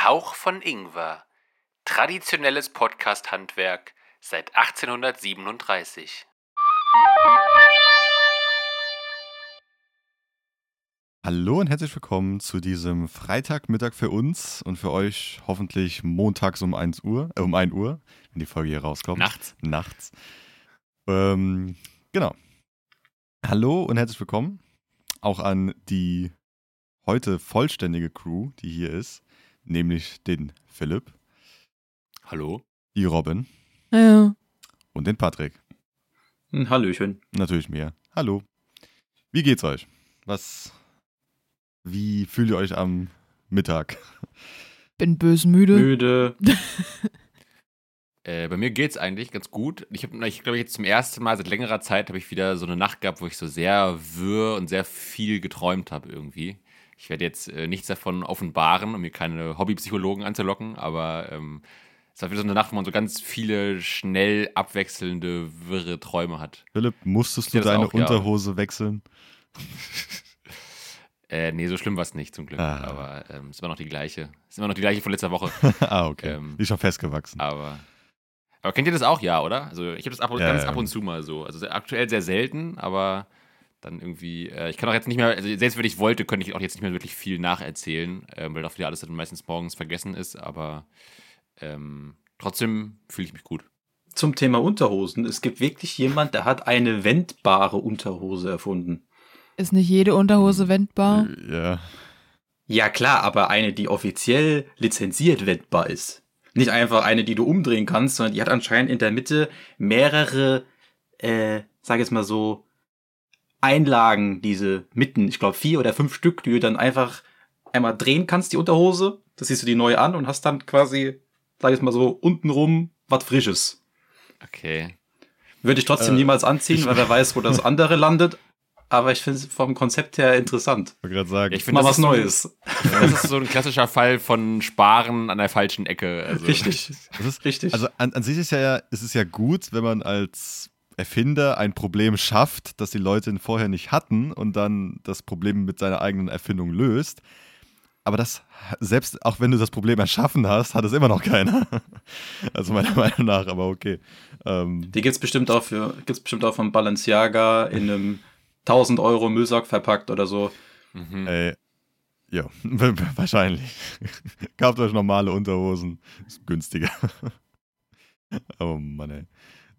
Ein Hauch von Ingwer. Traditionelles Podcast-Handwerk seit 1837. Hallo und herzlich willkommen zu diesem Freitagmittag für uns und für euch hoffentlich montags um 1 Uhr, äh, um 1 Uhr, wenn die Folge hier rauskommt. Nachts. Nachts. Ähm, genau. Hallo und herzlich willkommen auch an die heute vollständige Crew, die hier ist, nämlich den Philipp, Hallo? die Robin Ja. und den Patrick. Ein Hm, Hallöchen. Natürlich mir. Hallo. Wie geht's euch? Was, wie fühlt ihr euch am Mittag? Bin bös müde. Müde. Äh, bei mir geht's eigentlich ganz gut. Ich habe, ich glaube, jetzt zum ersten Mal seit längerer Zeit habe ich wieder so eine Nacht gehabt, wo ich so sehr wirr und sehr viel geträumt habe irgendwie. Ich werde jetzt äh, nichts davon offenbaren, um mir keine Hobbypsychologen anzulocken, aber ähm, es war wieder so eine Nacht, wo man so ganz viele schnell abwechselnde, wirre Träume hat. Philipp, musstest du Ja, deine auch, ja. Unterhose wechseln? Äh, nee, so schlimm war es nicht zum Glück. Ah. Aber ähm, es ist immer noch die gleiche. Es ist immer noch die gleiche von letzter Woche. ah, okay. Ähm, ist schon festgewachsen. Aber, aber kennt ihr das auch, ja, oder? Also ich habe das ab und, Ja, ganz ja. ab und zu mal so. Also aktuell sehr selten, aber dann irgendwie, äh, ich kann auch jetzt nicht mehr, also selbst wenn ich wollte, könnte ich auch jetzt nicht mehr wirklich viel nacherzählen, ähm, weil auch wieder alles dann meistens morgens vergessen ist, aber ähm, trotzdem fühle ich mich gut. Zum Thema Unterhosen. Es gibt wirklich jemand, der hat eine wendbare Unterhose erfunden. Ist nicht jede Unterhose wendbar? Ja. Ja klar, aber eine, die offiziell lizenziert wendbar ist. Nicht einfach eine, die du umdrehen kannst, sondern die hat anscheinend in der Mitte mehrere, äh, sag jetzt mal so, Einlagen, diese Mitten, ich glaube vier oder fünf Stück, die du dann einfach einmal drehen kannst, die Unterhose. Das siehst du die neu an und hast dann quasi, sag ich jetzt mal so, untenrum was Frisches. Okay. Würde ich trotzdem Äh, niemals anziehen, weil wer weiß, wo das andere landet. Aber ich finde es vom Konzept her interessant. Ich wollte gerade sagen, ich finde, Mal das was ist so- Neues. Finde, das ist so ein klassischer Fall von Sparen an der falschen Ecke. Also, Richtig. das ist, Richtig. also an, an sich ist ja, ist es ja gut, wenn man als Erfinder ein Problem schafft, das die Leute vorher nicht hatten und dann das Problem mit seiner eigenen Erfindung löst. Aber das, selbst auch wenn du das Problem erschaffen hast, hat es immer noch keiner. Also meiner Meinung nach, aber okay. Ähm, die gibt's bestimmt auch für, gibt's bestimmt auch von Balenciaga in einem 1000 Euro Müllsack verpackt oder so. Mhm. Ey, ja, wahrscheinlich. Kauft euch normale Unterhosen, ist günstiger. oh Mann, ey.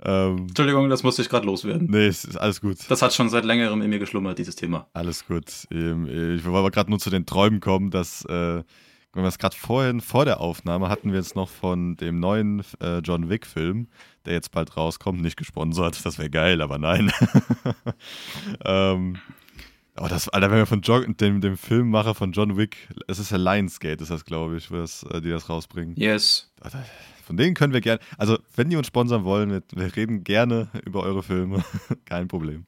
Ähm, Entschuldigung, das musste ich gerade loswerden. nee, ist alles gut. Das hat schon seit längerem in mir geschlummert, dieses Thema. Alles gut. Ähm, Ich wollte aber gerade nur zu den Träumen kommen, dass, äh, es gerade vorhin, vor der Aufnahme, hatten wir jetzt noch von dem neuen äh, John Wick-Film, der jetzt bald rauskommt, nicht gesponsert. Das wäre geil, aber nein. ähm, aber das, Alter, wenn wir von John, dem, dem Filmmacher von John Wick, es ist ja Lionsgate, ist das, glaube ich, wo das, äh, die das rausbringen. Yes. Von denen können wir gerne, also wenn die uns sponsern wollen, wir, wir reden gerne über eure Filme, kein Problem.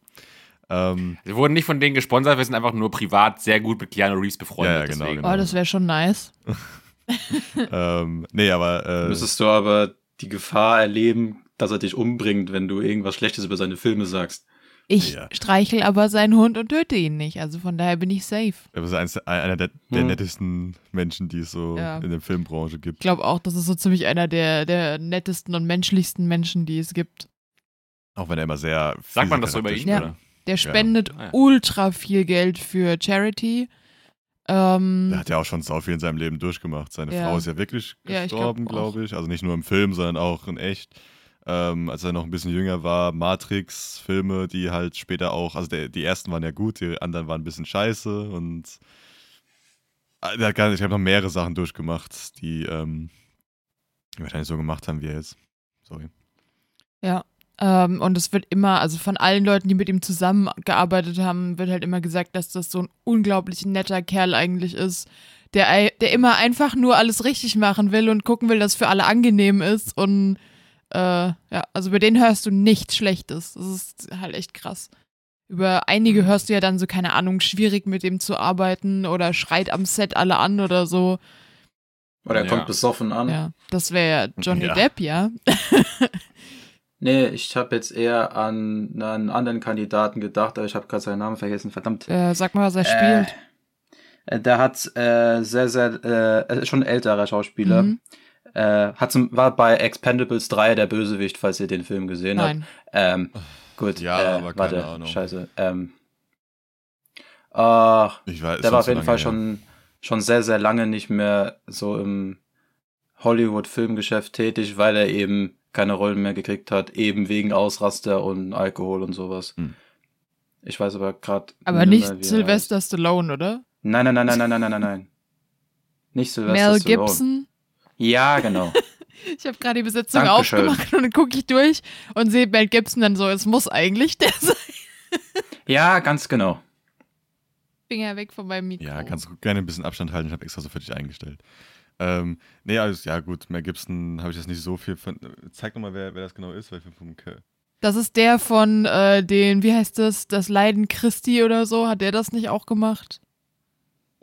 Ähm, Wir wurden nicht von denen gesponsert, wir sind einfach nur privat sehr gut mit Keanu Reeves befreundet. Ja, ja, genau, genau. Oh, das wäre schon nice. ähm, nee, aber äh, Müsstest du aber die Gefahr erleben, dass er dich umbringt, wenn du irgendwas Schlechtes über seine Filme sagst. Ich Ja. streichel aber seinen Hund und töte ihn nicht. Also von daher bin ich safe. er ist eins, einer der, der Hm. nettesten Menschen, die es so Ja. in der Filmbranche Ich gibt. glaube auch, das ist so ziemlich einer der, der nettesten und menschlichsten Menschen, die es gibt. Auch wenn er immer sehr. Sagt man das so über ihn? Ja. Oder? Der spendet Ah, ja. ultra viel Geld für Charity. Ähm, Der hat ja auch schon so viel in seinem Leben durchgemacht. Seine Ja. Frau ist ja wirklich Ja, ich glaub gestorben, glaube ich. Also nicht nur im Film, sondern auch in echt. Ähm, als er noch ein bisschen jünger war, Matrix-Filme, die halt später auch, also der, die ersten waren ja gut, die anderen waren ein bisschen scheiße und Ah, ich habe noch mehrere Sachen durchgemacht, die, ähm, wahrscheinlich so gemacht haben wie er jetzt. Sorry. Ja. Ähm, und es wird immer, also von allen Leuten, die mit ihm zusammengearbeitet haben, wird halt immer gesagt, dass das so ein unglaublich netter Kerl eigentlich ist, der, der immer einfach nur alles richtig machen will und gucken will, dass für alle angenehm ist. Und äh, ja, also über den hörst du nichts Schlechtes. Das ist halt echt krass. Über einige hörst du ja dann so, keine Ahnung, schwierig mit dem zu arbeiten oder schreit am Set alle an oder so. Oder er Ja. kommt besoffen an. Ja, das wäre ja Johnny Ja. Depp, ja. Nee, ich habe jetzt eher an einen anderen Kandidaten gedacht, aber ich habe gerade seinen Namen vergessen, verdammt. Äh, sag mal, was er Äh, spielt. Äh, Der hat äh, sehr, sehr, äh, schon älterer Schauspieler. Mhm. Äh, hat zum, war bei Expendables 3 der Bösewicht, falls ihr den Film gesehen Nein. habt. Ähm, gut, ja, äh, aber keine Ahnung. Scheiße. Ähm, ich weiß, der war auf jeden Fall her. schon, schon sehr, sehr lange nicht mehr so im Hollywood-Filmgeschäft tätig, weil er eben keine Rollen mehr gekriegt hat, eben wegen Ausraster und Alkohol und sowas. Hm. Ich weiß aber gerade. Aber nicht mehr, Sylvester Stallone, oder? Nein, nein, nein, nein, nein, nein, nein, nein. Nicht Sylvester Mel Stallone. Mel Gibson? Ja, genau. Ich habe gerade die Besetzung Dankeschön. aufgemacht und dann gucke ich durch und sehe Mel Gibson dann so, es muss eigentlich der sein. ja, ganz genau. Finger weg von meinem Mikro. Ja, kannst du gerne ein bisschen Abstand halten. Ich habe extra so für dich eingestellt. Ähm, nee, also, ja, gut. Mel Gibson habe ich jetzt nicht so viel von. Zeig nochmal, wer, wer das genau ist, weil ich bin vom Das ist der von äh, den, wie heißt das, das Leiden Christi oder so. Hat der das nicht auch gemacht?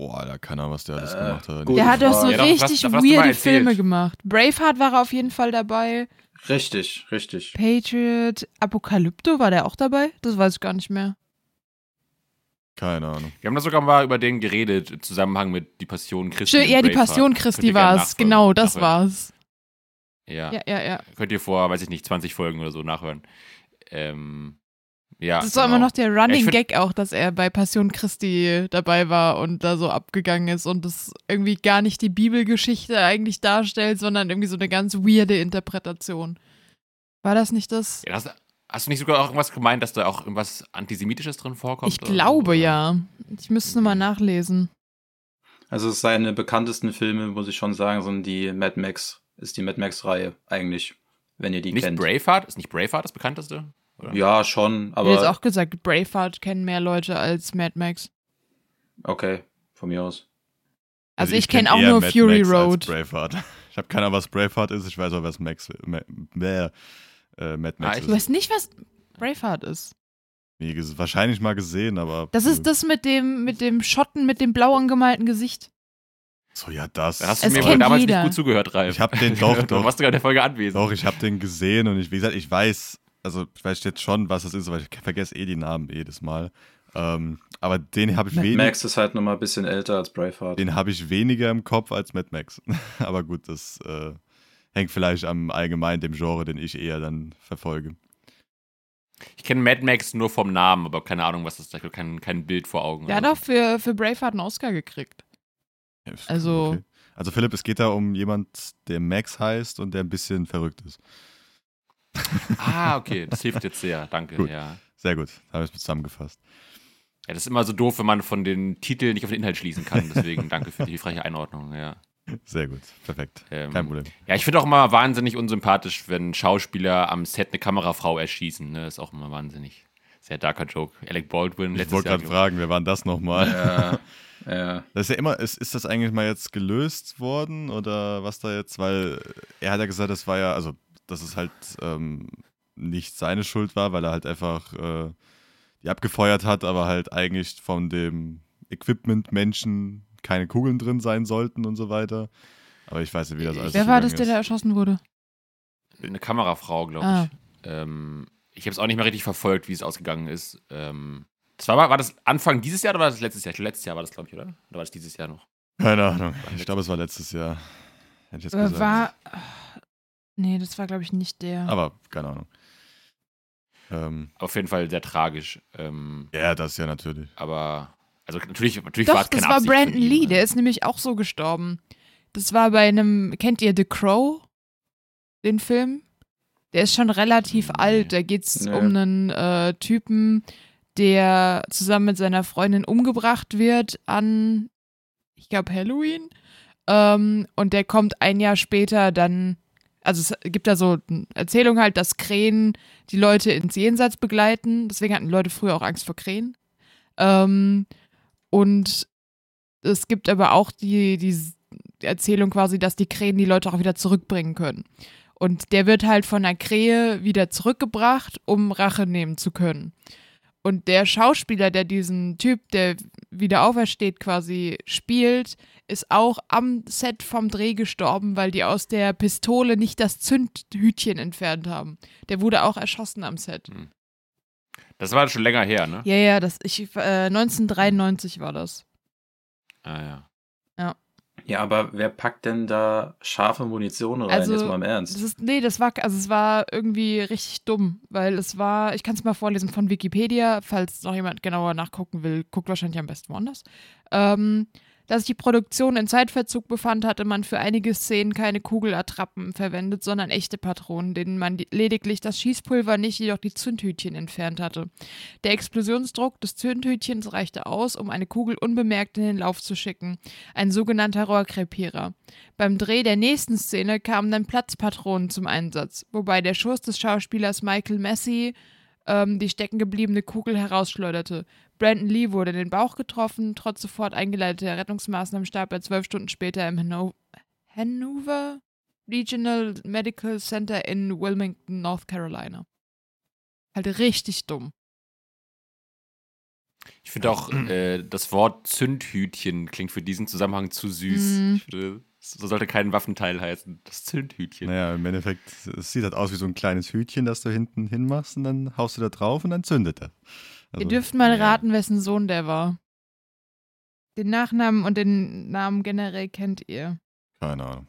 Boah, Alter, keine Ahnung, was der alles Äh, gemacht hat. der hat doch so. Ja, doch, was- richtig du mal weirde. Filme gemacht. Braveheart war er auf jeden Fall dabei. Richtig, richtig. Patriot, Apokalypto war der auch dabei? Das weiß ich gar nicht mehr. Keine Ahnung. Wir haben da sogar mal über den geredet, im Zusammenhang mit die Passion Christi. Ja, die. Passion Christi war es. Genau, das nachhören. war's. Ja. Ja, ja, ja. Könnt ihr vor, weiß ich nicht, 20 Folgen oder so nachhören. Ähm, ja. Das ist doch genau. immer noch der Running find- Gag auch, dass er bei Passion Christi dabei war und da so abgegangen ist und das irgendwie gar nicht die Bibelgeschichte eigentlich darstellt, sondern irgendwie so eine ganz weirde Interpretation. War das nicht das? Ja, hast, hast du nicht sogar auch irgendwas gemeint, dass da auch irgendwas Antisemitisches drin vorkommt? Ich oder glaube ja. Ich müsste nochmal nachlesen. Also seine bekanntesten Filme, muss ich schon sagen, sind die Mad Max, ist die Mad Max-Reihe eigentlich, wenn ihr die Nicht kennt. Braveheart? Ist nicht Braveheart das bekannteste? Oder? Ja, schon, Ich hätte aber auch gesagt, Braveheart kennen mehr Leute als Mad Max. okay, von mir aus. Also, ich, kenn kenne auch nur Mad Fury Max als Road. Braveheart. Ich habe keine Ahnung, was Braveheart ist. Ich weiß auch, was Max, Ma, Bäh, äh, Mad Ah, Max ich- Du ist. weißt nicht, was Braveheart ist. Nee, wahrscheinlich mal gesehen, aber. Das ist das mit dem, mit dem Schotten mit dem blau angemalten Gesicht. So, ja, das. Da hast du Es mir damals jeder. nicht gut zugehört, Ralf. Ich hab den doch, Du doch. warst sogar in der Folge anwesend. Doch, ich habe den gesehen und ich, wie gesagt, ich weiß, also ich weiß jetzt schon, was das ist, aber ich vergesse eh die Namen jedes Mal. Ähm, aber den habe ich, Mad wenig, Max ist halt nochmal ein bisschen älter als Braveheart. den hab ich weniger im Kopf als Mad Max. aber gut, das äh, hängt vielleicht am allgemein dem Genre, den ich eher dann verfolge. Ich kenne Mad Max nur vom Namen, aber keine Ahnung, was das ist. Ich habe kein, kein Bild vor Augen. Der hat auch für, für Braveheart einen Oscar gekriegt. Ja, ist- Also- Also Philipp, es geht da um jemand, der Max heißt und der ein bisschen verrückt ist. Ah, okay. Das hilft jetzt sehr. Danke. Gut. Ja. Sehr gut, habe ich es zusammengefasst. ja, das ist immer so doof, wenn man von den Titeln nicht auf den Inhalt schließen kann. Deswegen danke für die freche Einordnung. Ja. Sehr gut, perfekt. Ähm, Kein Problem. Ja, ich finde auch immer wahnsinnig unsympathisch, wenn Schauspieler am Set eine Kamerafrau erschießen. Ne? ist auch immer wahnsinnig. Sehr darker Joke. Alec Baldwin, Ich wollte gerade fragen, wer war denn das nochmal? Ja, ja. Das ist ja immer, ist, ist das eigentlich mal jetzt gelöst worden oder was da jetzt? Weil er hat ja gesagt, das war ja, also, dass es halt ähm, nicht seine Schuld war, weil er halt einfach äh, die abgefeuert hat, aber halt eigentlich von dem Equipment-Menschen keine Kugeln drin sein sollten und so weiter. Aber ich weiß nicht, wie das alles Wer war das, der da erschossen wurde? Eine Kamerafrau, glaube Ah. ich. Ähm, ich habe es auch nicht mehr richtig verfolgt, wie es ausgegangen ist. Ähm, das war, war das Anfang dieses Jahr oder war das letztes Jahr? Letztes Jahr war das, glaube ich, oder? Oder war das dieses Jahr noch? Keine Ahnung. Ich glaube, es war letztes Jahr. Hätte ich jetzt Äh, gesagt. war. Nee, das war, glaube ich, nicht der. Aber keine Ahnung. Ähm, Auf jeden Fall sehr tragisch. Ähm, ja, das ja natürlich. aber, also natürlich, natürlich war Doch, es keine das war Absicht Brandon Lee, ne? der ist nämlich auch so gestorben. Das war bei einem, kennt ihr The Crow? Den Film? Der ist schon relativ Nee. alt. Da geht es Nee. um einen äh, Typen, der zusammen mit seiner Freundin umgebracht wird an, ich glaube, Halloween. Ähm, und der kommt ein Jahr später dann, also es gibt da so eine Erzählung halt, dass Krähen die Leute ins Jenseits begleiten. Deswegen hatten Leute früher auch Angst vor Krähen. Ähm, und es gibt aber auch die, die Erzählung quasi, dass die Krähen die Leute auch wieder zurückbringen können. Und der wird halt von einer Krähe wieder zurückgebracht, um Rache nehmen zu können. Und der Schauspieler, der diesen Typ, der wieder aufersteht, quasi spielt, ist auch am Set vom Dreh gestorben, weil die aus der Pistole nicht das Zündhütchen entfernt haben. Der wurde auch erschossen am Set. Das war schon länger her, ne? Ja, ja, das, ich, äh, 1993 war das. Ah ja. Ja, aber wer packt denn da scharfe Munition rein? Also, Jetzt mal im Das Ernst. ist, nee, das war, also es war irgendwie richtig dumm, weil es war, ich kann es mal vorlesen von Wikipedia, falls noch jemand genauer nachgucken will, guckt wahrscheinlich am besten woanders. Ähm, dass sich die Produktion in Zeitverzug befand, hatte man für einige Szenen keine Kugelattrappen verwendet, sondern echte Patronen, denen man lediglich das Schießpulver, nicht jedoch die Zündhütchen entfernt hatte. Der Explosionsdruck des Zündhütchens reichte aus, um eine Kugel unbemerkt in den Lauf zu schicken, ein sogenannter Rohrkrepierer. Beim Dreh der nächsten Szene kamen dann Platzpatronen zum Einsatz, wobei der Schuss des Schauspielers Michael Massey ähm, die steckengebliebene Kugel herausschleuderte. Brandon Lee wurde in den Bauch getroffen, trotz sofort eingeleiteter Rettungsmaßnahmen starb er zwölf Stunden später im Hanover Regional Medical Center in Wilmington, North Carolina. Halt richtig dumm. Ich finde auch, äh, das Wort Zündhütchen klingt für diesen Zusammenhang zu süß. Mhm. Ich finde, so sollte kein Waffenteil heißen. Das Zündhütchen. Naja, im Endeffekt, es sieht halt aus wie so ein kleines Hütchen, das du hinten hinmachst und dann haust du da drauf und dann zündet er. Also, Ihr dürft mal ja. raten, wessen Sohn der war. Den Nachnamen und den Namen generell kennt ihr. Keine Ahnung.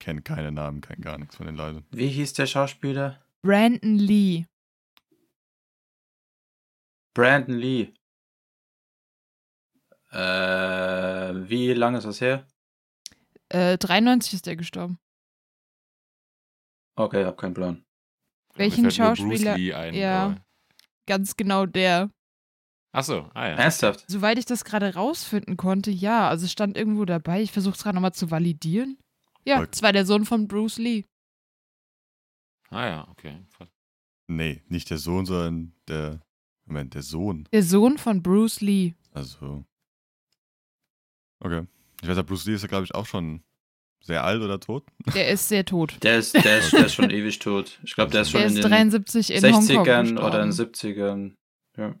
Kennt keine Namen, kein gar nichts von den Leuten. Wie hieß der Schauspieler? Brandon Lee. Brandon Lee. Äh, wie lange ist das her? Äh, 93 ist er gestorben. Okay, hab keinen Plan. Welchen nur Bruce Schauspieler- Lee ein, ja. aber- Ganz genau der. Ach so, ah ja. Ernsthaft? Soweit ich das gerade rausfinden konnte, ja. Also es stand irgendwo dabei. Ich versuche es gerade nochmal zu validieren. Ja, es war der Sohn von Bruce Lee. Ah ja, okay. Nee, nicht der Sohn, sondern der. Moment, der Sohn. Der Sohn von Bruce Lee. Also. Okay. Ich weiß ja, Bruce Lee ist ja, glaube ich, auch schon sehr alt oder tot. Der ist sehr tot. Der ist, der ist, der ist schon ewig tot. Ich glaube, der ist schon Der in ist den 73 in Hongkong 60ern gestorben. oder in 70ern. Ja.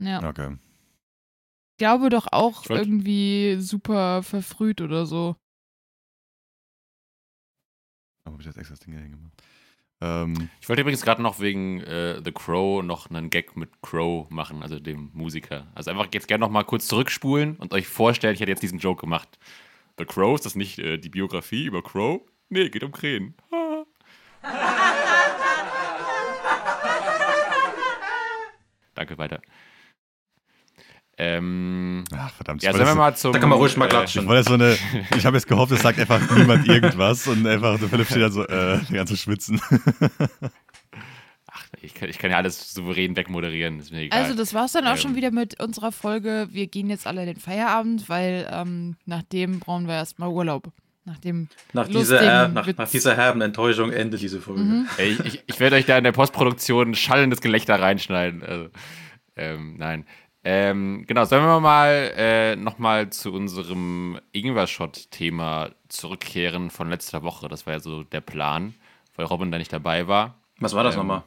Ja. Okay. Ich glaube doch auch Ich wollt- irgendwie super verfrüht oder so. Aber habe ich jetzt extra das Ding hier hingemacht. Ähm, Ich wollte übrigens gerade noch wegen äh, The Crow noch einen Gag mit Crow machen, also dem Musiker. Also einfach jetzt gerne noch mal kurz zurückspulen und euch vorstellen, ich hätte jetzt diesen Joke gemacht. The Crow, ist das nicht äh, die Biografie über Crow? Nee, geht um Krähen. Danke, weiter. Ähm, ach, verdammt. ja, ich sollen wir mal zum. Da kann man ruhig mal äh, klatschen. Ich wollte so eine, ich habe jetzt gehofft, es sagt einfach niemand irgendwas und einfach der Philipp steht dann so, äh, die ganze schwitzen. Ach, ich kann, ich kann ja alles souverän wegmoderieren, ist mir egal. Also das war's dann auch Ähm. schon wieder mit unserer Folge. Wir gehen jetzt alle in den Feierabend, weil ähm, nach dem brauchen wir erstmal Urlaub. Nach dem Nach, dieser, äh, nach, nach dieser herben Enttäuschung endet diese Folge. Mhm. Ey, ich, ich, ich werde euch da in der Postproduktion schallendes Gelächter reinschneiden. Also, ähm, nein. Ähm, genau, sollen wir mal äh, nochmal zu unserem Ingwer-Shot-Thema zurückkehren von letzter Woche. Das war ja so der Plan, weil Robin da nicht dabei war. Was war das Ähm, nochmal?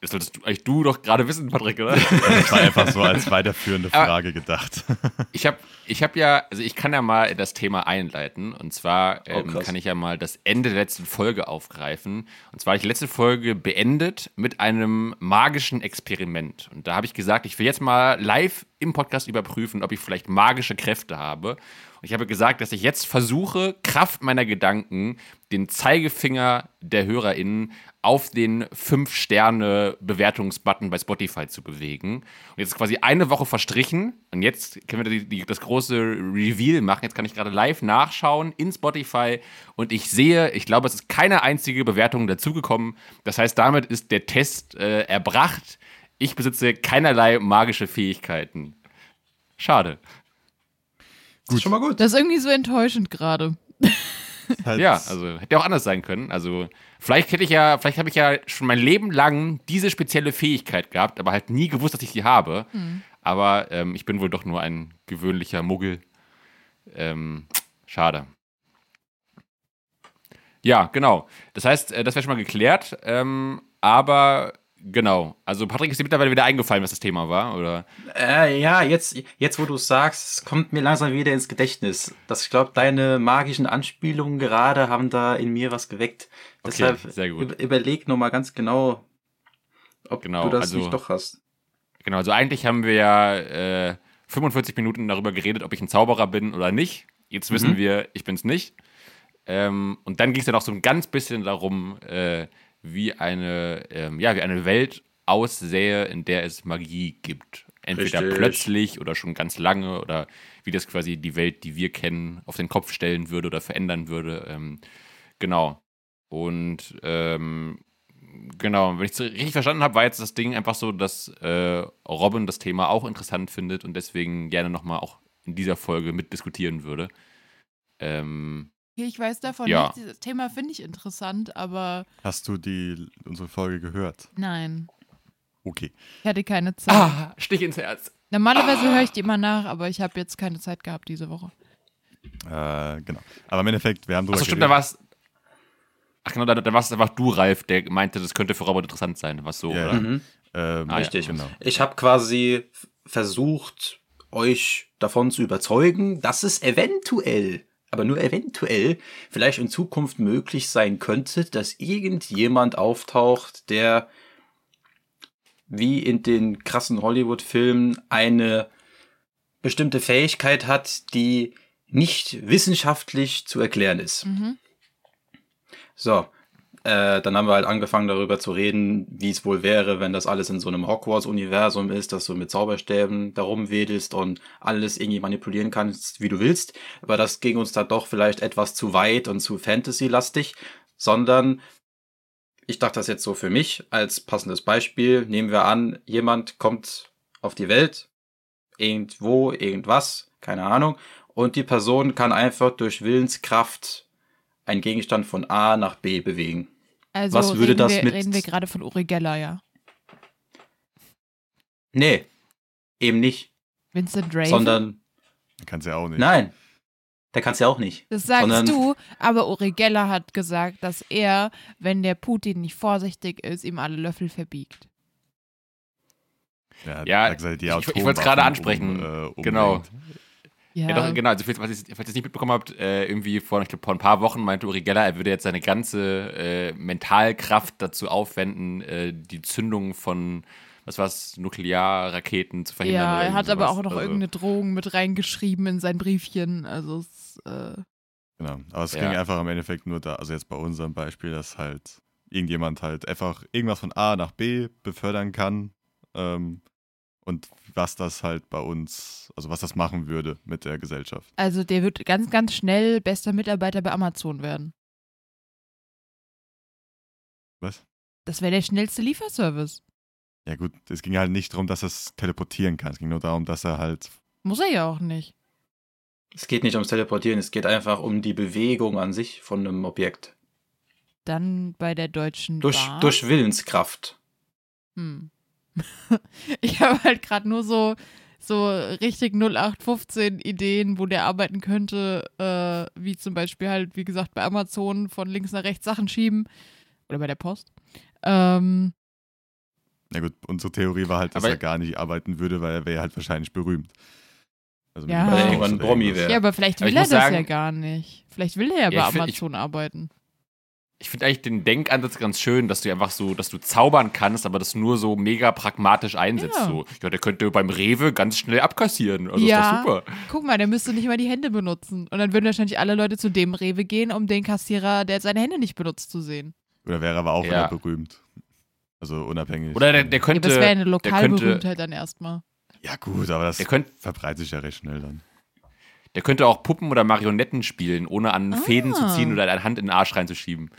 Das solltest du, eigentlich du doch gerade wissen, Patrick, oder? Das war einfach so als weiterführende Frage gedacht. Ich habe ich hab ja, also ich kann ja mal das Thema einleiten. Und zwar Oh, ähm, krass. kann ich ja mal das Ende der letzten Folge aufgreifen. Und zwar habe ich die letzte Folge beendet mit einem magischen Experiment. Und da habe ich gesagt, ich will jetzt mal live im Podcast überprüfen, ob ich vielleicht magische Kräfte habe. Und ich habe gesagt, dass ich jetzt versuche, Kraft meiner Gedanken, den Zeigefinger der HörerInnen auf den 5-Sterne-Bewertungsbutton bei Spotify zu bewegen. Und jetzt ist quasi eine Woche verstrichen. Und jetzt können wir die, die, das große Reveal machen. Jetzt kann ich gerade live nachschauen in Spotify. Und ich sehe, ich glaube, es ist keine einzige Bewertung dazugekommen. Das heißt, damit ist der Test äh, erbracht. Ich besitze keinerlei magische Fähigkeiten. Schade. Das ist schon mal gut. Das ist irgendwie so enttäuschend gerade. Halt, Ja, also hätte ja auch anders sein können. Also vielleicht hätte ich ja, vielleicht habe ich ja schon mein Leben lang diese spezielle Fähigkeit gehabt, aber halt nie gewusst, dass ich die habe. Aber ähm, ich bin wohl doch nur ein gewöhnlicher Muggel. Ähm, schade. Ja, genau. Das heißt, äh, das wäre schon mal geklärt. Ähm, aber genau. Also Patrick ist dir mittlerweile wieder eingefallen, was das Thema war, oder? Äh, ja, jetzt, jetzt wo du es sagst, kommt mir langsam wieder ins Gedächtnis. Das, ich glaube, deine magischen Anspielungen gerade haben da in mir was geweckt. Okay, Deshalb sehr gut. über- überleg nochmal ganz genau, ob Genau, du das also- nicht doch hast. Genau, also eigentlich haben wir ja äh, 45 Minuten darüber geredet, ob ich ein Zauberer bin oder nicht. Jetzt wissen Mhm. wir, ich bin's nicht. Ähm, und dann ging es ja noch so ein ganz bisschen darum, äh, wie eine, ähm, ja, wie eine Welt aussähe, in der es Magie gibt. Entweder Richtig. plötzlich oder schon ganz lange oder wie das quasi die Welt, die wir kennen, auf den Kopf stellen würde oder verändern würde. Ähm, genau. Und ähm, genau, wenn ich es richtig verstanden habe, war jetzt das Ding einfach so, dass äh, Robin das Thema auch interessant findet und deswegen gerne nochmal auch in dieser Folge mitdiskutieren würde. Ähm, Ich weiß davon Ja. nichts. Dieses Thema finde ich interessant, aber Hast du die, unsere Folge gehört? nein. Okay. Ich hatte keine Zeit. ah, Stich ins Herz. Normalerweise höre ich die immer nach, aber ich habe jetzt keine Zeit gehabt diese Woche. Äh, genau. Aber im Endeffekt, wir haben drüber Achso, stimmt, da geredet. war's. Ach genau, da, da war es einfach du, Ralf, der meinte, das könnte für Robert interessant sein. Was so, Ja, oder? Mhm. Ähm, Ah, ja, Richtig. Genau. Ich habe quasi versucht, euch davon zu überzeugen, dass es eventuell, aber nur eventuell, vielleicht in Zukunft möglich sein könnte, dass irgendjemand auftaucht, der wie in den krassen Hollywood-Filmen eine bestimmte Fähigkeit hat, die nicht wissenschaftlich zu erklären ist. Mhm. So, äh, dann haben wir halt angefangen darüber zu reden, wie es wohl wäre, wenn das alles in so einem Hogwarts-Universum ist, dass du mit Zauberstäben darum wedelst und alles irgendwie manipulieren kannst, wie du willst. Aber das ging uns da doch vielleicht etwas zu weit und zu Fantasy-lastig, sondern ich dachte das jetzt so für mich als passendes Beispiel. Nehmen wir an, jemand kommt auf die Welt, irgendwo, irgendwas, keine Ahnung, und die Person kann einfach durch Willenskraft einen Gegenstand von A nach B bewegen. Also Was würde reden, das wir, mit- reden wir gerade von Uri Geller, ja. Nee, eben nicht, Vincent Raven. sondern Kannst ja auch nicht. nein, der kann's ja auch nicht. das sagst sondern- du, aber Uri Geller hat gesagt, dass er, wenn der Putin nicht vorsichtig ist, ihm alle Löffel verbiegt. Ja, Ja, gesagt, die ich- ich wollt's gerade ansprechen. Um, äh, Genau. Ja, Ja, doch, genau. Also, falls ihr es nicht mitbekommen habt, äh, irgendwie vor, ich glaub, vor ein paar Wochen meinte Uri Geller, er würde jetzt seine ganze äh, Mentalkraft dazu aufwenden, äh, die Zündung von, was war's, Nuklearraketen zu verhindern. ja oder er hat aber auch noch Also, irgendeine Drohung mit reingeschrieben in sein Briefchen. Also es, äh, Genau. Aber es Ja. ging einfach im Endeffekt nur da, also jetzt bei unserem Beispiel, dass halt irgendjemand halt einfach irgendwas von A nach B befördern kann. Ähm, und was das halt bei uns, also was das machen würde mit der Gesellschaft. also der wird ganz, ganz schnell bester Mitarbeiter bei Amazon werden. Was? Das wäre der schnellste Lieferservice. Ja gut, es ging halt nicht darum, dass er es teleportieren kann. Es ging nur darum, dass er halt, Muss er ja auch nicht. Es geht nicht ums Teleportieren, es geht einfach um die Bewegung an sich von einem Objekt. Dann bei der Deutschen Durch, Bahn. durch Willenskraft. Hm. Ich habe halt gerade nur so, so richtig 0815 Ideen, wo der arbeiten könnte, äh, wie zum Beispiel halt, wie gesagt, bei Amazon von links nach rechts Sachen schieben. Oder bei der Post. Ähm, na gut, unsere Theorie war halt, dass Aber- er gar nicht arbeiten würde, weil er wäre halt wahrscheinlich berühmt. Also Ja. Weil er irgendwann ein Promi wäre. ja, aber vielleicht Aber will ich er das sagen- ja gar nicht. Vielleicht will er ja bei Ja, ich find- Amazon arbeiten. Ich finde eigentlich den Denkansatz ganz schön, dass du einfach so, dass du zaubern kannst, aber das nur so mega pragmatisch einsetzt. Ja. So, ja, der könnte beim Rewe ganz schnell abkassieren. Also Ja. ist doch super. Guck mal, der müsste nicht mal die Hände benutzen. Und dann würden wahrscheinlich alle Leute zu dem Rewe gehen, um den Kassierer, der seine Hände nicht benutzt, zu sehen. Oder wäre aber auch Ja. wieder berühmt. Also unabhängig. Oder der, der Ja, könnte. das wäre eine Lokalberühmtheit dann erstmal. Ja gut, aber das der, könnte, verbreitet sich ja recht schnell dann. Der könnte auch Puppen oder Marionetten spielen, ohne an Fäden zu Ah. ziehen oder eine Hand in den Arsch reinzuschieben.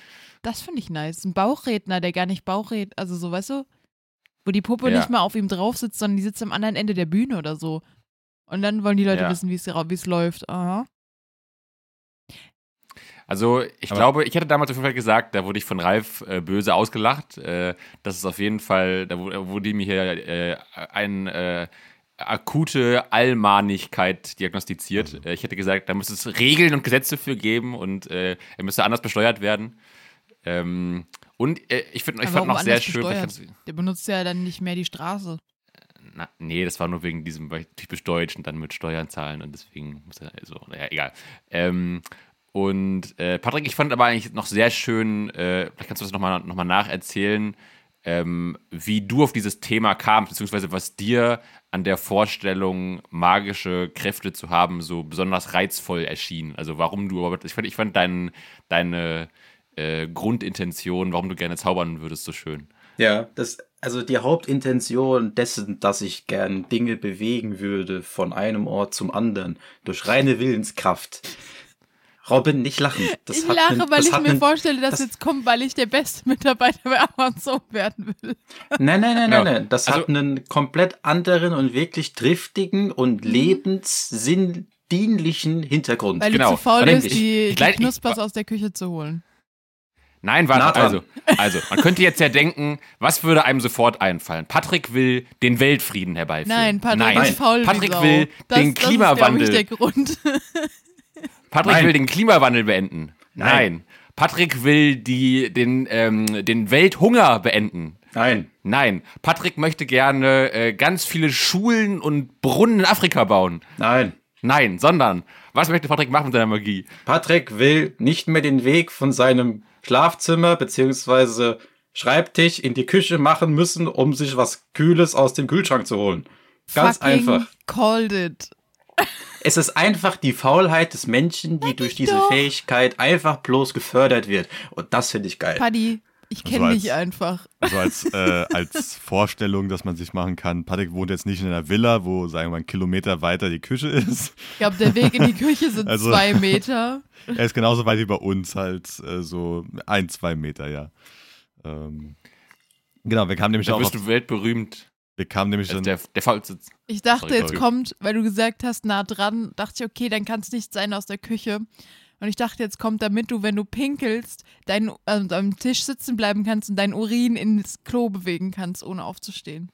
Das finde ich nice. Ein Bauchredner, der gar nicht Bauchred, also so, weißt du, wo die Puppe Ja. nicht mal auf ihm drauf sitzt, sondern die sitzt am anderen Ende der Bühne oder so. Und dann wollen die Leute Ja. wissen, wie es wie es läuft. Aha. Also, ich Aber- glaube, ich hatte damals auf jeden Fall gesagt, da wurde ich von Ralf äh, böse ausgelacht. Äh, das ist auf jeden Fall, da wu- wurde mir hier äh, eine äh, akute Allmahnigkeit diagnostiziert. Äh, ich hätte gesagt, da müsste es Regeln und Gesetze für geben und äh, er müsste anders besteuert werden. Ähm, und äh, ich Aber fand noch sehr schön. Der benutzt ja dann nicht mehr die Straße. du- Na, nee, das war nur wegen diesem weil ich typisch Deutsch und dann mit Steuern zahlen und deswegen muss er so, naja, egal. Ähm, und äh, Patrick, ich fand aber eigentlich noch sehr schön, äh, vielleicht kannst du das nochmal noch mal nacherzählen, ähm, wie du auf dieses Thema kamst, beziehungsweise was dir an der Vorstellung, magische Kräfte zu haben, so besonders reizvoll erschien. Also warum du, ich fand, ich fand dein, deine äh, Grundintention, warum du gerne zaubern würdest, so schön. Ja, das, also die Hauptintention dessen, dass ich gern Dinge bewegen würde von einem Ort zum anderen durch reine Willenskraft. Robin, nicht lachen. Das ich lache, einen, weil ich mir einen, vorstelle, dass das jetzt kommt, weil ich der beste Mitarbeiter bei Amazon werden will. Nein, nein, nein, nein, nein. Das also, hat einen komplett anderen und wirklich triftigen und mhm. lebenssinndienlichen Hintergrund. Weil genau. du zu faul bist, die, die Knuspers aus der Küche zu holen. Nein, warte, also, also, man könnte jetzt ja denken, was würde einem sofort einfallen? Patrick will den Weltfrieden herbeiführen. Nein, Patrick Nein. ist faul Patrick will das, den das Klimawandel. Ist, der Grund. Patrick Nein. will den Klimawandel beenden. Nein. Nein. Patrick will die, den, ähm, den Welthunger beenden. Nein. Nein. Patrick möchte gerne äh, ganz viele Schulen und Brunnen in Afrika bauen. Nein. Nein, sondern was möchte Patrick machen mit seiner Magie? Patrick will nicht mehr den Weg von seinem Schlafzimmer bzw. Schreibtisch in die Küche machen müssen, um sich was Kühles aus dem Kühlschrank zu holen. Ganz Fucking einfach. Called it. Es ist einfach die Faulheit des Menschen, die durch diese doch. Fähigkeit einfach bloß gefördert wird. Und das finde ich geil. Paddy, ich kenne also dich einfach. Also als, äh, als Vorstellung, dass man sich machen kann, Patrick wohnt jetzt nicht in einer Villa, wo, sagen wir mal, ein Kilometer weiter die Küche ist. Ich glaube, der Weg in die Küche sind also, zwei Meter. Er ist genauso weit wie bei uns, halt äh, so ein, zwei Meter, ja. Ähm, genau, wir kamen nämlich da auch. Da wirst du weltberühmt. Wir kamen nämlich dann. Der, der Faulsitz. Ich dachte, Sorry, jetzt kommt, weil du gesagt hast, nah dran, dachte ich, okay, dann kann es nicht sein aus der Küche. Und ich dachte, jetzt kommt damit du, wenn du pinkelst, dein, also am Tisch sitzen bleiben kannst und dein Urin ins Klo bewegen kannst, ohne aufzustehen.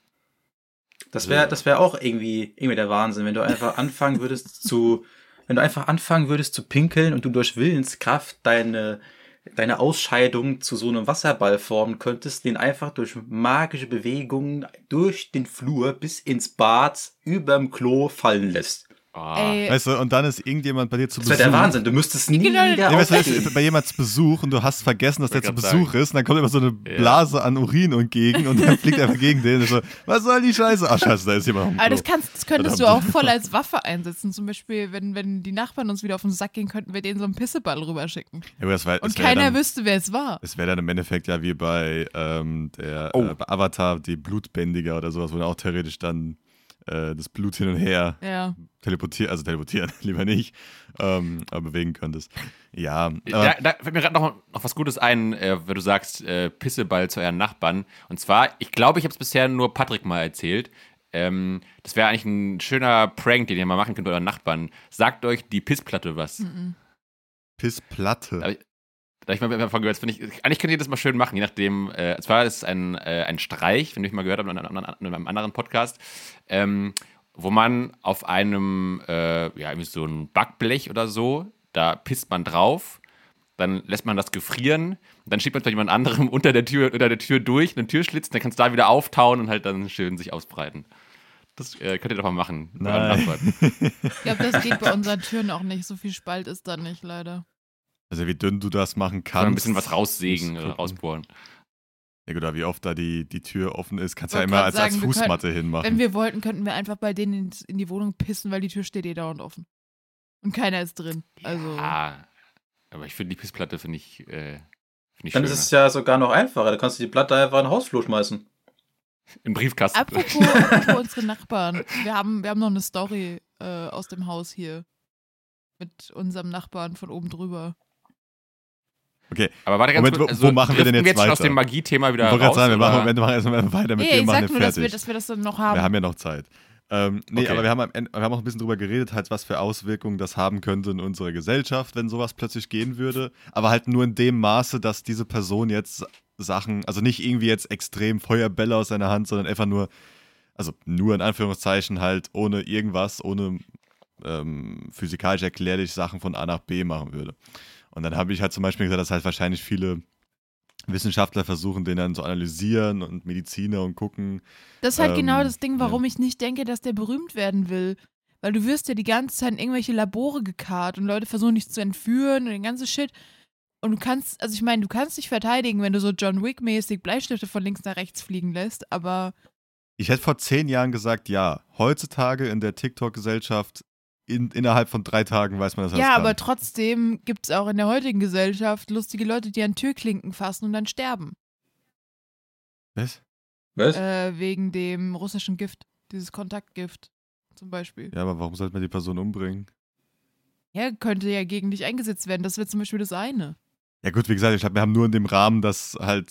Das wäre das wär auch irgendwie, irgendwie der Wahnsinn, wenn du einfach anfangen würdest zu, wenn du einfach anfangen würdest zu pinkeln und du durch Willenskraft deine, deine Ausscheidung zu so einem Wasserball formen könntest, den einfach durch magische Bewegungen durch den Flur bis ins Bad überm Klo fallen lässt. Oh. Weißt du, und dann ist irgendjemand bei dir zu Besuch. Das wäre der Wahnsinn, du müsstest nie genau. wieder nee, weißt du, bei jemand zu Besuch und du hast vergessen, dass der zu Besuch sagen. ist und dann kommt immer so eine Blase ja. an Urin entgegen und dann fliegt einfach gegen den und so, was soll die Scheiße? Ach scheiße, da ist jemand Aber das, kannst, das könntest du auch voll als Waffe einsetzen. Zum Beispiel, wenn, wenn die Nachbarn uns wieder auf den Sack gehen, könnten wir denen so einen Pisseball rüberschicken. Ja, das war, das und keiner dann, wüsste, wer es war. Es wäre dann im Endeffekt ja wie bei, ähm, der, oh. äh, bei Avatar, die Blutbändiger oder sowas, wo dann auch theoretisch dann äh, das Blut hin und her ja. teleportieren, also teleportieren, lieber nicht, ähm, aber bewegen könntest. Ja. da, da fällt mir gerade noch, noch was Gutes ein, äh, wenn du sagst, äh, Pisseball zu euren Nachbarn. Und zwar, ich glaube, ich habe es bisher nur Patrick mal erzählt. Ähm, das wäre eigentlich ein schöner Prank, den ihr mal machen könnt bei euren Nachbarn. Sagt euch die Pissplatte was. Mhm. Pissplatte? Da ich mal davon gehört, finde ich, eigentlich könnt ihr das mal schön machen, je nachdem. Äh, zwar ist es ein, äh, ein Streich, wenn ich mal gehört habe in einem, in einem anderen Podcast, ähm, wo man auf einem, äh, ja, irgendwie so ein Backblech oder so, da pisst man drauf, dann lässt man das gefrieren, dann schiebt man vielleicht jemand anderem unter der Tür, unter der Tür durch, einen Türschlitz, dann kann es da wieder auftauen und halt dann schön sich ausbreiten. Das äh, könnt ihr doch mal machen. Nein. Ich glaube, das geht bei unseren Türen auch nicht. So viel Spalt ist da nicht, leider. Also wie dünn du das machen kannst. ein bisschen was raussägen oder rausbohren. Ja gut, aber wie oft da die, die Tür offen ist, kannst du ja immer als, sagen, als Fußmatte können, hinmachen. Wenn wir wollten, könnten wir einfach bei denen in, in, die Wohnung pissen, weil die Tür steht eh dauernd offen. Und keiner ist drin. Also. Ja, aber ich finde die Pissplatte finde ich, äh, find ich Dann schöner. ist es ja sogar noch einfacher. Da kannst du die Platte einfach in den Hausflur schmeißen. Im Briefkasten. Apropos, apropos unsere Nachbarn. Wir haben, wir haben noch eine Story äh, aus dem Haus hier. Mit unserem Nachbarn von oben drüber. Okay. Aber warte ganz Moment, kurz, also, wo machen wir denn jetzt, wir jetzt weiter? aus dem Magie-Thema wieder ich raus? sagen, wir machen, wir machen erstmal weiter mit nee, dem, machen wir nur, fertig. Dass wir, dass wir das dann noch haben. Wir haben ja noch Zeit. Ähm, nee, okay. aber wir haben, am Ende, wir haben auch ein bisschen drüber geredet, halt, was für Auswirkungen das haben könnte in unserer Gesellschaft, wenn sowas plötzlich gehen würde. Aber halt nur in dem Maße, dass diese Person jetzt Sachen, also nicht irgendwie jetzt extrem Feuerbälle aus seiner Hand, sondern einfach nur, also nur in Anführungszeichen halt ohne irgendwas, ohne ähm, physikalisch erklärlich Sachen von A nach B machen würde. Und dann habe ich halt zum Beispiel gesagt, dass halt wahrscheinlich viele Wissenschaftler versuchen, den dann zu analysieren und Mediziner und gucken. Das ist halt ähm, genau das Ding, warum ja. ich nicht denke, dass der berühmt werden will. Weil du wirst ja die ganze Zeit in irgendwelche Labore gekarrt und Leute versuchen dich zu entführen und den ganzen Shit. Und du kannst, also ich meine, du kannst dich verteidigen, wenn du so John Wick-mäßig Bleistifte von links nach rechts fliegen lässt, aber Ich hätte vor zehn Jahren gesagt, ja. Heutzutage in der TikTok-Gesellschaft in, innerhalb von drei Tagen weiß man, dass er ja, das kann. aber trotzdem gibt es auch in der heutigen Gesellschaft lustige Leute, die an Türklinken fassen und dann sterben. Was? Was? Äh, wegen dem russischen Gift, dieses Kontaktgift zum Beispiel. Ja, aber warum sollte man die Person umbringen? Ja, könnte ja gegen dich eingesetzt werden. Das wäre zum Beispiel das eine. Ja gut, wie gesagt, ich glaube, wir haben nur in dem Rahmen, dass halt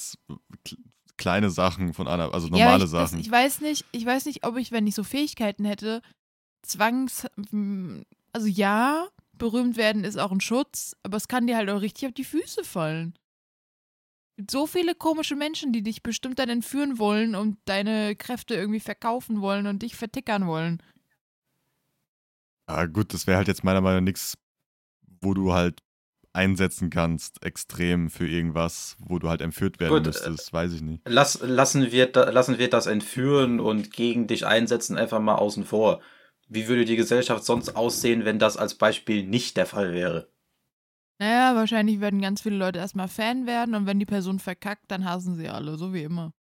kl- kleine Sachen von einer, also ja, normale aber ich, das, Sachen. ich weiß nicht, ich weiß nicht, ob ich, wenn ich so Fähigkeiten hätte, zwangs, mm, also ja, berühmt werden ist auch ein Schutz, aber es kann dir halt auch richtig auf die Füße fallen. Es gibt so viele komische Menschen, die dich bestimmt dann entführen wollen und deine Kräfte irgendwie verkaufen wollen und dich vertickern wollen. Ja, gut, das wäre halt jetzt meiner Meinung nach nichts, wo du halt einsetzen kannst, extrem für irgendwas, wo du halt entführt werden Gut, äh, müsstest, weiß ich nicht. Lass, lassen, wir da, lassen wir das entführen und gegen dich einsetzen einfach mal außen vor. Wie würde die Gesellschaft sonst aussehen, wenn das als Beispiel nicht der Fall wäre? Naja, wahrscheinlich werden ganz viele Leute erstmal Fan werden und wenn die Person verkackt, dann hassen sie alle, so wie immer.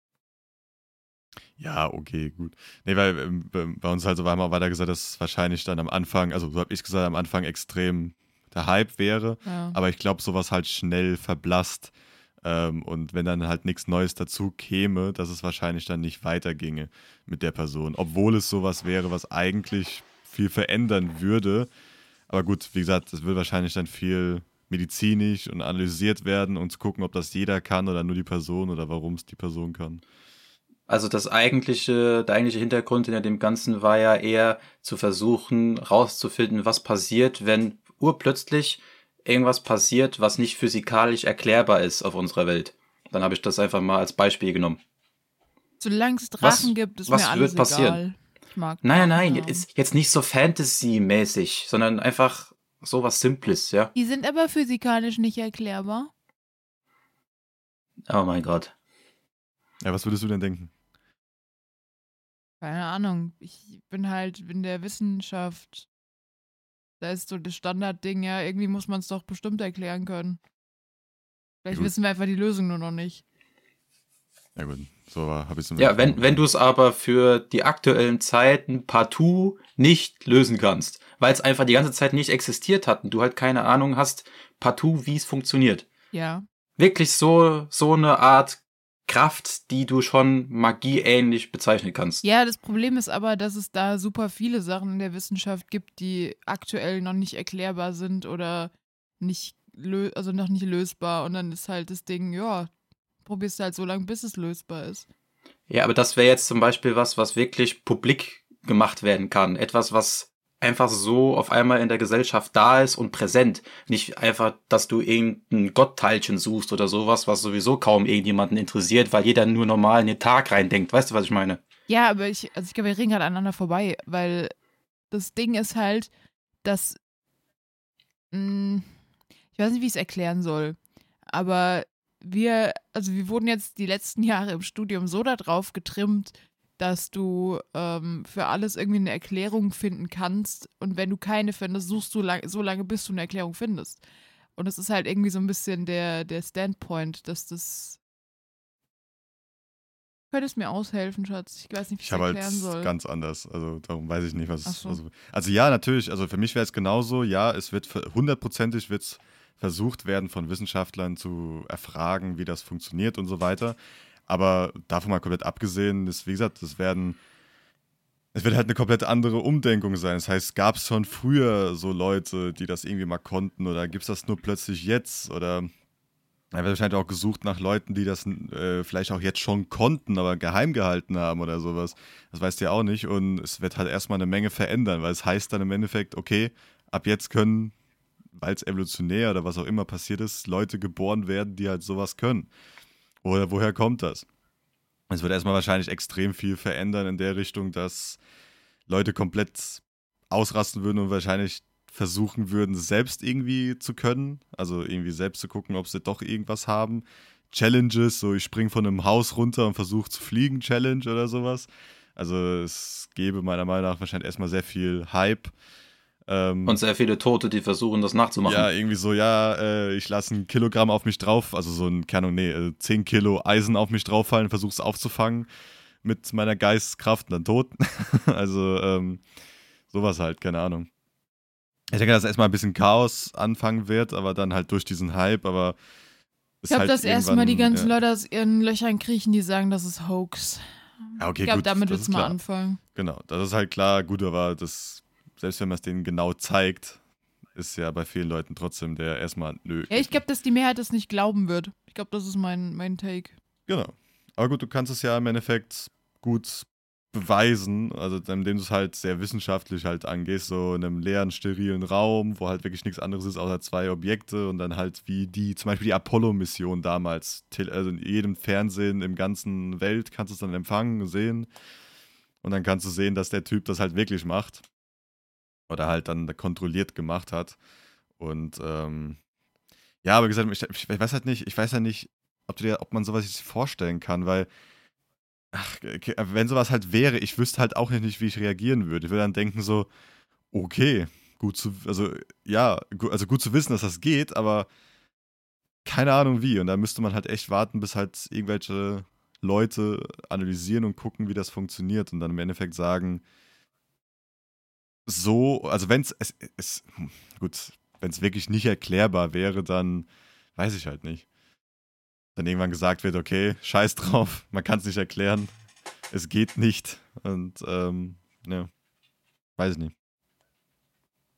Ja, okay, gut. Nee, weil ähm, bei uns halt so war immer weiter gesagt, dass es wahrscheinlich dann am Anfang, also so habe ich gesagt, am Anfang extrem der Hype wäre, Ja. aber ich glaube, sowas halt schnell verblasst. Ähm, und wenn dann halt nichts Neues dazu käme, dass es wahrscheinlich dann nicht weiterginge mit der Person. Obwohl es sowas wäre, was eigentlich viel verändern würde. Aber gut, wie gesagt, es wird wahrscheinlich dann viel medizinisch und analysiert werden, um zu gucken, ob das jeder kann oder nur die Person oder warum es die Person kann. Also das eigentliche, der eigentliche Hintergrund hinter dem Ganzen war ja eher zu versuchen, rauszufinden, was passiert, wenn urplötzlich irgendwas passiert, was nicht physikalisch erklärbar ist auf unserer Welt. Dann habe ich das einfach mal als Beispiel genommen. Solange es Was- Drachen gibt, ist was mir alles wird passieren? egal. Ich mag Nein, nein, ja. jetzt, jetzt nicht so Fantasy-mäßig, sondern einfach sowas Simples, ja. Die sind aber physikalisch nicht erklärbar. Oh mein Gott. Ja, was würdest du denn denken? Keine Ahnung. Ich bin halt in der Wissenschaft. Da ist so das Standardding, ja, irgendwie muss man es doch bestimmt erklären können. Vielleicht Gut. wissen wir einfach die Lösung nur noch nicht. Ja gut, so habe ich es Ja, wenn, wenn du es aber für die aktuellen Zeiten partout nicht lösen kannst, weil es einfach die ganze Zeit nicht existiert hat und du halt keine Ahnung hast, partout, wie es funktioniert. Ja. Wirklich so, so eine Art Kraft, die du schon magieähnlich bezeichnen kannst. Ja, das Problem ist aber, dass es da super viele Sachen in der Wissenschaft gibt, die aktuell noch nicht erklärbar sind oder nicht also noch nicht lösbar. Und dann ist halt das Ding, ja, probierst du halt so lange, bis es lösbar ist. Ja, aber das wäre jetzt zum Beispiel was, was wirklich publik gemacht werden kann. Etwas, was einfach so auf einmal in der Gesellschaft da ist und präsent. Nicht einfach, dass du irgendein Gottteilchen suchst oder sowas, was sowieso kaum irgendjemanden interessiert, weil jeder nur normal in den Tag reindenkt. Weißt du, was ich meine? Ja, aber ich, also ich glaube, wir reden gerade aneinander vorbei, weil das Ding ist halt, dass, mh, ich weiß nicht, wie ich es erklären soll, aber wir, also wir wurden jetzt die letzten Jahre im Studium so darauf getrimmt, dass du ähm, für alles irgendwie eine Erklärung finden kannst und wenn du keine findest, suchst du lang, so lange, bis du eine Erklärung findest. Und es ist halt irgendwie so ein bisschen der, der Standpoint, dass das. Könntest mir aushelfen, Schatz? Ich weiß nicht, wie ich es habe erklären halt soll. ganz anders. Also darum weiß ich nicht, was. So. Also, also ja, natürlich. Also für mich wäre es genauso. Ja, es wird hundertprozentig wird's versucht werden, von Wissenschaftlern zu erfragen, wie das funktioniert und so weiter. Aber davon mal komplett abgesehen, ist, wie gesagt, es werden. Es wird halt eine komplett andere Umdenkung sein. Das heißt, gab es schon früher so Leute, die das irgendwie mal konnten oder gibt es das nur plötzlich jetzt? Oder da wird wahrscheinlich auch gesucht nach Leuten, die das äh, vielleicht auch jetzt schon konnten, aber geheim gehalten haben oder sowas. Das weißt du ja auch nicht. Und es wird halt erstmal eine Menge verändern, weil es heißt dann im Endeffekt, okay, ab jetzt können, weil es evolutionär oder was auch immer passiert ist, Leute geboren werden, die halt sowas können. Oder woher kommt das? Es wird erstmal wahrscheinlich extrem viel verändern in der Richtung, dass Leute komplett ausrasten würden und wahrscheinlich versuchen würden, selbst irgendwie zu können. Also irgendwie selbst zu gucken, ob sie doch irgendwas haben. Challenges, so ich spring von einem Haus runter und versuche zu fliegen, Challenge oder sowas. Also es gäbe meiner Meinung nach wahrscheinlich erstmal sehr viel Hype. Ähm, Und sehr viele Tote, die versuchen, das nachzumachen. ja, irgendwie so, ja, äh, ich lasse ein Kilogramm auf mich drauf, also so ein, keine Ahnung, nee, äh, 10 Kilo Eisen auf mich drauffallen, versuche es aufzufangen mit meiner Geisteskraft und dann tot. also, ähm, sowas halt, keine Ahnung. Ich denke, dass erstmal ein bisschen Chaos anfangen wird, aber dann halt durch diesen Hype, aber. Ich glaube, halt dass erstmal die ganzen ja. Leute aus ihren Löchern kriechen, die sagen, das ist Hoax. Ja, okay, ich glaube, damit wird es mal klar. anfangen. Genau, das ist halt klar, gut, aber das, selbst wenn man es denen genau zeigt, ist ja bei vielen Leuten trotzdem der erstmal, nö. Ja, ich glaube, dass die Mehrheit das nicht glauben wird. Ich glaube, das ist mein, mein Take. Genau. Aber gut, du kannst es ja im Endeffekt gut beweisen, also indem du es halt sehr wissenschaftlich halt angehst, so in einem leeren, sterilen Raum, wo halt wirklich nichts anderes ist außer zwei Objekte und dann halt wie die, zum Beispiel die Apollo-Mission damals, also in jedem Fernsehen im ganzen Welt kannst du es dann empfangen, sehen und dann kannst du sehen, dass der Typ das halt wirklich macht oder halt dann kontrolliert gemacht hat und ähm, ja, aber gesagt, ich, ich weiß halt nicht, ich weiß ja nicht, ob, dir, ob man sowas sich vorstellen kann, weil ach, wenn sowas halt wäre, ich wüsste halt auch nicht, wie ich reagieren würde. Ich würde dann denken so, okay, gut zu, also ja, gu- also gut zu wissen, dass das geht, aber keine Ahnung wie. Und da müsste man halt echt warten, bis halt irgendwelche Leute analysieren und gucken, wie das funktioniert und dann im Endeffekt sagen, so, also wenn es, es, hm, gut, wenn es wirklich nicht erklärbar wäre, dann weiß ich halt nicht dann irgendwann gesagt wird, okay, scheiß drauf, man kann es nicht erklären, es geht nicht und ähm, ja, weiß ich nicht.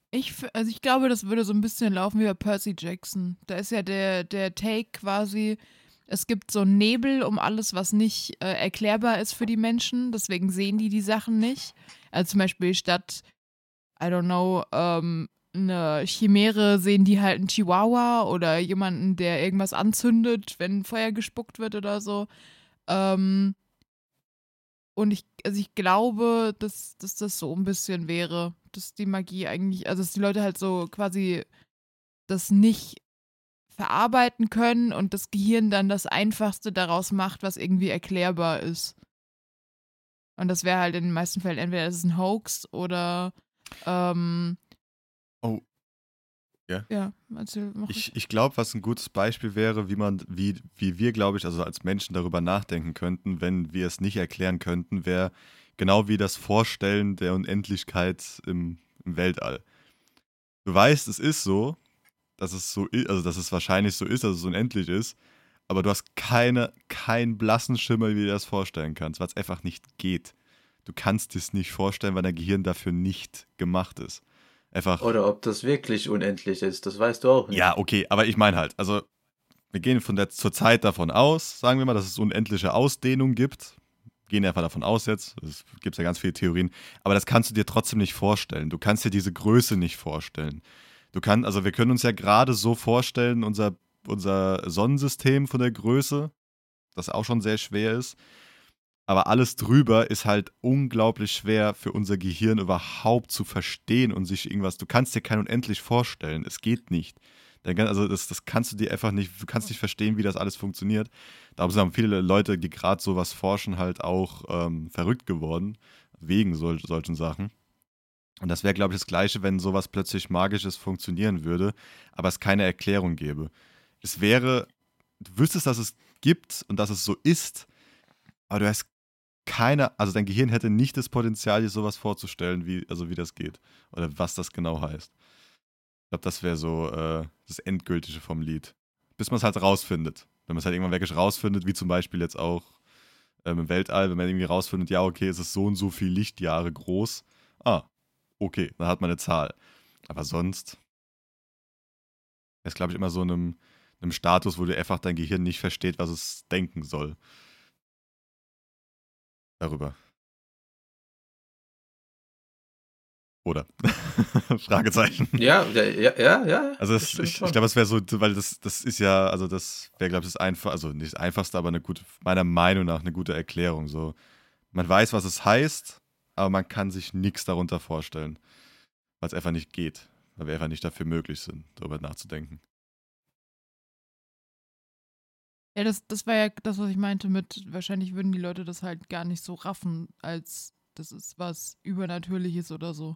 Ich, also ich glaube, das würde so ein bisschen laufen wie bei Percy Jackson. Da ist ja der, der Take quasi, es gibt so Nebel um alles, was nicht äh, erklärbar ist für die Menschen. Deswegen sehen die die Sachen nicht. Also zum Beispiel statt, I don't know, ähm, eine Chimäre sehen die halt einen Chihuahua oder jemanden, der irgendwas anzündet, wenn Feuer gespuckt wird oder so. Ähm, und ich, also ich glaube, dass, dass das so ein bisschen wäre, dass die Magie eigentlich, also dass die Leute halt so quasi das nicht verarbeiten können und das Gehirn dann das Einfachste daraus macht, was irgendwie erklärbar ist. Und das wäre halt in den meisten Fällen entweder es ist ein Hoax oder ähm, Oh. Ja. Ja, erzähl, mach Ich, ich glaube, was ein gutes Beispiel wäre, wie man, wie, wie wir, glaube ich, also als Menschen darüber nachdenken könnten, wenn wir es nicht erklären könnten, wäre genau wie das Vorstellen der Unendlichkeit im, im Weltall. Du weißt, es ist so, dass es so ist, also dass es wahrscheinlich so ist, dass es unendlich ist, aber du hast keine, keinen blassen Schimmer, wie du dir das vorstellen kannst, weil es einfach nicht geht. Du kannst es nicht vorstellen, weil dein Gehirn dafür nicht gemacht ist. Einfach. Oder ob das wirklich unendlich ist, das weißt du auch nicht. Ja, okay, aber ich meine halt, also wir gehen von der zur Zeit davon aus, sagen wir mal, dass es unendliche Ausdehnung gibt. Gehen einfach davon aus jetzt, es gibt ja ganz viele Theorien, aber das kannst du dir trotzdem nicht vorstellen. Du kannst dir diese Größe nicht vorstellen. Du kannst, also wir können uns ja gerade so vorstellen, unser, unser Sonnensystem von der Größe, das auch schon sehr schwer ist. Aber alles drüber ist halt unglaublich schwer für unser Gehirn überhaupt zu verstehen und sich irgendwas. Du kannst dir kein unendlich vorstellen. Es geht nicht. Also das, das kannst du dir einfach nicht, du kannst nicht verstehen, wie das alles funktioniert. Darum sind viele Leute, die gerade sowas forschen, halt auch ähm, verrückt geworden, wegen sol solchen Sachen. Und das wäre, glaube ich, das Gleiche, wenn sowas plötzlich Magisches funktionieren würde, aber es keine Erklärung gäbe. Es wäre, du wüsstest, dass es gibt und dass es so ist, aber du hast keine, also dein Gehirn hätte nicht das Potenzial, dir sowas vorzustellen, wie, also wie das geht. Oder was das genau heißt. Ich glaube, das wäre so äh, das Endgültige vom Lied. Bis man es halt rausfindet. Wenn man es halt irgendwann wirklich rausfindet, wie zum Beispiel jetzt auch ähm, im Weltall, wenn man irgendwie rausfindet, ja, okay, es ist so und so viel Lichtjahre groß. Ah, okay, dann hat man eine Zahl. Aber sonst ist, glaube ich, immer so in einem, einem Status, wo du einfach dein Gehirn nicht versteht, was es denken soll. Darüber. Oder? Fragezeichen. Ja, ja, ja, ja. ja Also das ich, ich glaube, das wäre so, weil das, das ist ja, also das wäre, glaube ich, das einfach, also nicht das einfachste, aber eine gute, meiner Meinung nach eine gute Erklärung. So, man weiß, was es heißt, aber man kann sich nichts darunter vorstellen, weil es einfach nicht geht, weil wir einfach nicht dafür möglich sind, darüber nachzudenken. Ja, das, das war ja das, was ich meinte mit, wahrscheinlich würden die Leute das halt gar nicht so raffen, als das ist was Übernatürliches oder so.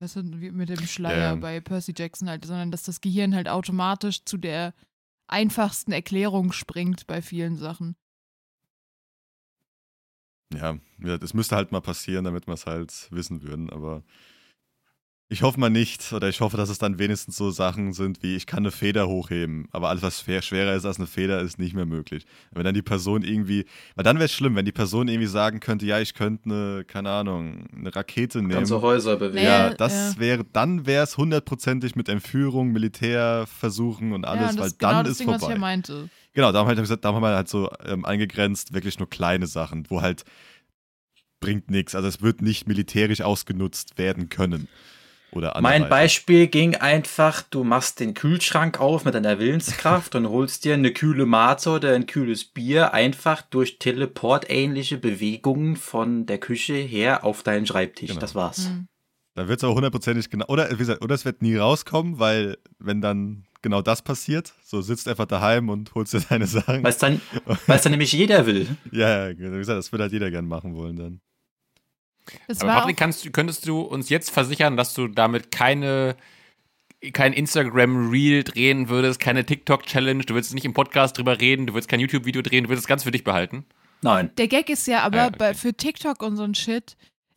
Das ist wie mit dem Schleier Ja. bei Percy Jackson halt, sondern dass das Gehirn halt automatisch zu der einfachsten Erklärung springt bei vielen Sachen. Ja, ja, das müsste halt mal passieren, damit wir es halt wissen würden, aber ich hoffe mal nicht, oder ich hoffe, dass es dann wenigstens so Sachen sind wie, ich kann eine Feder hochheben, aber alles, was schwer, schwerer ist als eine Feder, ist nicht mehr möglich. Wenn dann die Person irgendwie, weil dann wäre es schlimm, wenn die Person irgendwie sagen könnte, ja, ich könnte eine, keine Ahnung, eine Rakete nehmen. Ganze Häuser bewegen. ja, das ja. wäre, dann wäre es hundertprozentig mit Entführung, Militärversuchen und alles, ja, und das weil ist genau dann das ist Ding, was ich vorbei. ja meinte. Genau, da haben wir halt gesagt, da haben wir halt so ähm, eingegrenzt, wirklich nur kleine Sachen, wo halt bringt nichts. Also es wird nicht militärisch ausgenutzt werden können. Oder Mein. Beispiel ging einfach, du machst den Kühlschrank auf mit deiner Willenskraft und holst dir eine kühle Mate oder ein kühles Bier einfach durch teleportähnliche Bewegungen von der Küche her auf deinen Schreibtisch. Genau. Das war's. Hm. Da wird es aber hundertprozentig genau. Oder, wie gesagt, oder es wird nie rauskommen, weil wenn dann genau das passiert, so sitzt einfach daheim und holst dir deine Sachen. Weil es dann, weil's dann nämlich jeder will. Ja, ja, wie gesagt, das würde halt jeder gern machen wollen dann. Das Aber Patrick, kannst, könntest du uns jetzt versichern, dass du damit keine kein Instagram-Reel drehen würdest, keine TikTok-Challenge, du würdest nicht im Podcast drüber reden, du würdest kein YouTube-Video drehen, du würdest es ganz für dich behalten. Nein. Der Gag ist ja aber ja, okay. bei, für TikTok und so ein Shit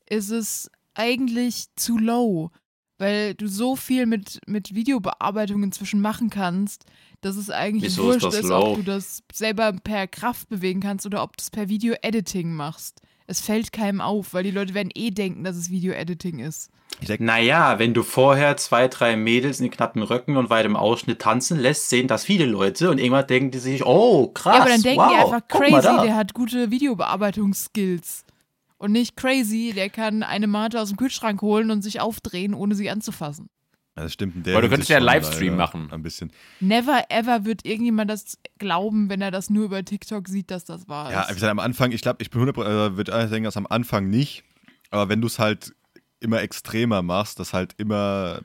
ist es eigentlich zu low, weil du so viel mit, mit Videobearbeitung inzwischen machen kannst, dass es eigentlich Wieso ist wurscht ist, low? ob du das selber per Kraft bewegen kannst oder ob du es per Video-Editing machst. Es fällt keinem auf, weil die Leute werden eh denken, dass es Video-Editing ist. Ich denke, Naja, wenn du vorher zwei, drei Mädels in knappen Röcken und weitem Ausschnitt tanzen lässt, sehen das viele Leute und irgendwann denken die sich, oh, krass, ja, aber dann denken wow, die einfach crazy, der hat gute Videobearbeitungsskills. Und nicht crazy, der kann eine Mate aus dem Kühlschrank holen und sich aufdrehen, ohne sie anzufassen. Das stimmt Aber du könntest ja schon Livestream machen. Ein bisschen. Never ever wird irgendjemand das glauben, wenn er das nur über TikTok sieht, dass das wahr Ja, ist. wie gesagt, am Anfang, ich glaube, ich bin 100%, äh, würde ich denken, dass am Anfang nicht. Aber wenn du es halt immer extremer machst, dass halt immer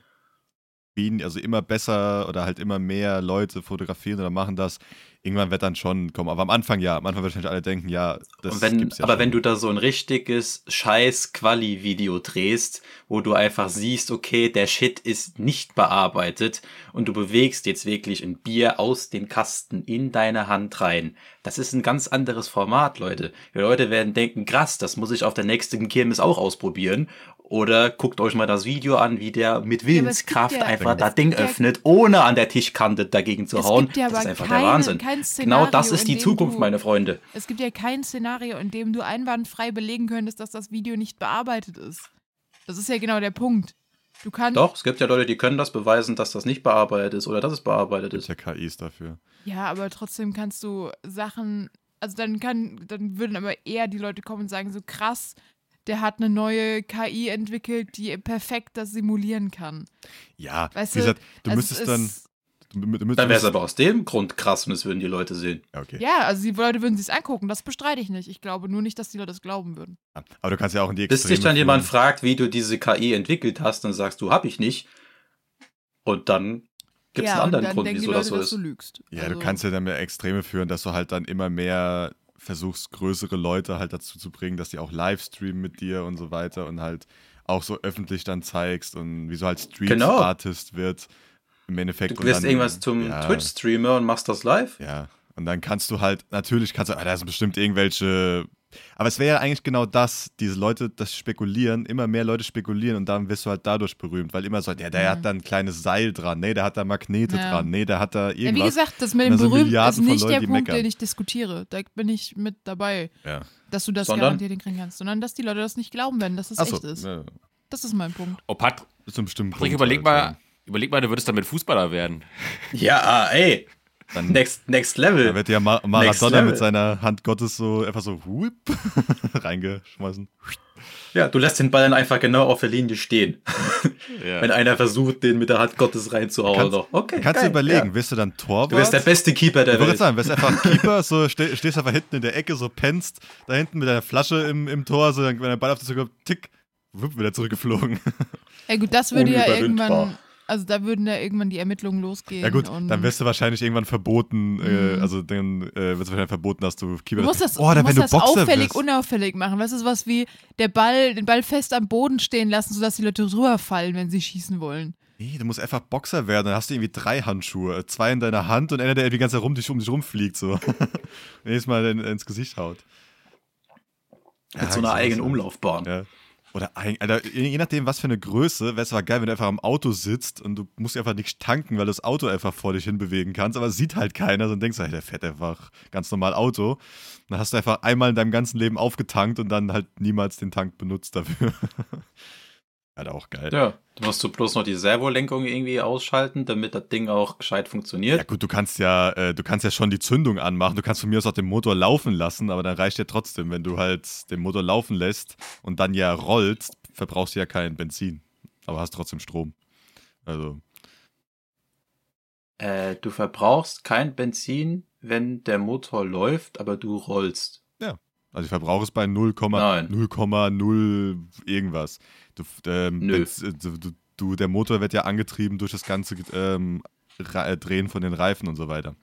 also immer besser oder halt immer mehr Leute fotografieren oder machen das, irgendwann wird dann schon kommen. Aber am Anfang ja, am Anfang wird wahrscheinlich alle denken, ja, das wenn, gibt's ja aber schon. wenn du da so ein richtiges scheiß Quali-Video drehst, wo du einfach siehst, okay, der Shit ist nicht bearbeitet und du bewegst jetzt wirklich ein Bier aus dem Kasten in deine Hand rein. Das ist ein ganz anderes Format, Leute. Die Leute werden denken, krass, das muss ich auf der nächsten Kirmes auch ausprobieren. Oder guckt euch mal das Video an, wie der mit Willenskraft gibt ja- einfach es das Ding gibt öffnet, ohne an der Tischkante dagegen zu Es hauen. gibt ja das aber ist einfach keine- der Wahnsinn. kein Genau Szenario, das ist die Zukunft, du- meine Freunde. Es gibt ja kein Szenario, in dem du einwandfrei belegen könntest, dass das Video nicht bearbeitet ist. Das ist ja genau der Punkt. Du kannst. Doch, es gibt ja Leute, die können das beweisen, dass das nicht bearbeitet ist oder dass es bearbeitet gibt ist. ja KIs dafür. Ja, aber trotzdem kannst du Sachen. Also dann kann, dann würden aber eher die Leute kommen und sagen, so krass, der hat eine neue KI entwickelt, die perfekt das simulieren kann. Ja, Weißt wie du, gesagt, du Also müsstest es dann. Du, du, du, Dann wäre es aber aus dem Grund krass und das würden die Leute sehen. Ja, okay. Ja, also die Leute würden sich angucken, das bestreite ich nicht. Ich glaube nur nicht, dass die Leute das glauben würden. Aber du kannst ja auch in die Bis Extreme dich dann jemand führen. fragt, wie du diese KI entwickelt hast, dann sagst du, hab ich nicht. Und dann gibt es ja, einen anderen und dann Grund, wieso die das Leute, so dass ist. du lügst. Ja, also, du kannst ja dann mehr Extreme führen, dass du halt dann immer mehr versuchst, größere Leute halt dazu zu bringen, dass die auch Livestreamen mit dir und so weiter und halt auch so öffentlich dann zeigst und wie so halt Street Genau. Artist wird im Endeffekt. Du wirst irgendwas zum ja, Twitch-Streamer und machst das live. Ja, und dann kannst du halt, natürlich kannst du, ah, da sind bestimmt irgendwelche, aber es wäre ja eigentlich genau das, diese Leute, das Spekulieren, immer mehr Leute spekulieren und dann wirst du halt dadurch berühmt, weil immer so, ja, der Mhm. hat da ein kleines Seil dran, nee, der hat da Magnete Ja. dran, nee, der hat da Ja, wie irgendwas. gesagt, das mit dem Berühmten ist nicht Leuten, der Punkt, meckern. den ich diskutiere. Da bin ich mit dabei, ja. dass du das Sondern? garantiert hinkriegen kannst. Sondern, dass die Leute das nicht glauben werden, dass es Achso, echt ist. ja, Das ist mein Punkt. Oh, Pat bis zu einem bestimmten Patrick, Punkt überleg halt, mal, ja. überleg mal, du würdest damit Fußballer werden. Ja, ey. Dann, Next, next da Level. wird ja Ma Next Maradona mit seiner Hand Gottes so einfach so whoop, reingeschmeißen. Ja, du lässt den Ball dann einfach genau auf der Linie stehen. Ja. Wenn einer versucht, den mit der Hand Gottes reinzuhauen. Kannst-. Okay, Kannst du geil, überlegen, Ja. wirst du dann Torwart? Du bist der beste Keeper der Ich Welt. gerade sagen, wärst einfach Keeper, so ste stehst einfach hinten in der Ecke, so pennst, da hinten mit deiner Flasche im, im Tor, so dann, wenn der Ball auf dich zukommt, tick, wupp, wieder zurückgeflogen. Ja gut, das würde ja irgendwann also da würden da irgendwann die Ermittlungen losgehen. Ja gut, und dann wirst du wahrscheinlich irgendwann verboten, äh, Mhm. also dann äh, wird es wahrscheinlich verboten, dass du Du Keyboard musst das, Oh, du musst wenn das du auffällig, wirst. unauffällig machen. Weißt du, was wie der Ball, den Ball fest am Boden stehen lassen, sodass die Leute rüberfallen, wenn sie schießen wollen. Nee, du musst einfach Boxer werden, dann hast du irgendwie drei Handschuhe, zwei in deiner Hand und einer, der die ganze Zeit rum dich, um dich rumfliegt, so. Jedes Mal in, ins Gesicht haut. Mit Ja, so einer eigenen. Umlaufbahn. Ja. Oder ein, Alter, je nachdem, was für eine Größe, wäre es aber geil, wenn du einfach am Auto sitzt und du musst einfach nicht tanken, weil du das Auto einfach vor dich hin bewegen kannst, aber sieht halt keiner, dann denkst du, der fährt einfach ganz normal Auto. Dann hast du einfach einmal in deinem ganzen Leben aufgetankt und dann halt niemals den Tank benutzt dafür. Alter, auch geil. Ja, du musst du bloß noch die Servolenkung irgendwie ausschalten, damit das Ding auch gescheit Ja funktioniert. gut, du kannst ja, äh, du kannst ja schon die Zündung anmachen. Du kannst von mir aus auch den Motor laufen lassen, aber dann reicht ja trotzdem, wenn du halt den Motor laufen lässt und dann ja rollst, verbrauchst du ja kein Benzin, aber hast trotzdem Strom. Also Äh, du verbrauchst kein Benzin, wenn der Motor läuft, aber du rollst. Also ich verbrauche es bei 0, Nein. 0,0 irgendwas. Du, ähm, Nö. wenn's, äh, du, du- der Motor wird ja angetrieben durch das ganze ähm, äh, Drehen von den Reifen und so weiter.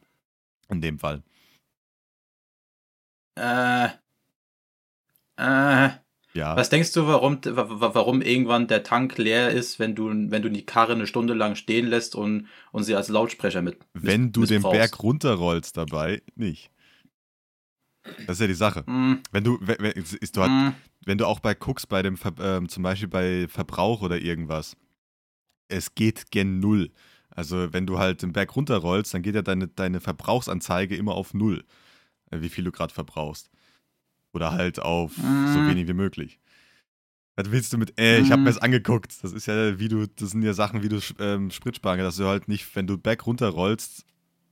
In dem Fall. Äh, äh, Ja. was denkst du, warum, wa- wa- warum irgendwann der Tank leer ist, wenn du, wenn du die Karre eine Stunde lang stehen lässt und, und sie als Lautsprecher mit Wenn du den? Berg runterrollst dabei, nicht. Das ist ja die Sache. Mm, Wenn du, wenn, ist, du halt, mm, wenn du auch bei guckst, bei dem, ähm, zum Beispiel bei Verbrauch oder irgendwas, es geht gen Null. Also wenn du halt den Berg runterrollst, dann geht ja deine, deine Verbrauchsanzeige immer auf Null, äh, wie viel du gerade verbrauchst. Oder halt auf so Mhm. wenig wie möglich. Was willst du mit, äh, ich habe Mhm. mir das angeguckt. Das ist ja, wie du, das sind ja Sachen, wie du ähm, Sprit sparen dass du halt nicht, wenn du Berg runterrollst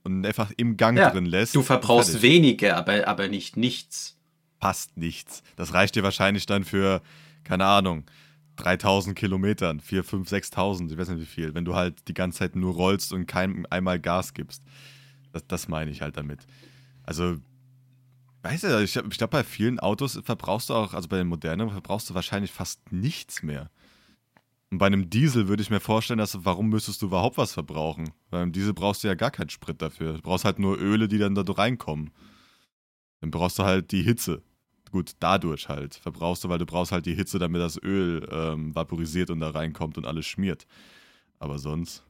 und einfach im Gang Ja, drin lässt. du verbrauchst fertig. weniger, aber, aber nicht nichts. fast nichts. Das reicht dir wahrscheinlich dann für, keine Ahnung, 3000 Kilometern, 4, 5, 6000, ich weiß nicht wie viel, wenn du halt die ganze Zeit nur rollst und kein einmal Gas gibst. Das, das meine ich halt damit. Also, weißt du, ich, ich glaube, bei vielen Autos verbrauchst du auch, also bei den modernen verbrauchst du wahrscheinlich fast nichts mehr. Und bei einem Diesel würde ich mir vorstellen, dass warum müsstest du überhaupt was verbrauchen? Beim Diesel brauchst du ja gar keinen Sprit dafür. Du brauchst halt nur Öle, die dann da reinkommen. Dann brauchst du halt die Hitze. Gut, dadurch halt. Verbrauchst du, weil du brauchst halt die Hitze, damit das Öl ähm, vaporisiert und da reinkommt und alles schmiert. Aber sonst.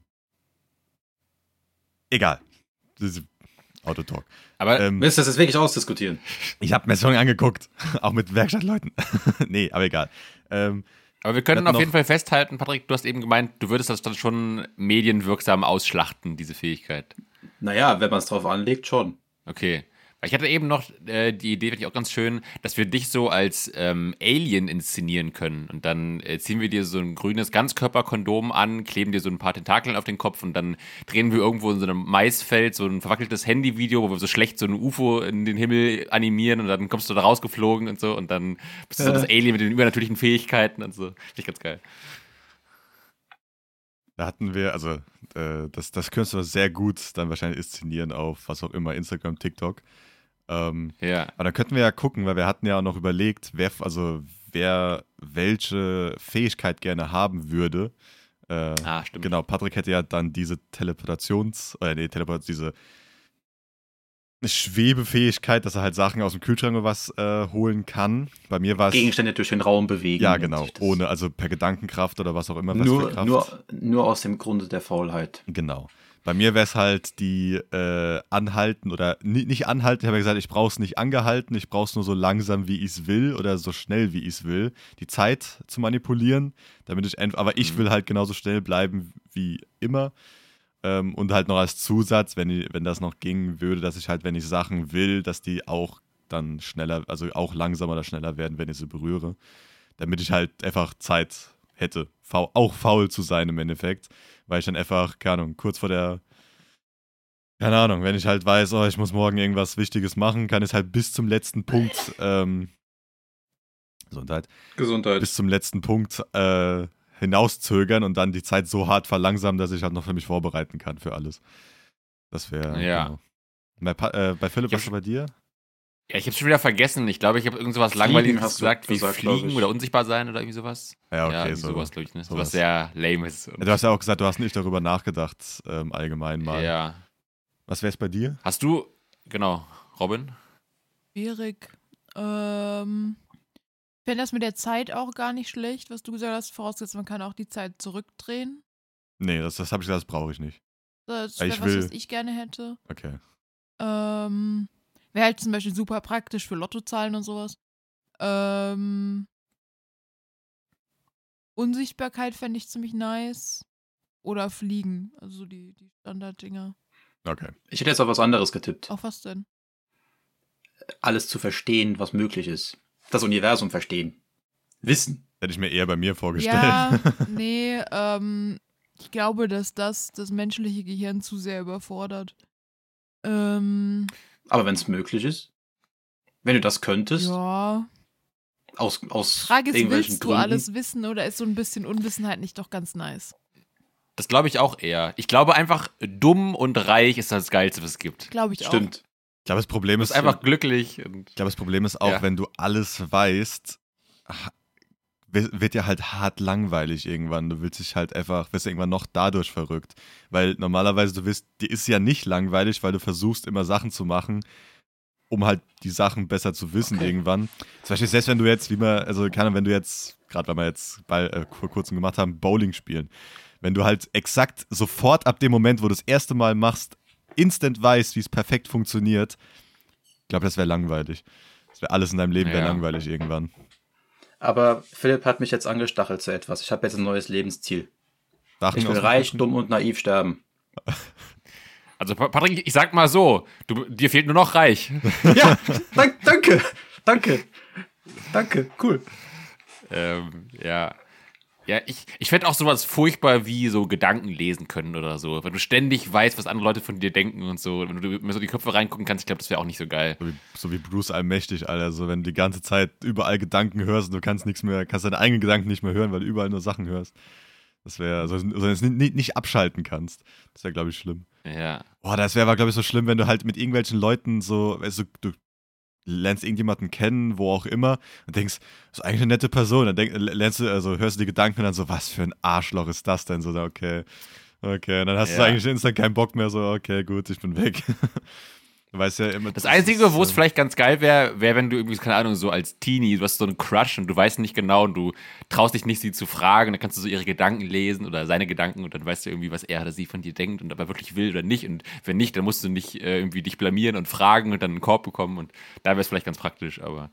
Egal. Das ist Autotalk. Aber Ähm, du das jetzt wirklich ausdiskutieren? ich habe mir schon angeguckt. Auch mit Werkstattleuten. nee, aber egal. Ähm, Aber wir können auf jeden Fall festhalten, Patrick, du hast eben gemeint, du würdest das dann schon medienwirksam ausschlachten, diese Fähigkeit. Naja, wenn man es drauf anlegt, schon. Okay. Ich hatte eben noch äh, die Idee, finde ich auch ganz schön, dass wir dich so als ähm, Alien inszenieren können. Und dann äh, ziehen wir dir so ein grünes Ganzkörperkondom an, kleben dir so ein paar Tentakeln auf den Kopf und dann drehen wir irgendwo in so einem Maisfeld so ein verwackeltes Handyvideo, wo wir so schlecht so ein UFO in den Himmel animieren und dann kommst du da rausgeflogen und so und dann bist du so Äh. das Alien mit den übernatürlichen Fähigkeiten und so. Finde ich ganz geil. da hatten wir, also, äh, das, das könntest du sehr gut dann wahrscheinlich inszenieren auf was auch immer, Instagram, TikTok. Ähm, Ja. Aber dann könnten wir ja gucken, weil wir hatten ja auch noch überlegt, wer, also wer welche Fähigkeit gerne haben würde. Äh, Ah, stimmt. genau, Patrick hätte ja dann diese Teleportations, äh, nee, Teleport, diese Schwebefähigkeit, dass er halt Sachen aus dem Kühlschrank oder was äh, holen kann. Bei mir war es. Gegenstände durch den Raum bewegen. Ja, genau. Ohne, also per Gedankenkraft oder was auch immer. Nur, nur, nur aus dem Grunde der Faulheit. Genau. Bei mir wäre es halt die äh, anhalten oder ni- nicht anhalten. Ich habe ja gesagt, ich brauche es nicht angehalten, ich brauche es nur so langsam, wie ich es will oder so schnell, wie ich es will. Die Zeit zu manipulieren, damit ich einfach, aber ich Mhm. will halt genauso schnell bleiben wie immer. Ähm, und halt noch als Zusatz, wenn, ich, wenn das noch ging würde, dass ich halt, wenn ich Sachen will, dass die auch dann schneller, also auch langsamer oder schneller werden, wenn ich sie berühre. Damit ich halt einfach Zeit hätte, auch faul zu sein im Endeffekt weil ich dann einfach, keine Ahnung, kurz vor der, keine Ahnung, wenn ich halt weiß, oh, ich muss morgen irgendwas Wichtiges machen, kann ich es halt bis zum letzten Punkt, ähm, Gesundheit, Gesundheit. bis zum letzten Punkt äh, hinauszögern und dann die Zeit so hart verlangsamen, dass ich halt noch für mich vorbereiten kann für alles. Das wäre, Ja. Genau. Bei, äh, bei Philipp, Ja, was ist bei dir? Ja, ich hab's schon wieder vergessen. Ich glaube, ich habe irgend sowas Langweiliges gesagt, wie gesagt, Fliegen oder unsichtbar sein oder irgendwie sowas. Ja, okay, irgendwie so. sowas, glaube ich, ne? sowas. Sowas sehr lames. Ja, Du hast ja auch gesagt, du hast nicht darüber nachgedacht, ähm, allgemein mal. Ja. Was wäre es bei dir? Hast du, genau, Robin? Schwierig. Ähm, ich fände das mit der Zeit auch gar nicht schlecht, was du gesagt hast, vorausgesetzt, man kann auch die Zeit zurückdrehen. Nee, das, das habe ich gesagt, das brauche ich nicht. Das Ja, wäre ich was, was will- ich gerne hätte. Okay. Ähm, wäre halt zum Beispiel super praktisch für Lottozahlen und sowas. Ähm, Unsichtbarkeit fände ich ziemlich nice. Oder Fliegen, also so die, die Standarddinger. Okay. Ich hätte jetzt auf was anderes getippt. Auf was denn? Alles zu verstehen, was möglich ist. Das Universum verstehen. Wissen. Hätte ich mir eher bei mir vorgestellt. Ja, nee, ähm, ich glaube, dass das das menschliche Gehirn zu sehr überfordert. Ähm, Aber wenn es möglich ist, wenn du das könntest, ja. aus, aus Frage ist, irgendwelchen willst du Gründen, alles wissen oder ist so ein bisschen Unwissenheit nicht doch ganz nice? Das glaube ich auch eher. Ich glaube einfach, dumm und reich ist das Geilste, was es gibt. Glaube ich auch. stimmt. Ich glaube, das Problem Du ist bist einfach glücklich. Und Ich glaube, das Problem ist auch, Ja. wenn du alles weißt, wird dir halt hart langweilig irgendwann. Du willst dich halt einfach, wirst irgendwann noch dadurch verrückt. Weil normalerweise, du wirst, dir ist ja nicht langweilig, weil du versuchst immer Sachen zu machen, um halt die Sachen besser zu wissen Okay. irgendwann. Zum Beispiel, selbst wenn du jetzt, wie man, also keine Ahnung, wenn du jetzt, gerade weil wir jetzt bei, äh, vor kurzem gemacht haben, Bowling spielen, wenn du halt exakt sofort ab dem Moment, wo du das erste Mal machst, instant weißt, wie es perfekt funktioniert, ich glaube, das wäre langweilig. Das wäre alles in deinem Leben wäre Ja. langweilig irgendwann. Aber Philipp hat mich jetzt angestachelt zu etwas. Ich habe jetzt ein neues Lebensziel. Sachen Ich will reich, dumm und naiv sterben. also, Pa- Patrick, ich sag mal so: du, dir fehlt nur noch reich. Ja, dank, danke, danke, danke, cool. ähm, ja. Ja, ich, ich fände auch sowas furchtbar wie so Gedanken lesen können oder so. Wenn du ständig weißt, was andere Leute von dir denken und so. Wenn du mir so die Köpfe reingucken kannst, ich glaube, das wäre auch nicht so geil. So wie, so wie Bruce Allmächtig, Alter. So, wenn du die ganze Zeit überall Gedanken hörst und du kannst nichts mehr, kannst deine eigenen Gedanken nicht mehr hören, weil du überall nur Sachen hörst. Das wäre, also, also wenn du es nicht, nicht abschalten kannst. Das wäre, glaube ich, schlimm. Ja. Boah, das wäre aber, glaube ich, so schlimm, wenn du halt mit irgendwelchen Leuten so, weißt du, du lernst irgendjemanden kennen, wo auch immer, und denkst, das ist eigentlich eine nette Person. Dann denk, lernst du, also hörst du die Gedanken und dann so, was für ein Arschloch ist das denn? So, okay, okay. Und dann hast du Ja. eigentlich instant keinen Bock mehr, so, okay, gut, ich bin weg. weißt ja immer. Das Einzige, wo es äh, vielleicht ganz geil wäre, wäre, wenn du irgendwie, keine Ahnung, so als Teenie, du hast so einen Crush und du weißt nicht genau und du traust dich nicht, sie zu fragen, dann kannst du so ihre Gedanken lesen oder seine Gedanken und dann weißt du irgendwie, was er oder sie von dir denkt und ob er wirklich will oder nicht. Und wenn nicht, dann musst du nicht äh, irgendwie dich blamieren und fragen und dann einen Korb bekommen und da wäre es vielleicht ganz praktisch, aber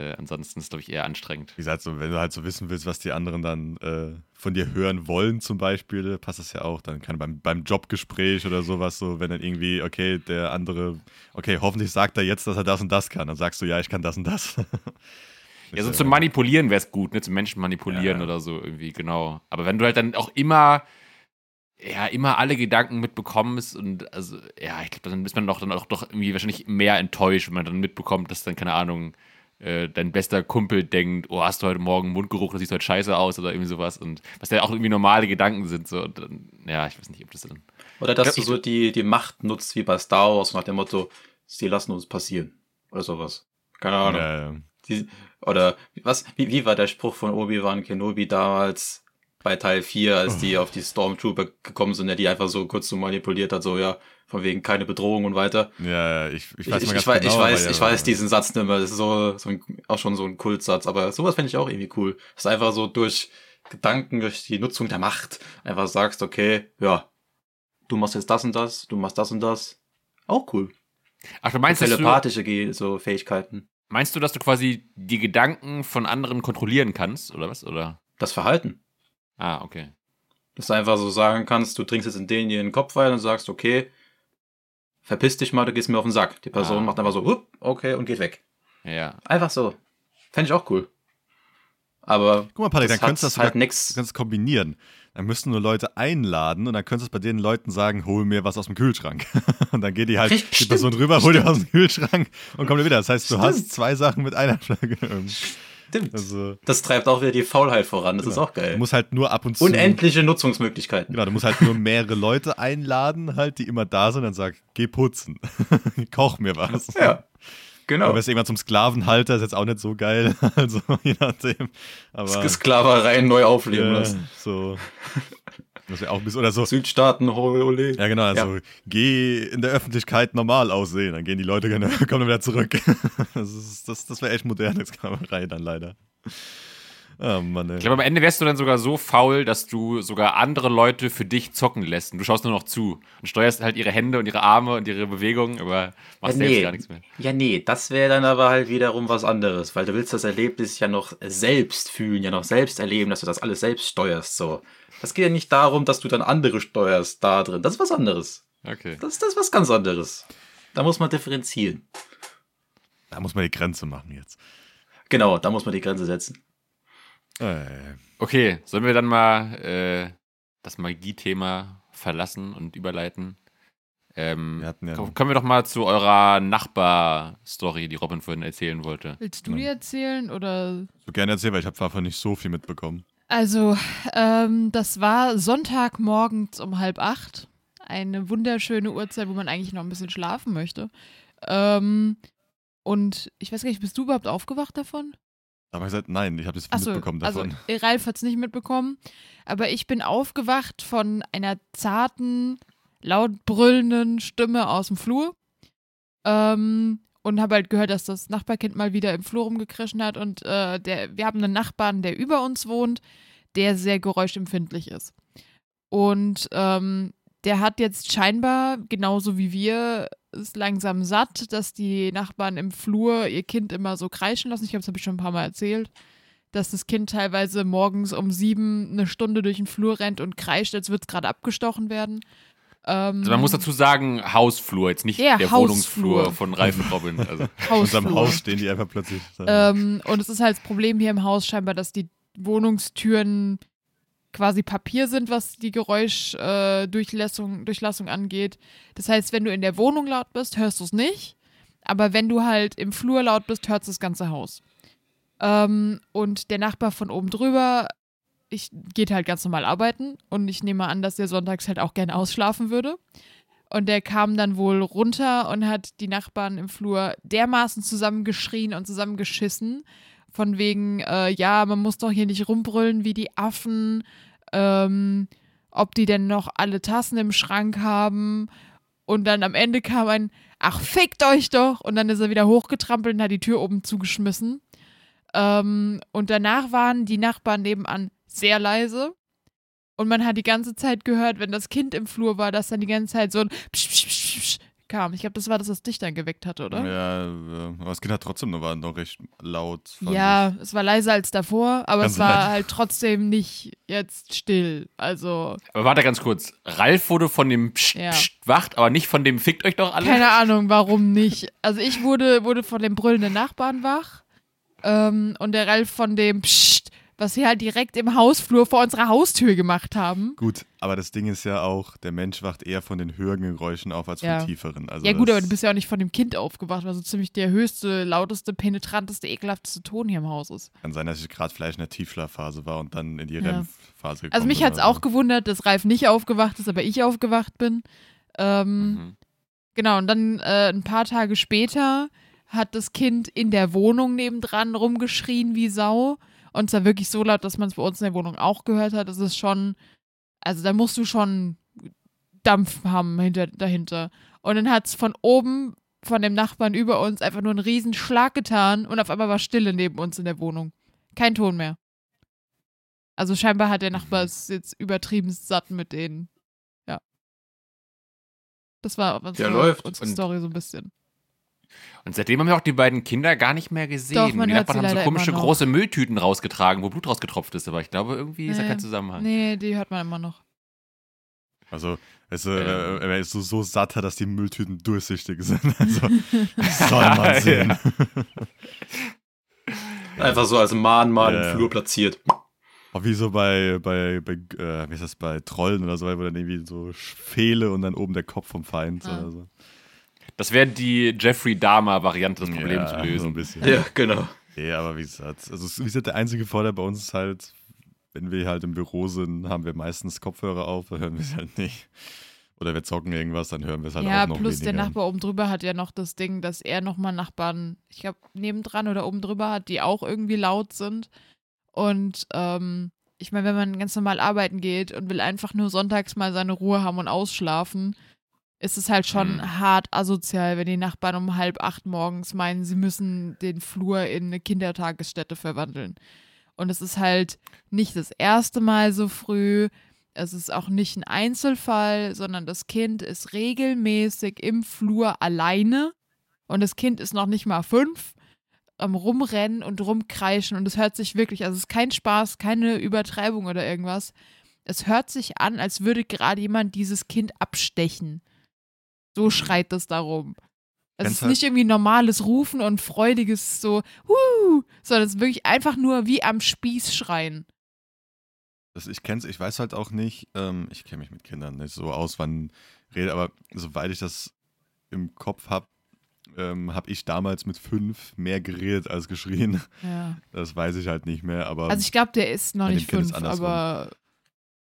äh, ansonsten ist es, glaube ich, eher anstrengend. Wie gesagt, so, wenn du halt so wissen willst, was die anderen dann äh, von dir hören wollen, zum Beispiel, passt das ja auch. Dann kann beim, beim Jobgespräch oder sowas, so, wenn dann irgendwie, okay, der andere, okay, hoffentlich sagt er jetzt, dass er das und das kann. Dann sagst du, ja, ich kann das und das. Ja, so Ist zum Manipulieren wäre es gut, ne? Zum Menschen manipulieren Ja. oder so irgendwie, genau. Aber wenn du halt dann auch immer, ja, immer alle Gedanken mitbekommst und also, ja, ich glaube, dann ist man doch dann auch doch irgendwie wahrscheinlich mehr enttäuscht, wenn man dann mitbekommt, dass dann, keine Ahnung, äh, dein bester Kumpel denkt, oh, hast du heute Morgen Mundgeruch, das sieht heute scheiße aus oder irgendwie sowas. Und was ja auch irgendwie normale Gedanken sind. So, und dann, ja, ich weiß nicht, ob das dann. Oder dass du so die, die Macht nutzt wie bei Star Wars nach dem Motto, sie lassen uns passieren. Oder sowas. Keine Ahnung. ja, ja. Die, oder was, wie, wie war der Spruch von Obi-Wan Kenobi damals bei Teil 4, als die Oh. auf die Stormtrooper gekommen sind, der die einfach so kurz so manipuliert hat, so ja, von wegen keine Bedrohung und weiter. ja, ja, ich, ich weiß ich, ich, genau, ich weiß, ich weiß diesen Satz nicht mehr. Das ist so, so ein, auch schon so ein Kultsatz, aber sowas fände ich auch irgendwie cool. Dass du einfach so durch Gedanken, durch die Nutzung der Macht einfach sagst, okay, ja, du machst jetzt das und das, du machst das und das. Auch cool. Ach, du meinst, du, Telepathische Ge- so Fähigkeiten. meinst du, dass du quasi die Gedanken von anderen kontrollieren kannst, oder was? Oder? Das Verhalten. Ah, okay. Dass du einfach so sagen kannst, du trinkst jetzt in den hier in den Kopf rein und sagst, okay, verpiss dich mal, du gehst mir auf den Sack. Die Person Ah. macht einfach so, hup, okay, und geht weg. Ja. Einfach so. Fände ich auch cool. Aber Guck mal, Patrick, dann könntest du das halt nix. Du kannst kombinieren. Dann müssten nur Leute einladen und dann könntest du bei den Leuten sagen, hol mir was aus dem Kühlschrank. und dann geht die halt Richtig, die Person rüber, hol dir was aus dem Kühlschrank und kommt wieder. Das heißt, du Stimmt. hast zwei Sachen mit einer Flagge. Stimmt. Also, Das treibt auch wieder die Faulheit voran. Das ist auch du geil. musst halt nur ab und zu. Unendliche Nutzungsmöglichkeiten. Genau, du musst halt nur mehrere Leute einladen, halt, die immer da sind, dann sag, geh putzen. Koch mir was. Ja. Genau. Du wirst irgendwann zum Sklavenhalter, ist jetzt auch nicht so geil. Also, je nachdem. Aber. Sklaverei neu aufleben ja, lassen. so. Das wäre auch ein bisschen, oder so. Südstaaten, ole. Ja, genau, also geh in der Öffentlichkeit normal aussehen, dann gehen die Leute gerne, kommen dann wieder zurück. Das, ist- das, das wäre echt moderne Sklaverei dann leider. Oh Mann, ey. Ich glaube, am Ende wärst du dann sogar so faul, dass du sogar andere Leute für dich zocken lässt. Und du schaust nur noch zu und steuerst halt ihre Hände und ihre Arme und ihre Bewegungen, aber machst Ja, selbst nee. gar nichts mehr. Ja, nee, das wäre dann aber halt wiederum was anderes, weil du willst das Erlebnis ja noch selbst fühlen, ja noch selbst erleben, dass du das alles selbst steuerst, so. Das geht ja nicht darum, dass du dann andere steuerst da drin. Das ist was anderes. Okay. Das, das ist was ganz anderes. Da muss man differenzieren. Da muss man die Grenze machen jetzt. Genau, da muss man die Grenze setzen. Äh, Okay, sollen wir dann mal äh, das Magie-Thema verlassen und überleiten? Ähm, ja kommen wir doch mal zu eurer Nachbar-Story, die Robin vorhin erzählen wollte. Willst du die erzählen oder? so gerne erzählen, weil ich habe davon nicht so viel mitbekommen. Also, ähm, das war Sonntagmorgens um halb acht. Eine wunderschöne Uhrzeit, wo man eigentlich noch ein bisschen schlafen möchte. Ähm, und ich weiß gar nicht, bist du überhaupt aufgewacht davon? Aber ich gesagt, nein, ich habe das Achso, mitbekommen also davon. äh, Ralf hat es nicht mitbekommen, aber ich bin aufgewacht von einer zarten, laut brüllenden Stimme aus dem Flur ähm, und habe halt gehört, dass das Nachbarkind mal wieder im Flur rumgekrischen hat und äh, der, wir haben einen Nachbarn, der über uns wohnt, der sehr geräuschempfindlich ist. Und ähm, der hat jetzt scheinbar, genauso wie wir, es langsam satt, dass die Nachbarn im Flur ihr Kind immer so kreischen lassen. Ich glaube, das habe ich schon ein paar Mal erzählt. Dass das Kind teilweise morgens um sieben eine Stunde durch den Flur rennt und kreischt, als würde es gerade abgestochen werden. Ähm, Also man muss dazu sagen, Hausflur, jetzt nicht der Hausflur. Wohnungsflur von Ralf und Robin. Also, In unserem Hausflur. Haus stehen die einfach plötzlich. Ähm, und es ist halt das Problem hier im Haus scheinbar, dass die Wohnungstüren quasi Papier sind, was die Geräuschdurchlassung äh, Durchlassung, angeht. Das heißt, wenn du in der Wohnung laut bist, hörst du es nicht. Aber wenn du halt im Flur laut bist, hörst du das ganze Haus. Ähm, und der Nachbar von oben drüber, ich geht halt ganz normal arbeiten und ich nehme an, dass der sonntags halt auch gerne ausschlafen würde. Und der kam dann wohl runter und hat die Nachbarn im Flur dermaßen zusammengeschrien und zusammengeschissen. Von wegen, äh, ja, man muss doch hier nicht rumbrüllen wie die Affen. Ähm, ob die denn noch alle Tassen im Schrank haben. Und dann am Ende kam ein, ach, fickt euch doch. Und dann ist er wieder hochgetrampelt und hat die Tür oben zugeschmissen. Ähm, und danach waren die Nachbarn nebenan sehr leise. Und man hat die ganze Zeit gehört, wenn das Kind im Flur war, dass dann die ganze Zeit so ein Psch, Psch, Psch, Psch kam. Ich glaube, das war das, was dich dann geweckt hat, oder? Ja, äh, aber das Kind hat trotzdem noch, war noch recht laut. fand Ja, es war leiser als davor, aber Kann es war sein. halt trotzdem nicht jetzt still. Also, aber warte ganz kurz. Ralf wurde von dem Psst, Ja. Psst wacht, aber nicht von dem Fickt euch doch alle. keine Ahnung, warum nicht. Also, ich wurde, wurde von dem brüllenden Nachbarn wach ähm, und der Ralf von dem Psst, was sie halt direkt im Hausflur vor unserer Haustür gemacht haben. Gut, aber das Ding ist ja auch, der Mensch wacht eher von den höheren Geräuschen auf als von Ja. tieferen. Also ja, gut, aber du bist ja auch nicht von dem Kind aufgewacht, was so ziemlich der höchste, lauteste, penetranteste, ekelhafteste Ton hier im Haus ist. Kann sein, dass ich gerade vielleicht in der Tiefschlafphase war und dann in die Ja. REM-Phase gekommen Also mich hat es auch so. gewundert, dass Ralf nicht aufgewacht ist, aber ich aufgewacht bin. Ähm, Mhm. Genau, und dann äh, ein paar Tage später hat das Kind in der Wohnung nebendran rumgeschrien wie Sau. Und zwar wirklich so laut, dass man es bei uns in der Wohnung auch gehört hat. Das ist schon, also da musst du schon Dampf haben hinter, dahinter. Und dann hat es von oben, von dem Nachbarn über uns, einfach nur einen riesen Schlag getan und auf einmal war Stille neben uns in der Wohnung. Kein Ton mehr. Also scheinbar hat der Nachbar es jetzt übertrieben satt mit denen. Ja. Das war unsere, läuft. unsere Story so ein bisschen. Und seitdem haben wir auch die beiden Kinder gar nicht mehr gesehen. Doch, man die hört Nachbarn sie haben so komische große Mülltüten rausgetragen, wo Blut rausgetropft ist. Aber ich glaube, irgendwie ist da Nee. kein Zusammenhang. Nee, die hört man immer noch. Also, es, äh, Ähm. er ist so, so satt, dass die Mülltüten durchsichtig sind. Also, das soll man sehen. Einfach so als Mahnmal Ja. im Flur platziert. Auch wie so bei, bei, bei äh, wie ist das, bei Trollen oder so, wo dann irgendwie so Pfähle und dann oben der Kopf vom Feind Ah. oder so. Das wäre die Jeffrey Dahmer-Variante, das Problem ja, zu So ein lösen. bisschen. Ja, genau. Ja, aber wie gesagt, also wie gesagt, der einzige Vorteil bei uns ist halt, wenn wir halt im Büro sind, haben wir meistens Kopfhörer auf, da hören wir es halt nicht. oder wir zocken irgendwas, dann hören wir es halt ja, auch noch plus der weniger. Nachbar oben drüber hat ja noch das Ding, dass er nochmal Nachbarn, ich glaube, nebendran oder oben drüber hat, die auch irgendwie laut sind. Und ähm, ich meine, wenn man ganz normal arbeiten geht und will einfach nur sonntags mal seine Ruhe haben und ausschlafen, ist es halt schon Mhm. hart asozial, wenn die Nachbarn um halb acht morgens meinen, sie müssen den Flur in eine Kindertagesstätte verwandeln. Und es ist halt nicht das erste Mal so früh. Es ist auch nicht ein Einzelfall, sondern das Kind ist regelmäßig im Flur alleine. Und das Kind ist noch nicht mal fünf am Rumrennen und Rumkreischen. Und es hört sich wirklich, also es ist kein Spaß, keine Übertreibung oder irgendwas. Es hört sich an, als würde gerade jemand dieses Kind abstechen. So schreit es darum. Es Kennst ist halt- nicht irgendwie normales Rufen und freudiges so, huh, sondern es ist wirklich einfach nur wie am Spieß schreien. Das, ich kenn's, ich weiß halt auch nicht, ähm, ich kenne mich mit Kindern nicht so aus, wann rede, aber soweit ich das im Kopf habe, ähm, habe ich damals mit fünf mehr geredet als geschrien. Ja. Das weiß ich halt nicht mehr, aber Also ich glaube, der ist noch nicht fünf, aber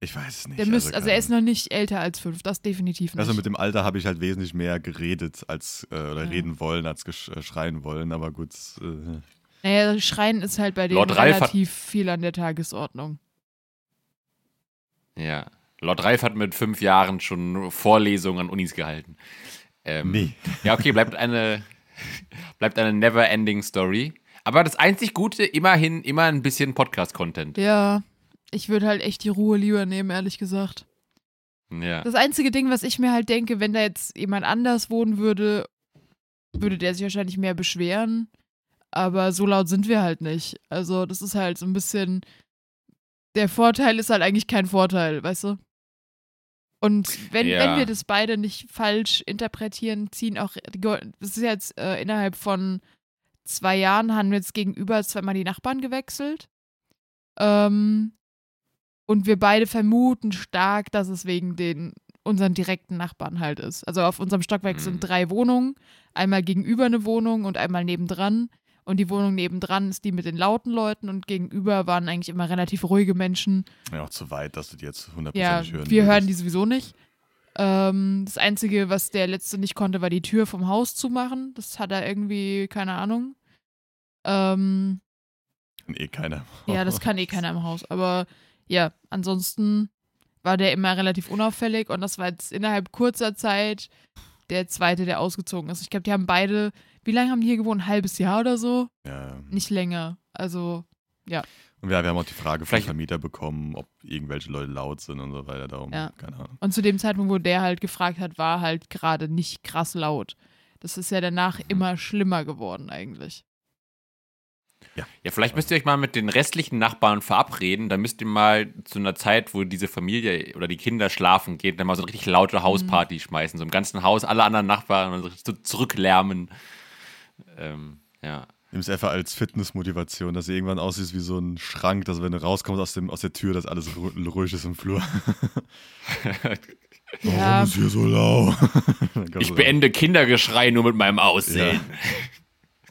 ich weiß es nicht. der müsste, also keine er ist noch nicht älter als fünf, das definitiv nicht. Also mit dem Alter habe ich halt wesentlich mehr geredet als äh, oder Ja. reden wollen als äh, schreien wollen, aber gut. Äh, naja, Schreien ist halt bei denen Lord relativ viel an der Tagesordnung. Ja. Lord Ralf hat mit fünf Jahren schon Vorlesungen an Unis gehalten. Ähm, nee. Ja, okay, bleibt eine, bleibt eine never-ending Story. Aber das einzig Gute, immerhin immer ein bisschen Podcast-Content. Ja, ich würde halt echt die Ruhe lieber nehmen, ehrlich gesagt. Ja. Das einzige Ding, was ich mir halt denke, wenn da jetzt jemand anders wohnen würde, würde der sich wahrscheinlich mehr beschweren. Aber so laut sind wir halt nicht. Also, das ist halt so ein bisschen. Der Vorteil ist halt eigentlich kein Vorteil, weißt du? Und wenn, Ja. wenn wir das beide nicht falsch interpretieren, ziehen auch. Das ist jetzt äh, innerhalb von zwei Jahren haben wir jetzt gegenüber zweimal die Nachbarn gewechselt. Ähm, und wir beide vermuten stark, dass es wegen den unseren direkten Nachbarn halt ist. Also auf unserem Stockwerk Mhm. sind drei Wohnungen, einmal gegenüber eine Wohnung und einmal nebendran. Und die Wohnung nebendran ist die mit den lauten Leuten und gegenüber waren eigentlich immer relativ ruhige Menschen. Ja, auch zu weit, dass du die jetzt Ja, hundertprozentig hören wir hören die sowieso nicht. Ähm, das Einzige, was der letzte nicht konnte, war die Tür vom Haus zumachen. Das hat er irgendwie, keine Ahnung. Ähm, Kann eh keiner. ja, das kann eh keiner im Haus. Aber ja, ansonsten war der immer relativ unauffällig und das war jetzt innerhalb kurzer Zeit der zweite, der ausgezogen ist. Ich glaube, die haben beide, wie lange haben die hier gewohnt? Ein halbes Jahr oder so? Ja. Nicht länger. Also, Und ja, wir haben auch die Frage vom Vielleicht- Vermieter bekommen, ob irgendwelche Leute laut sind und so weiter. Darum, Ja. keine Ahnung. und zu dem Zeitpunkt, wo der halt gefragt hat, war halt gerade nicht krass laut. Das ist ja danach immer schlimmer geworden eigentlich. Ja, vielleicht müsst ihr euch mal mit den restlichen Nachbarn verabreden. Dann müsst ihr mal zu einer Zeit, wo diese Familie oder die Kinder schlafen gehen, dann mal so eine richtig laute Hausparty schmeißen. So im ganzen Haus, alle anderen Nachbarn und so zurücklärmen. Ähm, ja. Nimm es einfach als Fitnessmotivation, dass du irgendwann aussiehst wie so ein Schrank, dass wenn du rauskommst aus, dem, aus der Tür, dass alles ru ruhig ist im Flur. Ja. Warum ist hier so laut? Kannst Ich beende Kindergeschrei nur mit meinem Aussehen.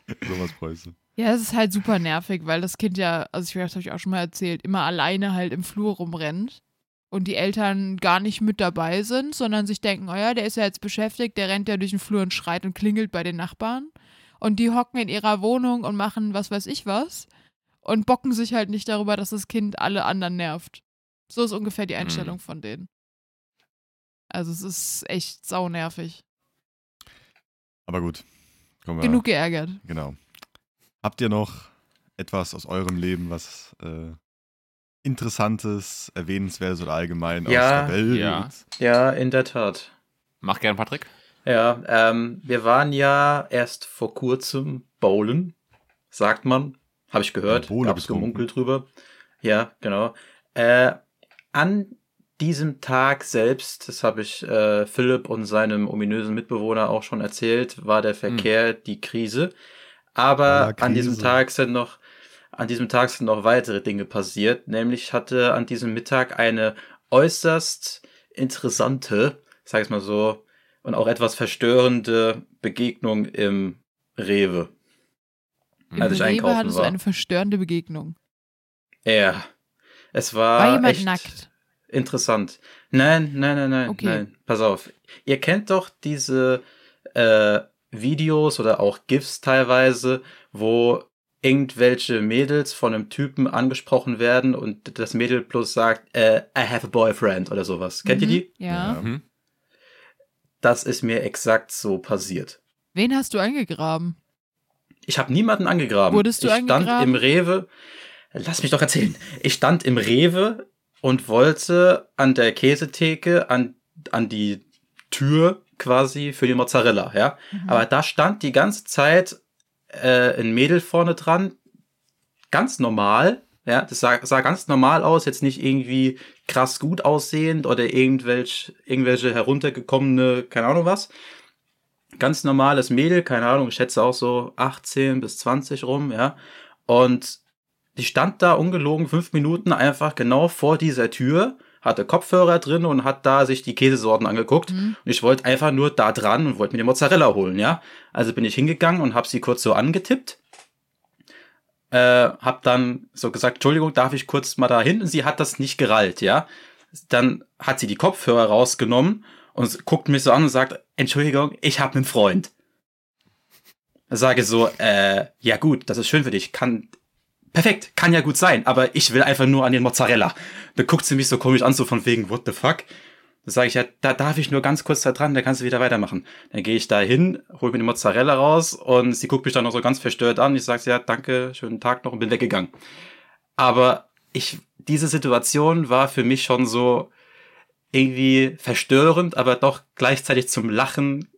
dann- Sowas bräuchst du. Ja, es ist halt super nervig, weil das Kind ja, also ich weiß, habe ich auch schon mal erzählt, immer alleine halt im Flur rumrennt und die Eltern gar nicht mit dabei sind, sondern sich denken, oh ja, der ist ja jetzt beschäftigt, der rennt ja durch den Flur und schreit und klingelt bei den Nachbarn und die hocken in ihrer Wohnung und machen was weiß ich was und bocken sich halt nicht darüber, dass das Kind alle anderen nervt. So ist ungefähr die Einstellung von denen. Also es ist echt saunervig. Aber gut. Kommen wir, Genug geärgert. Genau. Habt ihr noch etwas aus eurem Leben, was äh, Interessantes, Erwähnenswertes oder allgemein Ja, aus der Welt? ja. Ja, in der Tat. Mach gern, Patrick. Ja, ähm, wir waren ja erst vor kurzem bowlen, sagt man. Habe ich gehört. Ja, getrunken. gemunkelt drüber. Ja, genau. Äh, an diesem Tag selbst, das habe ich äh, Philipp und seinem ominösen Mitbewohner auch schon erzählt, war der Verkehr die Krise. Aber an diesem. Tag sind noch an diesem Tag sind noch weitere Dinge passiert. Nämlich hatte an diesem Mittag eine äußerst interessante, ich sage es mal so, und auch etwas verstörende Begegnung im Rewe. Hm. Als ich Im Rewe einkaufen hattest du war. eine verstörende Begegnung. Ja. Es war. War jemand echt, nackt? interessant. Nein, nein, nein, nein, Okay. nein. Pass auf. Ihr kennt doch diese äh, Videos oder auch GIFs teilweise, wo irgendwelche Mädels von einem Typen angesprochen werden und das Mädel plus sagt, äh, I have a boyfriend oder sowas. Kennt ihr Mhm. die? Ja. Mhm. Das ist mir exakt so passiert. Wen hast du angegraben? Ich habe niemanden angegraben. Wurdest du ich stand angegraben? im Rewe. Lass mich doch erzählen. Ich stand im Rewe und wollte an der Käsetheke an, an die Tür quasi für die Mozzarella, ja. Mhm. Aber da stand die ganze Zeit äh, ein Mädel vorne dran, ganz normal, ja, das sah, sah ganz normal aus, jetzt nicht irgendwie krass gut aussehend oder irgendwelche, irgendwelche heruntergekommene, keine Ahnung was. Ganz normales Mädel, keine Ahnung, ich schätze auch so 18 bis 20 rum, ja. Und die stand da ungelogen fünf Minuten einfach genau vor dieser Tür, hatte Kopfhörer drin und hat da sich die Käsesorten angeguckt. Mhm. Und ich wollte einfach nur da dran und wollte mir die Mozzarella holen, ja. Also bin ich hingegangen und habe sie kurz so angetippt. Äh, hab dann so gesagt, Entschuldigung, darf ich kurz mal da hin? Und sie hat das nicht gerallt, ja. Dann hat sie die Kopfhörer rausgenommen und guckt mich so an und sagt, Entschuldigung, ich habe einen Freund. Sage so, äh, ja gut, das ist schön für dich, kann, perfekt, kann ja gut sein, aber ich will einfach nur an den Mozzarella. Da guckt sie mich so komisch an, so von wegen, what the fuck? Da sage ich, ja, da darf ich nur ganz kurz da dran, da kannst du wieder weitermachen. Dann gehe ich da hin, hol mir die Mozzarella raus und sie guckt mich dann noch so ganz verstört an. Ich sage, ja, danke, schönen Tag noch und bin weggegangen. Aber ich, diese Situation war für mich schon so irgendwie verstörend, aber doch gleichzeitig zum Lachen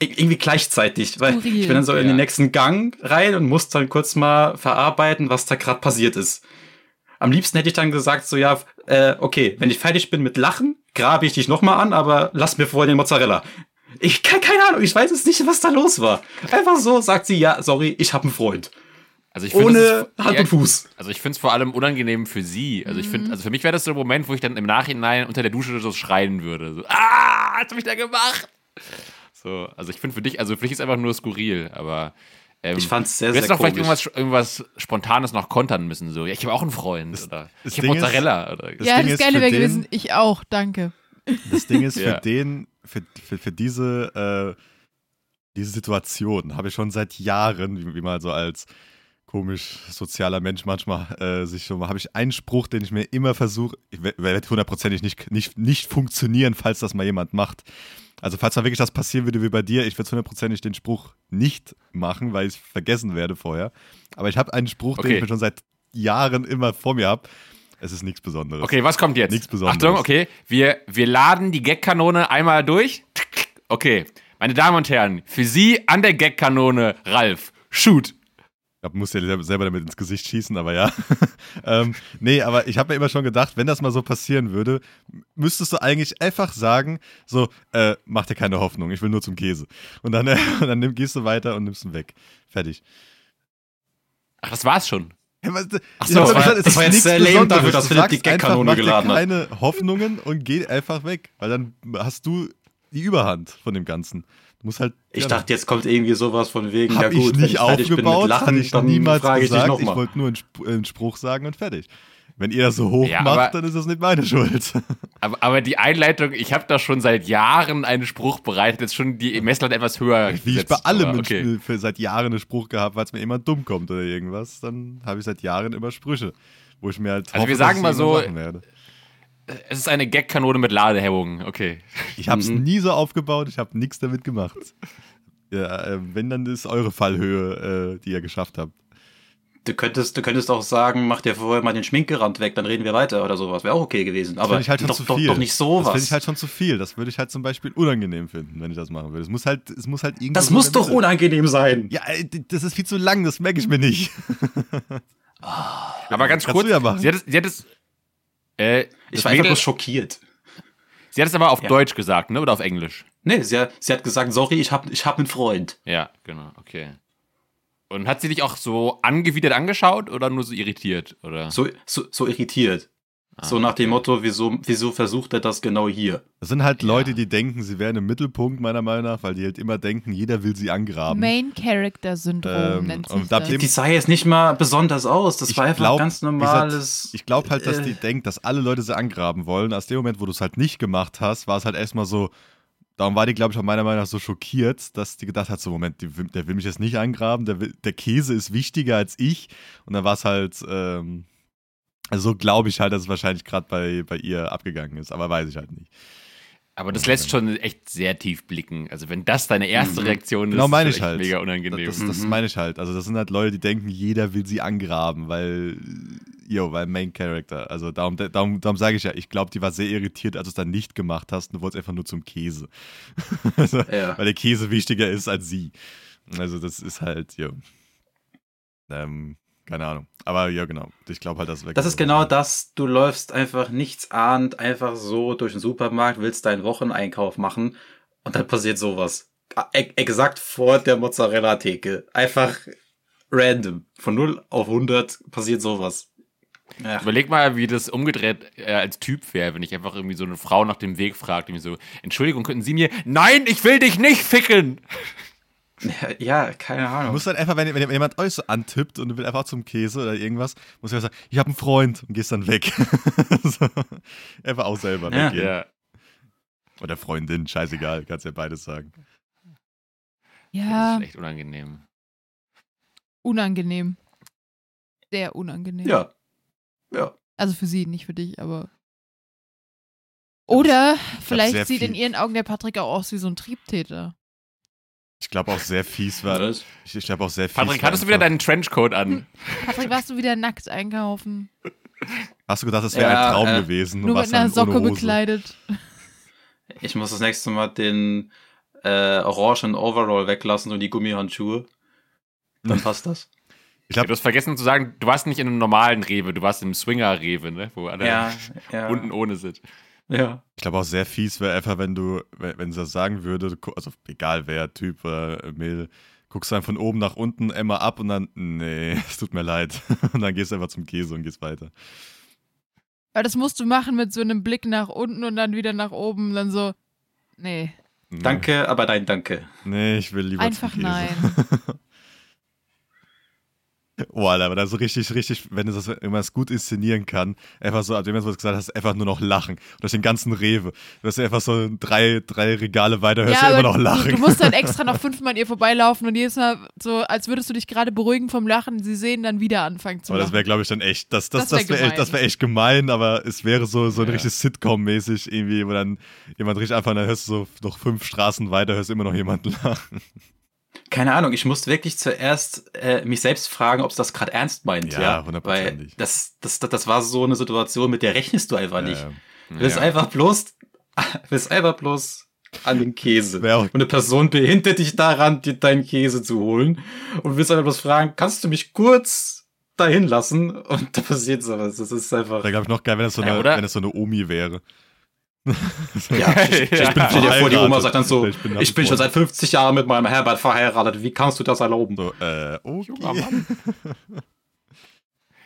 irgendwie gleichzeitig, weil Skurril. ich bin dann so in Ja. den nächsten Gang rein und muss dann kurz mal verarbeiten, was da gerade passiert ist. Am liebsten hätte ich dann gesagt, so ja, äh, okay, wenn ich fertig bin mit Lachen, grabe ich dich nochmal an, aber lass mir vorher den Mozzarella. Ich ke- keine Ahnung, ich weiß jetzt nicht, was da los war. Einfach so sagt sie, ja, sorry, ich habe einen Freund. Also ich finde, Ohne ist- Hand und Fuß. Also ich finde es vor allem unangenehm für sie. Also ich finde, also für mich wäre das so ein Moment, wo ich dann im Nachhinein unter der Dusche so schreien würde. So, ah, was hab ich da gemacht? So, also ich finde für dich, also für dich ist einfach nur skurril, aber ähm, Ich fand's sehr, du hättest sehr doch vielleicht komisch. irgendwas, irgendwas Spontanes noch kontern müssen. So, ja, ich habe auch einen Freund oder das ich habe Ding ist- Mozzarella. oder, Das ja, Ding das ist Geile für wäre den- gewesen, ich auch, danke. Das Ding ist, Ja. für den, für, für, für diese, äh, diese Situation habe ich schon seit Jahren, wie, wie man so als komisch sozialer Mensch manchmal äh, sich so, habe ich einen Spruch, den ich mir immer versuche, wird hundertprozentig nicht, nicht, nicht funktionieren, falls das mal jemand macht. Also falls mal wirklich das passieren würde wie bei dir, ich würde hundertprozentig den Spruch nicht machen, weil ich es vergessen werde vorher. Aber ich habe einen Spruch, den Okay. ich mir schon seit Jahren immer vor mir habe. Es ist nichts Besonderes. Okay, was kommt jetzt? Nichts Besonderes. Achtung, okay. Wir, wir laden die Gagkanone einmal durch. Okay, meine Damen und Herren, für Sie an der Gagkanone Ralf. Shoot. Ich muss ja selber- damit ins Gesicht schießen, aber ja. ähm, nee, aber ich habe mir immer schon gedacht, wenn das mal so passieren würde, müsstest du eigentlich einfach sagen, so, äh, mach dir keine Hoffnung, ich will nur zum Käse. Und dann, äh, und dann nimm, gehst du weiter und nimmst ihn weg. Fertig. Ach, das war's schon. Ja, was- Ach so, das war- es das war jetzt sehr lame dafür, dass Philipp die Gagkanone mach dir geladen hat. keine Hoffnungen und geh einfach weg, weil dann hast du die Überhand von dem Ganzen. Du musst halt. Ich ja, dachte, jetzt kommt irgendwie sowas von wegen, Hab ja gut, ich nicht wenn ich fertig bin mit aufgebaut, Lachen, ich dann niemals frage ich dich gesagt. Ich, nochmal. wollte nur einen, Sp einen Spruch sagen und fertig. Wenn ihr das so hoch Ja, macht, aber- dann ist das nicht meine Schuld. Aber, aber die Einleitung, ich habe da schon seit Jahren einen Spruch bereitet, jetzt schon die Messlatte etwas höher. Wie ich gesetzt, bei allem okay. Für seit Jahren einen Spruch gehabt, weil es mir jemand dumm kommt oder irgendwas, dann habe ich seit Jahren immer Sprüche, wo ich mir halt Also wir hoffe, sagen dass ich mal so- machen werde. Es ist eine Gagkanone mit Ladehemmungen, okay. Ich habe es Mhm. nie so aufgebaut, ich habe nichts damit gemacht. Ja, äh, wenn, dann ist eure Fallhöhe, äh, die ihr geschafft habt. Du könntest, du könntest auch sagen, mach dir vorher mal den Schminkerand weg, dann reden wir weiter oder sowas. Wäre auch okay gewesen. Das Aber finde ich halt schon doch, zu doch, viel. doch nicht Das sowas. finde ich halt schon zu viel. Das würde ich halt zum Beispiel unangenehm finden, wenn ich das machen würde. Es muss halt, es muss halt irgendwo das muss doch unangenehm sein. Ja, äh, das ist viel zu lang, das merke ich mir nicht. Aber ganz kurz, du ja machen. sie hat es, sie hat es, äh, Ich war einfach Mädel- bloß schockiert. sie hat es aber auf Ja. Deutsch gesagt, ne, oder auf Englisch? Nee, sie hat, sie hat gesagt, sorry, ich hab, ich hab einen Freund. Ja, genau, okay. Und hat sie dich auch so angewidert angeschaut oder nur so irritiert, oder? So, so, so irritiert. So nach dem Motto, wieso, wieso versucht er das genau hier? Das sind halt Ja. Leute, die denken, sie wären im Mittelpunkt, meiner Meinung nach, weil die halt immer denken, jeder will sie angraben. Main Character Syndrom Ähm, nennt sich da das. Die sah jetzt nicht mal besonders aus. Das Ich war einfach glaub, ganz normales. Ich glaube halt, dass äh, die denkt, dass alle Leute sie angraben wollen. Aus dem Moment, wo du es halt nicht gemacht hast, war es halt erstmal so. Darum war die, glaube ich, auch meiner Meinung nach so schockiert, dass die gedacht hat: so, Moment, die, der will mich jetzt nicht angraben, der, will, der Käse ist wichtiger als ich. Und dann war es halt, ähm, also so glaube ich halt, dass es wahrscheinlich gerade bei, bei ihr abgegangen ist, aber weiß ich halt nicht. Aber das lässt schon echt sehr tief blicken. Also wenn das deine erste Mhm. Reaktion ist, Genau meine ist ich halt. mega Das, unangenehm. das, das Mhm. meine ich halt. Also, das sind halt Leute, die denken, jeder will sie angraben, weil, yo, weil Main Character. Also, darum, darum, darum sage ich ja, ich glaube, die war sehr irritiert, als du es dann nicht gemacht hast. und Du wolltest einfach nur zum Käse. also, Ja. Weil der Käse wichtiger ist als sie. Also, das ist halt, yo. Ähm, keine Ahnung. Aber ja, genau. Ich glaube halt, das Das ist genau das. Du läufst einfach nichts ahnt, einfach so durch den Supermarkt, willst deinen Wocheneinkauf machen und dann passiert sowas. E exakt vor der Mozzarella-Theke. Einfach random. Von 0 auf 100 passiert sowas. Ja. Überleg mal, wie das umgedreht äh, als Typ wäre, wenn ich einfach irgendwie so eine Frau nach dem Weg fragt, die mir so, Entschuldigung, könnten Sie mir, nein, ich will dich nicht ficken! ja, keine Du Ahnung. musst halt einfach, wenn, wenn jemand euch so antippt und du willst einfach zum Käse oder irgendwas, musst du einfach sagen, ich habe einen Freund und gehst dann weg. so. Einfach auch selber Ja. weggehen. Ja. Oder Freundin, scheißegal, kannst ja beides sagen. ja, Das ist echt unangenehm. unangenehm. Sehr unangenehm. Ja. Ja. Also für sie, nicht für dich, aber. Oder vielleicht sieht in viel- ihren Augen der Patrick auch aus wie so ein Triebtäter. Ich glaube auch sehr fies war. Was? Ich, ich glaube auch sehr fies. Patrick, hattest du wieder deinen Trenchcoat an? Patrick, warst du wieder nackt einkaufen? Hast du gedacht, das wäre Ja, ein Traum äh, gewesen? Nur mit einer Socke bekleidet. Ich muss das nächste Mal den äh, orangen Overall weglassen und die Gummihandschuhe. Dann passt das. Ich Ja, glaube, du hast vergessen zu sagen, du warst nicht in einem normalen Rewe, du warst im Swinger-Rewe, ne? Wo alle Ja, ja. unten ohne sind. Ja. ich glaube auch sehr fies wäre einfach, wenn du, wenn, wenn sie das sagen würde, also egal wer, Typ oder Mädel, guckst dann von oben nach unten immer ab und dann, nee, es tut mir leid. Und dann gehst du einfach zum Käse und gehst weiter. Aber das musst du machen mit so einem Blick nach unten und dann wieder nach oben. Dann so, nee, Nee. Danke, aber nein, danke. Nee, ich will lieber einfach zum Käse. nein. Oh, Alter, aber da so richtig, richtig, wenn du das es gut inszenieren kann, einfach so, ab dem wo du es gesagt hast, einfach nur noch lachen. Durch den ganzen Rewe. Du hast einfach so drei, drei Regale weiter, hörst du immer noch du, lachen. du musst dann extra noch fünfmal an ihr vorbeilaufen und jedes Mal so, als würdest du dich gerade beruhigen vom Lachen, sie sehen dann wieder anfangen zu Aber das lachen. wäre, glaube ich, dann echt, das, das, Das wär das wäre echt, gemein. das wär echt gemein, aber es wäre so, so ein Ja. richtiges Sitcom-mäßig irgendwie, wo dann jemand richtig einfach, dann hörst du so noch fünf Straßen weiter, hörst immer noch jemanden lachen. Keine Ahnung, ich musste wirklich zuerst äh, mich selbst fragen, ob es das gerade ernst meint. Ja, Ja, hundertprozentig. Weil das, das, das, das war so eine Situation, mit der rechnest du einfach nicht. Ja. Du Ja. einfach bloß, willst einfach bloß an den Käse. Und eine Person behindert dich daran, dir deinen Käse zu holen. Und willst einfach bloß fragen, kannst du mich kurz dahin lassen? Und da passiert sowas. Das ist einfach. Da glaube ich noch geil, wenn das so Ja, eine, wenn das so eine Omi wäre. Ja, ich, ich, Ja. bin stell dir vor, die Oma sagt dann so, Ich bin ich bin wie schon seit 50 Jahren mit meinem Herbert verheiratet. Wie kannst du das erlauben? So, äh, okay. Junger Mann.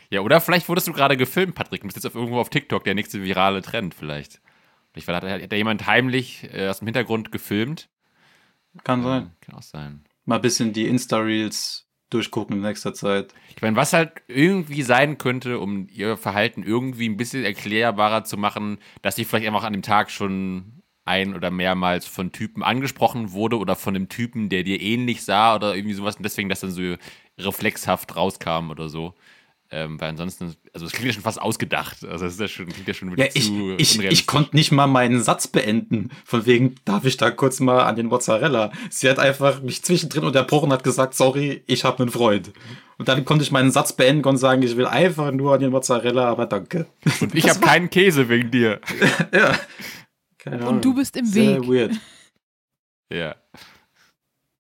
Ja, oder vielleicht wurdest du gerade gefilmt, Patrick, und bist jetzt auf irgendwo auf TikTok der nächste virale Trend vielleicht. Vielleicht hat, hat da jemand heimlich äh, aus dem Hintergrund gefilmt. Kann Ja, sein. kann auch sein. Mal ein bisschen die Insta-Reels durchgucken in nächster Zeit. Ich meine, was halt irgendwie sein könnte, um ihr Verhalten irgendwie ein bisschen erklärbarer zu machen, dass sie vielleicht einfach an dem Tag schon ein oder mehrmals von Typen angesprochen wurde oder von einem Typen, der dir ähnlich sah oder irgendwie sowas und deswegen das dann so reflexhaft rauskam oder so. Ähm, weil ansonsten, also es klingt ja schon fast ausgedacht. Also das ist ja schon, klingt ja schon wieder Ja, ich, zu ich, ich konnte nicht mal meinen Satz beenden. Von wegen, darf ich da kurz mal an den Mozzarella? Sie hat einfach mich zwischendrin unterbrochen und hat gesagt, sorry, ich habe einen Freund. Und dann konnte ich meinen Satz beenden und sagen, ich will einfach nur an den Mozzarella, aber danke. Und ich habe keinen Käse wegen dir. ja. Keine Ahnung. Und du bist im Sehr Weg. weird. Ja.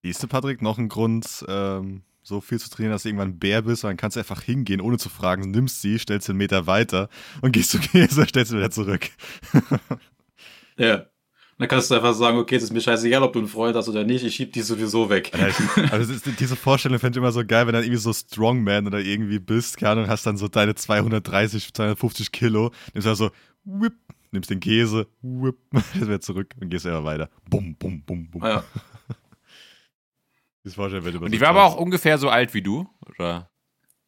Siehst du, Patrick, noch ein Grund, ähm, so viel zu trainieren, dass du irgendwann ein Bär bist, und dann kannst du einfach hingehen, ohne zu fragen, nimmst sie, stellst sie einen Meter weiter und gehst zum Käse, stellst sie wieder zurück. Ja. dann kannst du einfach sagen, okay, es ist mir scheißegal, ob du einen Freund hast oder nicht, ich schieb die sowieso weg. Also ist, diese Vorstellung fände ich immer so geil, wenn du dann irgendwie so Strongman oder irgendwie bist, keine Ahnung, hast dann so deine 230, 250 Kilo, nimmst also so, whip, nimmst den Käse, whip, das wäre zurück und gehst einfach weiter. Bum, bum, bum, bum. Ja. Diese Vorstellung wird immer Und die war aber auch ungefähr so alt wie du, oder?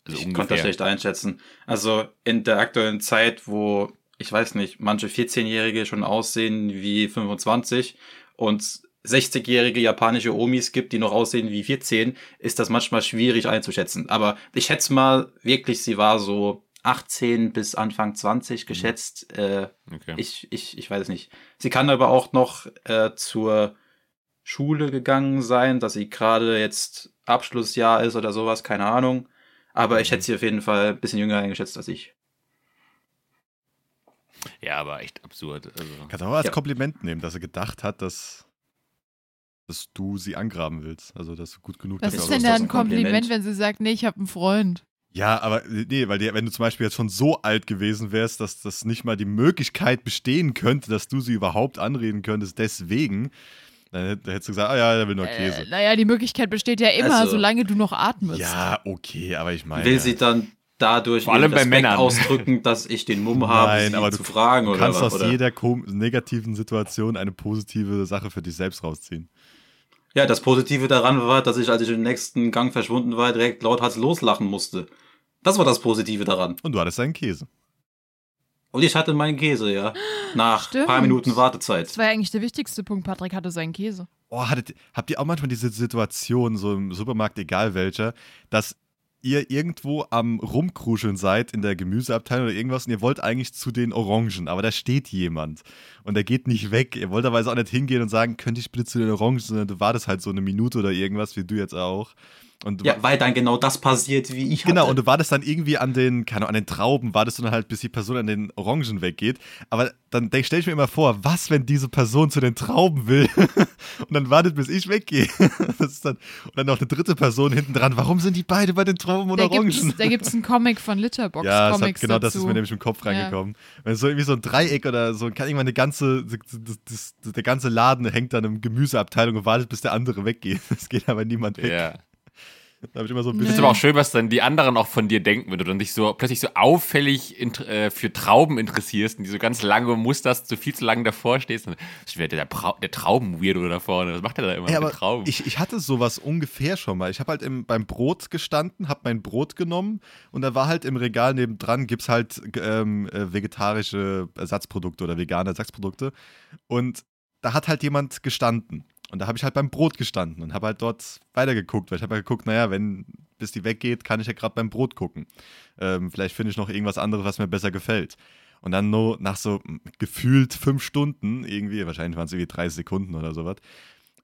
Also ich konnte das schlecht einschätzen. Also in der aktuellen Zeit, wo, ich weiß nicht, manche 14-Jährige schon aussehen wie 25 und 60-jährige japanische Omis gibt, die noch aussehen wie 14, ist das manchmal schwierig einzuschätzen. Aber ich schätze mal wirklich, sie war so 18 bis Anfang 20 geschätzt. Äh, Okay. ich, ich, ich weiß es nicht. Sie kann aber auch noch äh, zur Schule gegangen sein, dass sie gerade jetzt Abschlussjahr ist oder sowas, keine Ahnung. Aber ich hätte sie auf jeden Fall ein bisschen jünger eingeschätzt als ich. ja, aber echt absurd. Also. Kannst du auch als Ja. Kompliment nehmen, dass er gedacht hat, dass, dass du sie angraben willst. Also, dass du gut genug Was ist denn da ein Kompliment? Kompliment, wenn sie sagt, nee, ich habe einen Freund? Ja, aber nee, weil die, wenn du zum Beispiel jetzt schon so alt gewesen wärst, dass das nicht mal die Möglichkeit bestehen könnte, dass du sie überhaupt anreden könntest, deswegen, dann hätt- dann hättest du gesagt, ah ja, der will nur Käse. Äh, naja, die Möglichkeit besteht ja immer, Also- solange du noch atmest. ja, okay, aber ich meine. Will sie dann dadurch Vor allem bei Männern. ausdrücken, dass ich den Mumm habe, Nein, sie aber zu du fragen Du oder kannst was? aus Oder? jeder kom- negativen Situation eine positive Sache für dich selbst rausziehen. Ja, das Positive daran war, dass ich, als ich im nächsten Gang verschwunden war, direkt lauthals loslachen musste. Das war das Positive daran. Und du hattest deinen Käse. Und ich hatte meinen Käse, ja. Nach ein paar Minuten Wartezeit. Das war ja eigentlich der wichtigste Punkt. Patrick hatte seinen Käse. Oh, hattet, habt ihr auch manchmal diese Situation, so im Supermarkt, egal welcher, dass ihr irgendwo am Rumkruscheln seid in der Gemüseabteilung oder irgendwas und ihr wollt eigentlich zu den Orangen, aber da steht jemand und der geht nicht weg. Ihr wollt aber also auch nicht hingehen und sagen, könnte ich bitte zu den Orangen, sondern du wartest halt so eine Minute oder irgendwas, wie du jetzt auch. Und Ja, weil dann genau das passiert, wie ich Genau, hatte. und du wartest dann irgendwie an den, keine Ahnung, an den Trauben, wartest du dann halt, bis die Person an den Orangen weggeht. Aber dann stelle ich mir immer vor, was, wenn diese Person zu den Trauben will und dann wartet, bis ich weggehe. Das ist dann, und dann noch eine dritte Person hinten dran. Warum sind die beide bei den Trauben und Da Orangen? gibt's, da gibt's einen Comic von Litterbox ja, das hat, Comics genau dazu. das ist mir nämlich im Kopf reingekommen. Wenn so irgendwie so ein Dreieck oder so, kann irgendwann eine ganze, das, das, das, der ganze Laden hängt dann im Gemüseabteilung und wartet, bis der andere weggeht. Es geht aber niemand weg. Ja. Da habe ich immer so ein bisschen. finde aber auch schön, was dann die anderen auch von dir denken, wenn du dann dich so plötzlich so auffällig äh, für Trauben interessierst und die so ganz lange musterst, so viel zu lange davor stehst. Und der, Brau- der Trauben-Weirdo da vorne. Was macht der da immer Ja, mit Trauben? ich, ich hatte sowas ungefähr schon mal. Ich habe halt im, beim Brot gestanden, habe mein Brot genommen und da war halt im Regal nebendran, gibt es halt ähm, äh, vegetarische Ersatzprodukte oder vegane Ersatzprodukte. Und da hat halt jemand gestanden. Und da habe ich halt beim Brot gestanden und habe halt dort weitergeguckt, weil ich habe halt geguckt, naja, wenn bis die weggeht, kann ich ja gerade beim Brot gucken. Ähm, vielleicht finde ich noch irgendwas anderes, was mir besser gefällt. Und dann nur nach so mm, gefühlt fünf Stunden, irgendwie, wahrscheinlich waren es irgendwie 30 Sekunden oder sowas,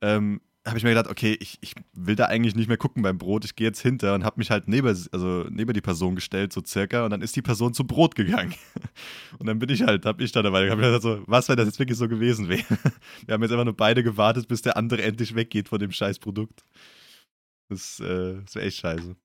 ähm, habe ich mir gedacht, okay, ich, ich will da eigentlich nicht mehr gucken beim Brot, ich gehe jetzt hinter und habe mich halt neben, also neben die Person gestellt, so circa, und dann ist die Person zum Brot gegangen. Und dann bin ich halt, habe ich da dabei, habe mir gedacht, so, was, wenn das jetzt wirklich so gewesen wäre? Wir haben jetzt einfach nur beide gewartet, bis der andere endlich weggeht von dem scheiß Produkt. Das, äh, das wäre echt scheiße.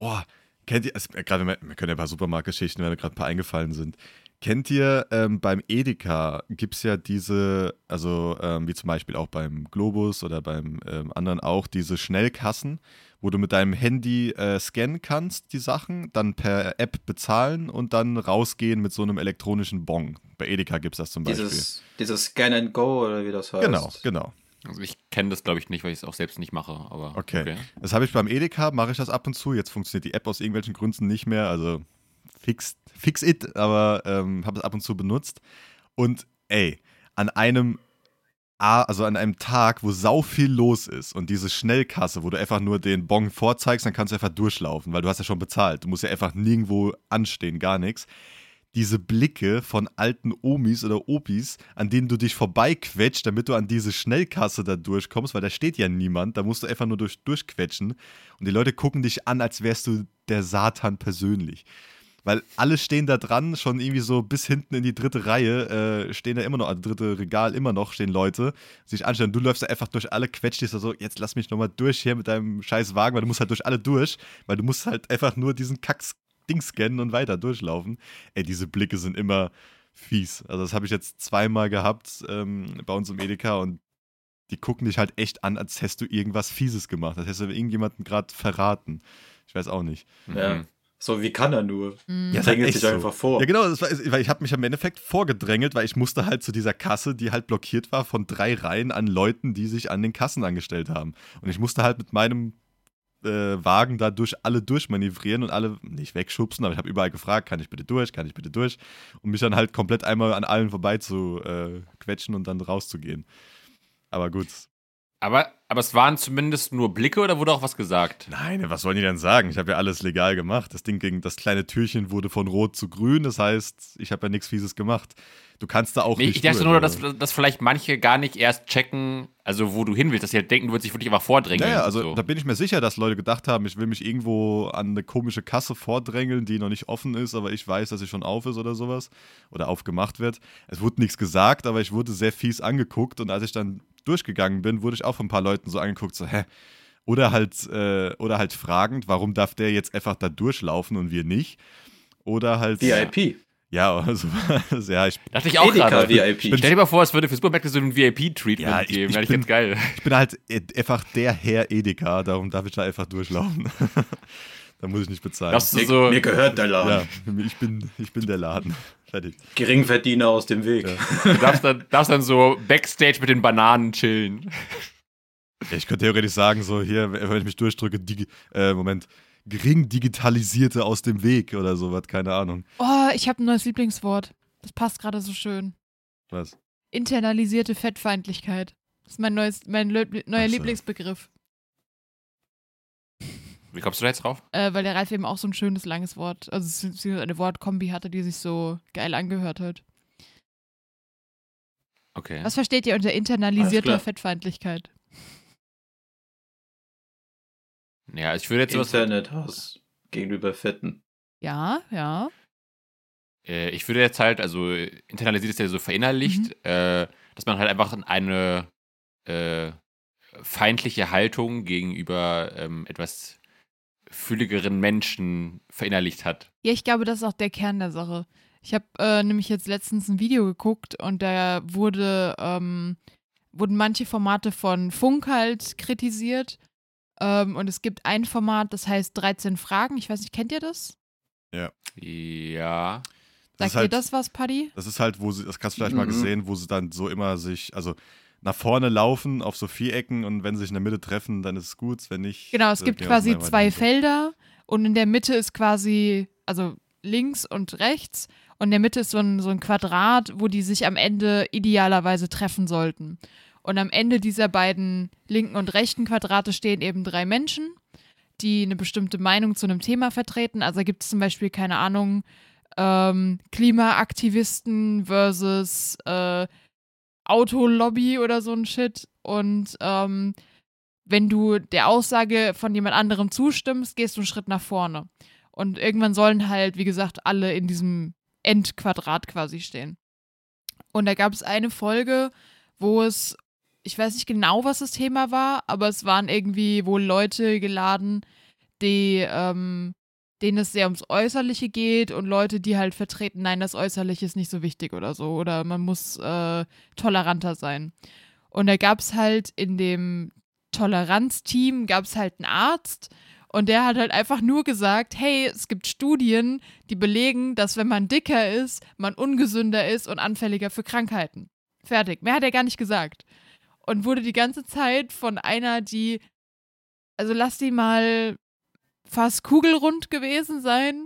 Boah, kennt ihr, also, gerade, wir wir können ja ein paar Supermarktgeschichten, wenn mir gerade ein paar eingefallen sind. Kennt ihr, ähm, beim Edeka gibt es ja diese, also ähm, wie zum Beispiel auch beim Globus oder beim ähm, anderen auch, diese Schnellkassen, wo du mit deinem Handy äh, scannen kannst, die Sachen, dann per App bezahlen und dann rausgehen mit so einem elektronischen Bon. Bei Edeka gibt es das zum Beispiel. Dieses, dieses Scan and Go oder wie das heißt. genau, genau. also ich kenne das, glaube ich, nicht, weil ich es auch selbst nicht mache. Aber Okay. Das habe ich beim Edeka, mache ich das ab und zu. Jetzt funktioniert die App aus irgendwelchen Gründen nicht mehr. Also fix, fix it, aber ähm, habe es ab und zu benutzt. Und ey, an einem also an einem Tag, wo sau viel los ist und diese Schnellkasse, wo du einfach nur den Bon vorzeigst, dann kannst du einfach durchlaufen, weil du hast ja schon bezahlt. Du musst ja einfach nirgendwo anstehen, gar nichts. Diese Blicke von alten Omis oder Opis, an denen du dich vorbeiquetscht, damit du an diese Schnellkasse da durchkommst, weil da steht ja niemand, da musst du einfach nur durch, durchquetschen. Und die Leute gucken dich an, als wärst du der Satan persönlich. Weil alle stehen da dran, schon irgendwie so bis hinten in die dritte Reihe, äh, stehen da immer noch, also dritte Regal immer noch, stehen Leute, sich anstellen. Du läufst da einfach durch alle, quetscht dich da so, jetzt lass mich nochmal durch hier mit deinem scheiß Wagen, weil du musst halt durch alle durch, weil du musst halt einfach nur diesen Kacks Ding scannen und weiter durchlaufen. Ey, diese Blicke sind immer, fies. Also das habe ich jetzt zweimal gehabt ähm, bei uns im Edeka und die gucken dich halt echt an, als hättest du irgendwas Fieses gemacht, als hättest du irgendjemanden gerade verraten. Ich weiß auch nicht. Ja. Mhm. So, wie kann er nur? Mhm. Ja, Drängelt echt sich so. einfach vor. Ja, genau, das war, weil ich habe mich im Endeffekt vorgedrängelt, weil ich musste halt zu dieser Kasse, die halt blockiert war, von drei Reihen an Leuten, die sich an den Kassen angestellt haben. Und ich musste halt mit meinem äh, Wagen da durch alle durchmanövrieren und alle nicht wegschubsen, aber ich habe überall gefragt, kann ich bitte durch, kann ich bitte durch? Und mich dann halt komplett einmal an allen vorbei zu äh, quetschen und dann rauszugehen. Aber gut. Aber, aber es waren zumindest nur Blicke oder wurde auch was gesagt? Nein, was sollen die denn sagen? Ich habe ja alles legal gemacht. Das Ding gegen das kleine Türchen wurde von rot zu grün. Das heißt, ich habe ja nichts Fieses gemacht. Du kannst da auch Nee, nicht. ich dachte durch, nur, dass, dass vielleicht manche gar nicht erst checken, also wo du hin willst, dass sie halt denken, du würdest dich wirklich einfach vordrängeln. Naja, also so. da bin ich mir sicher, dass Leute gedacht haben, ich will mich irgendwo an eine komische Kasse vordrängeln, die noch nicht offen ist, aber ich weiß, dass sie schon auf ist oder sowas. Oder aufgemacht wird. Es wurde nichts gesagt, aber ich wurde sehr fies angeguckt und als ich dann durchgegangen bin, wurde ich auch von ein paar Leuten so angeguckt, so, hä? Oder halt, äh, oder halt fragend, warum darf der jetzt einfach da durchlaufen und wir nicht? Oder halt. VIP. Ja, also, ja, ich, Dachte ich auch Edeka gerade. VIP. Stell dir mal vor, es würde für Supermärkte so ein VIP-Treatment Ja, ich- geben. ich ich bin- ganz geil. ich bin halt e- einfach der Herr Edeka, darum darf ich da einfach durchlaufen. da muss ich nicht bezahlen. Mir, so, mir gehört der Laden. Ja, ich bin, ich bin der Laden. Fertig. Geringverdiener aus dem Weg. du darfst dann, darfst dann so Backstage mit den Bananen chillen. Ja, ich könnte theoretisch sagen, so hier, wenn ich mich durchdrücke, digi äh, Moment, gering digitalisierte aus dem Weg oder sowas, keine Ahnung. Oh, ich habe ein neues Lieblingswort. Das passt gerade so schön. Was? Internalisierte Fettfeindlichkeit. Das ist mein, neues, mein neuer Ach. Lieblingsbegriff. Wie kommst du da jetzt drauf? Äh, weil der Ralf eben auch so ein schönes langes Wort, also eine Wortkombi hatte, die sich so geil angehört hat. Okay. Was versteht ihr unter internalisierter. Fettfeindlichkeit? Ja, ich würde jetzt was, Internethass gegenüber Fetten. Ja, ja. äh, ich würde jetzt halt, also internalisiert ist ja so verinnerlicht, äh, dass man halt einfach eine äh, feindliche Haltung gegenüber ähm, etwas fülligeren Menschen verinnerlicht hat. Ja, ich glaube, das ist auch der Kern der Sache. Ich habe äh, nämlich jetzt letztens ein Video geguckt und da wurde, ähm, wurden manche Formate von Funk halt kritisiert. Ähm, und es gibt ein Format, das heißt 13 Fragen. Ich weiß nicht, kennt ihr das? Ja. Das Sagt ist halt, ihr das was, Paddy? Das ist halt, wo sie, das hast du vielleicht mal Mhm. gesehen, wo sie dann so immer sich, also nach vorne laufen auf so Vierecken und wenn sie sich in der Mitte treffen, dann ist es gut, wenn nicht. Genau, es dann gibt quasi zwei. Felder und in der Mitte ist quasi, also links und rechts und in der Mitte ist so ein, so ein Quadrat, wo die sich am Ende idealerweise treffen sollten. Und am Ende dieser beiden linken und rechten Quadrate stehen eben drei Menschen, die eine bestimmte Meinung zu einem Thema vertreten. Also gibt es zum Beispiel, keine Ahnung, ähm, Klimaaktivisten versus äh, Autolobby oder so ein Shit. Und ähm, wenn du der Aussage von jemand anderem zustimmst, gehst du einen Schritt nach vorne. Und irgendwann sollen halt, wie gesagt, alle in diesem Endquadrat quasi stehen. Und da gab es eine Folge, wo es, ich weiß nicht genau, was das Thema war, aber es waren irgendwie wohl Leute geladen, die, ähm, denen es sehr ums Äußerliche geht und Leute, die halt vertreten, nein, das Äußerliche ist nicht so wichtig oder so. Oder man muss äh, toleranter sein. Und da gab es halt in dem Toleranzteam gab es halt einen Arzt und der hat halt einfach nur gesagt, hey, es gibt Studien, die belegen, dass wenn man dicker ist, man ungesünder ist und anfälliger für Krankheiten. Fertig. Mehr hat er gar nicht gesagt. Und wurde die ganze Zeit von einer, die, also lass die mal fast kugelrund gewesen sein,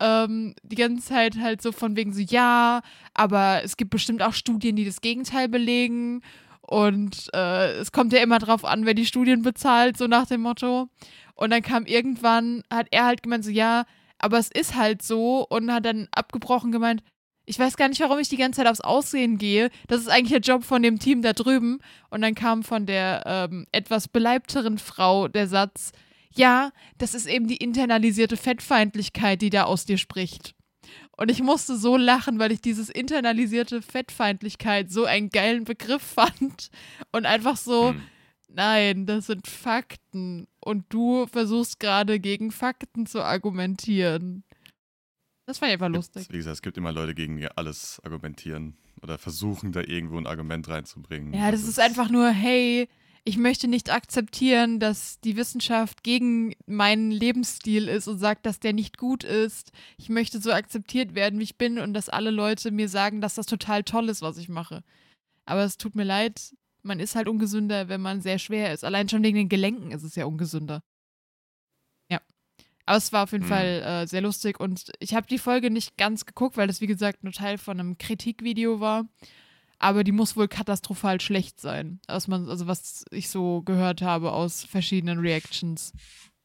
ähm, die ganze Zeit halt so von wegen so, ja, aber es gibt bestimmt auch Studien, die das Gegenteil belegen. Und äh, es kommt ja immer drauf an, wer die Studien bezahlt, so nach dem Motto. Und dann kam irgendwann, hat er halt gemeint, so ja, aber es ist halt so und hat dann abgebrochen gemeint, ich weiß gar nicht, warum ich die ganze Zeit aufs Aussehen gehe. Das ist eigentlich der Job von dem Team da drüben. Und dann kam von der ähm, etwas beleibteren Frau der Satz, ja, das ist eben die internalisierte Fettfeindlichkeit, die da aus dir spricht. Und ich musste so lachen, weil ich dieses internalisierte Fettfeindlichkeit so einen geilen Begriff fand. Und einfach so, Hm. nein, das sind Fakten. Und du versuchst gerade gegen Fakten zu argumentieren. Das fand ich einfach lustig. Wie gesagt, es gibt immer Leute, gegen die alles argumentieren oder versuchen, da irgendwo ein Argument reinzubringen. Ja, das ist einfach nur, hey, ich möchte nicht akzeptieren, dass die Wissenschaft gegen meinen Lebensstil ist und sagt, dass der nicht gut ist. Ich möchte so akzeptiert werden, wie ich bin und dass alle Leute mir sagen, dass das total toll ist, was ich mache. Aber es tut mir leid, man ist halt ungesünder, wenn man sehr schwer ist. Allein schon wegen den Gelenken ist es ja ungesünder. Ja. Aber es war auf jeden Hm. Fall äh, sehr lustig und ich habe die Folge nicht ganz geguckt, weil das, wie gesagt, nur Teil von einem Kritikvideo war. Aber die muss wohl katastrophal schlecht sein. Was man, also was ich so gehört habe aus verschiedenen Reactions.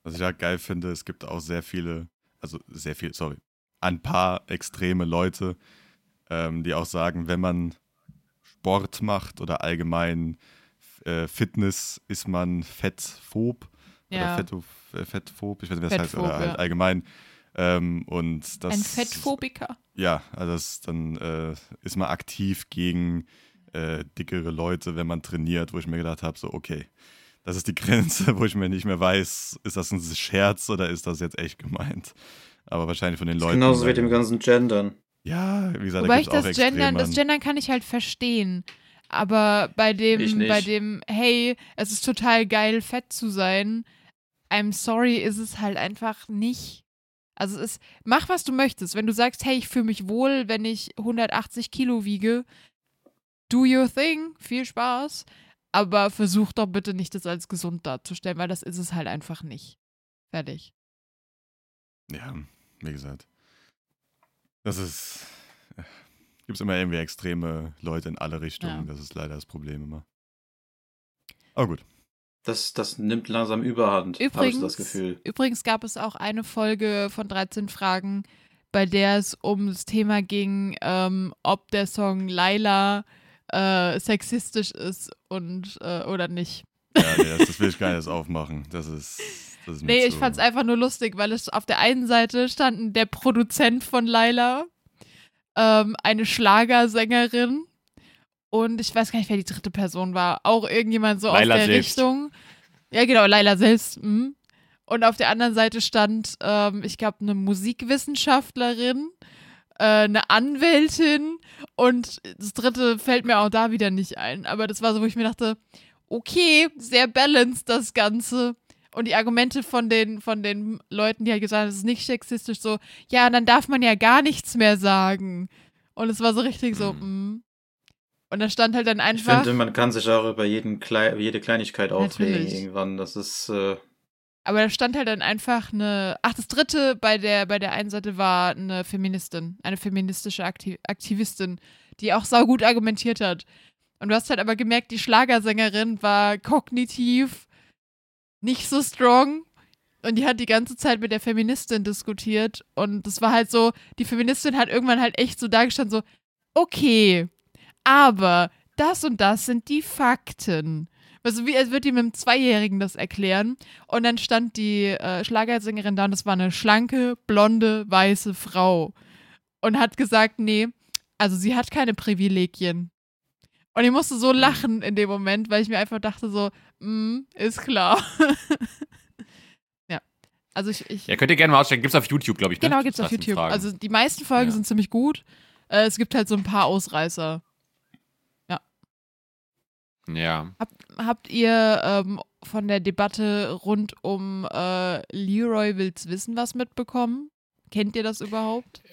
Was ich halt geil finde, es gibt auch sehr viele, also sehr viel, sorry, ein paar extreme Leute, ähm, die auch sagen, wenn man Sport macht oder allgemein äh, Fitness, ist man fettphob Ja. oder fetto, äh, fettphob, ich weiß nicht, wie das heißt, oder halt ja. allgemein. Ähm, und das, Ein Fettphobiker. Ja, also das, dann äh, ist man aktiv gegen äh, dickere Leute, wenn man trainiert, wo ich mir gedacht habe, so okay, das ist die Grenze, wo ich mir nicht mehr weiß, ist das ein Scherz oder ist das jetzt echt gemeint? Aber wahrscheinlich von den Leuten. Genauso wie dem ganzen Gendern. Ja, wie gesagt, Wobei da ich das Gendern, das. Gendern kann ich halt verstehen. Aber bei dem, bei dem, hey, es ist total geil, fett zu sein, I'm sorry, ist es halt einfach nicht. Also es ist, mach was du möchtest. Wenn du sagst, hey, ich fühle mich wohl, wenn ich 180 Kilo wiege, do your thing, viel Spaß. Aber versuch doch bitte nicht, das als gesund darzustellen, weil das ist es halt einfach nicht. Fertig. Ja, wie gesagt. Das ist. Gibt es immer irgendwie extreme Leute in alle Richtungen. Ja. Das ist leider das Problem immer. Aber gut. Das, das nimmt langsam überhand, habe ich das Gefühl. übrigens gab es auch eine Folge von 13 Fragen, bei der es um das Thema ging, ähm, ob der Song Laila äh, sexistisch ist und äh, oder nicht. Ja, nee, das, das will ich gar nicht aufmachen. Das ist. Das ist Nee, ich fand's einfach nur lustig, weil es auf der einen Seite standen der Produzent von Laila, ähm, eine Schlagersängerin und ich weiß gar nicht, wer die dritte Person war. Auch irgendjemand so Laila aus der selbst. Richtung. Ja, genau, Laila selbst. mhm. Und auf der anderen Seite stand, ähm, ich glaube, eine Musikwissenschaftlerin, äh, eine Anwältin und das dritte fällt mir auch da wieder nicht ein. Aber das war so, wo ich mir dachte, okay, sehr balanced das Ganze. Und die Argumente von den, von den Leuten, die halt gesagt haben, es ist nicht sexistisch, so, ja, dann darf man ja gar nichts mehr sagen. Und es war so richtig so, mm. Und da stand halt dann Ich einfach. finde, man kann sich auch über jeden Klei jede Kleinigkeit aufregen Natürlich. irgendwann. Das ist, äh, Aber da stand halt dann einfach eine. Ach, das dritte bei der, bei der einen Seite war eine Feministin, eine feministische Akti Aktivistin, die auch saugut argumentiert hat. Und du hast halt aber gemerkt, die Schlagersängerin war kognitiv nicht so strong. Und die hat die ganze Zeit mit der Feministin diskutiert. Und das war halt so, die Feministin hat irgendwann halt echt so dargestanden, so, okay, aber das und das sind die Fakten. Also wie, als würde die mit einem Zweijährigen das erklären. Und dann stand die äh, Schlagersängerin da und das war eine schlanke, blonde, weiße Frau. Und hat gesagt, nee, also sie hat keine Privilegien. Und ich musste so lachen in dem Moment, weil ich mir einfach dachte so, mm, ist klar. ja. Also ich, ich Ja, könnt ihr gerne mal auschecken. Gibt's auf YouTube, glaube ich. Ne? genau, gibt's auf 13 YouTube. Also die meisten Folgen Ja. sind ziemlich gut. Äh, es gibt halt so ein paar Ausreißer. Ja. Hab, habt ihr ähm, von der Debatte rund um äh, Leroy will's wissen was mitbekommen? Kennt ihr das überhaupt?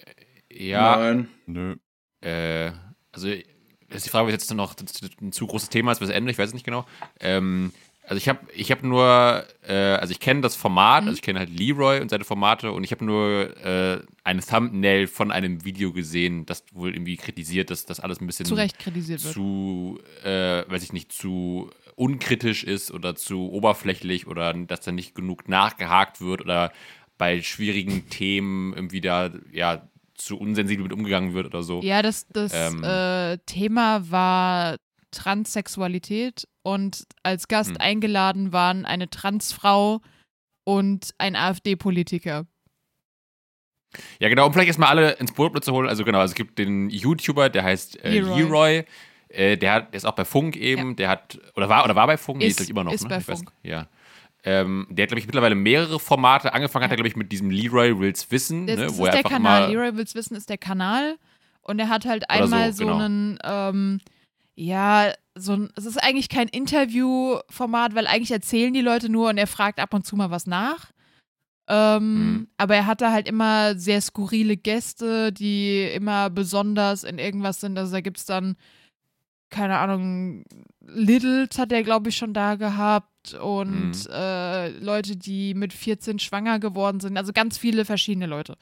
Ja, nein. Nö. äh, also ist die Frage, ob jetzt noch ein zu großes Thema ist, bis Ende, ich weiß es nicht genau. Ähm, also ich habe ich hab nur, äh, also ich kenne das Format, Mhm. also ich kenne halt Leroy und seine Formate und ich habe nur äh, eine Thumbnail von einem Video gesehen, das wohl irgendwie kritisiert, dass das alles ein bisschen Zu Recht kritisiert wird. zu, äh, weiß ich nicht, zu unkritisch ist oder zu oberflächlich oder dass da nicht genug nachgehakt wird oder bei schwierigen Themen irgendwie da, ja, zu unsensibel mit umgegangen wird oder so. Ja, das, das Ähm. äh, Thema war Transsexualität und als Gast Hm. eingeladen waren eine Transfrau und ein AfD-Politiker. Ja, genau, um vielleicht erstmal alle ins Boot zu holen. Also genau, also es gibt den YouTuber, der heißt äh, Leroy. Leroy. Äh, der, hat, der ist auch bei Funk eben, der hat, oder war, oder war bei Funk? Ist- glaub ich, immer noch, ist ne? bei Ich weiß- Funk. ja. Ähm, der hat, glaube ich, mittlerweile mehrere Formate. Angefangen hat er, glaube ich, mit diesem Leroy Wills Wissen, Das, ne, das wo ist er der Kanal. Leroy Wills Wissen ist der Kanal. Und er hat halt so, einmal so, genau. einen, ähm, ja, so ein, es ist eigentlich kein Interviewformat, weil eigentlich erzählen die Leute nur und er fragt ab und zu mal was nach. Ähm, Mhm. Aber er hatte halt immer sehr skurrile Gäste, die immer besonders in irgendwas sind. Also da gibt es dann, keine Ahnung, Littles hat er, glaube ich, schon da gehabt und Mhm. äh, Leute, die mit 14 schwanger geworden sind. Also ganz viele verschiedene Leute.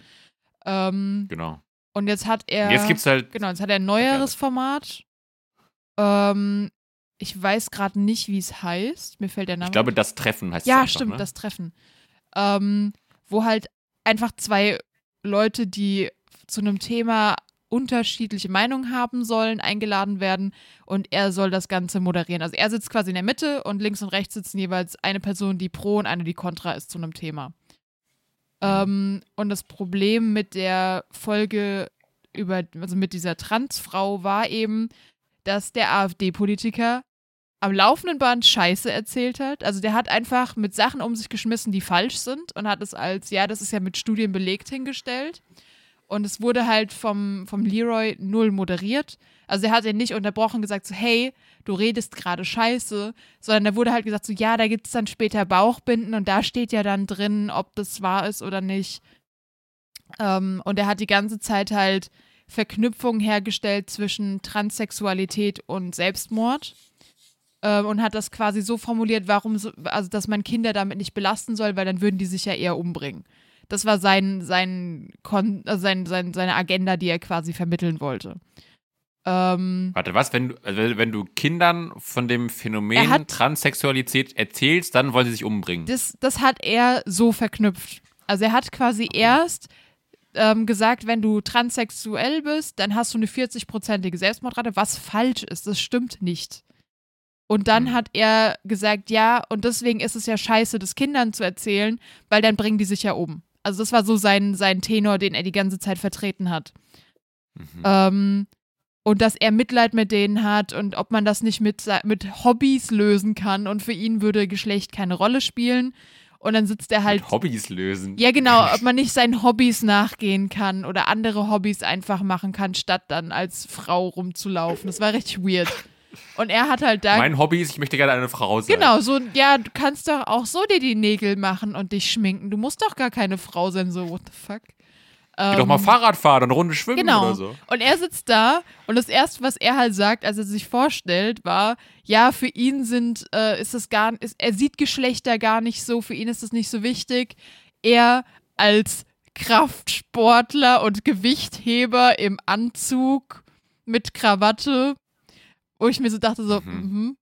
Ähm, Genau. und jetzt hat er. Jetzt gibt es halt. Genau, jetzt hat er ein neueres Format. Ähm, ich weiß gerade nicht, wie es heißt. Mir fällt der Name. Ich glaube, das Treffen heißt es ja, einfach, stimmt, ne? das Treffen. Ähm, wo halt einfach zwei Leute, die zu einem Thema unterschiedliche Meinungen haben sollen, eingeladen werden und er soll das Ganze moderieren. Also er sitzt quasi in der Mitte und links und rechts sitzen jeweils eine Person, die pro und eine, die kontra ist zu einem Thema. Ähm, und das Problem mit der Folge über, also mit dieser Transfrau war eben, dass der AfD-Politiker am laufenden Band Scheiße erzählt hat. Also der hat einfach mit Sachen um sich geschmissen, die falsch sind und hat es als, ja, das ist ja mit Studien belegt hingestellt. Und es wurde halt vom, vom Leroy null moderiert. Also er hat ihn nicht unterbrochen gesagt, so, hey, du redest gerade scheiße, sondern da wurde halt gesagt, so, ja, da gibt es dann später Bauchbinden und da steht ja dann drin, ob das wahr ist oder nicht. Ähm, und er hat die ganze Zeit halt Verknüpfungen hergestellt zwischen Transsexualität und Selbstmord ähm, und hat das quasi so formuliert, warum so, also dass man Kinder damit nicht belasten soll, weil dann würden die sich ja eher umbringen. Das war sein, sein, Kon also sein, sein, seine Agenda, die er quasi vermitteln wollte. Ähm, Warte, was? Wenn du, also wenn du Kindern von dem Phänomen hat- Transsexualität erzählst, dann wollen sie sich umbringen. das, das hat er so verknüpft. Also er hat quasi erst ähm, gesagt, wenn du transsexuell bist, dann hast du eine 40-prozentige Selbstmordrate, was falsch ist. Das stimmt nicht. Und dann Hm. hat er gesagt, ja, und deswegen ist es ja scheiße, das Kindern zu erzählen, weil dann bringen die sich ja um. Also das war so sein, sein Tenor, den er die ganze Zeit vertreten hat. Mhm. Ähm, und dass er Mitleid mit denen hat und ob man das nicht mit, mit Hobbys lösen kann und für ihn würde Geschlecht keine Rolle spielen. Und dann sitzt er halt. Mit Hobbys lösen. Ja, genau, ob man nicht seinen Hobbys nachgehen kann oder andere Hobbys einfach machen kann, statt dann als Frau rumzulaufen. Das war richtig weird. Und er hat halt da. Mein Hobby ist, ich möchte gerne eine Frau sein. Genau, so, ja, du kannst doch auch so dir die Nägel machen und dich schminken. Du musst doch gar keine Frau sein, so, what the fuck. Geh doch mal Ähm, Fahrrad fahren, eine Runde schwimmen Genau. oder so. Und er sitzt da und das erste, was er halt sagt, als er sich vorstellt, war, ja, für ihn sind, äh, ist es gar, ist, er sieht Geschlechter gar nicht so, für ihn ist es nicht so wichtig. Er als Kraftsportler und Gewichtheber im Anzug mit Krawatte, wo ich mir so dachte, so, Mhm.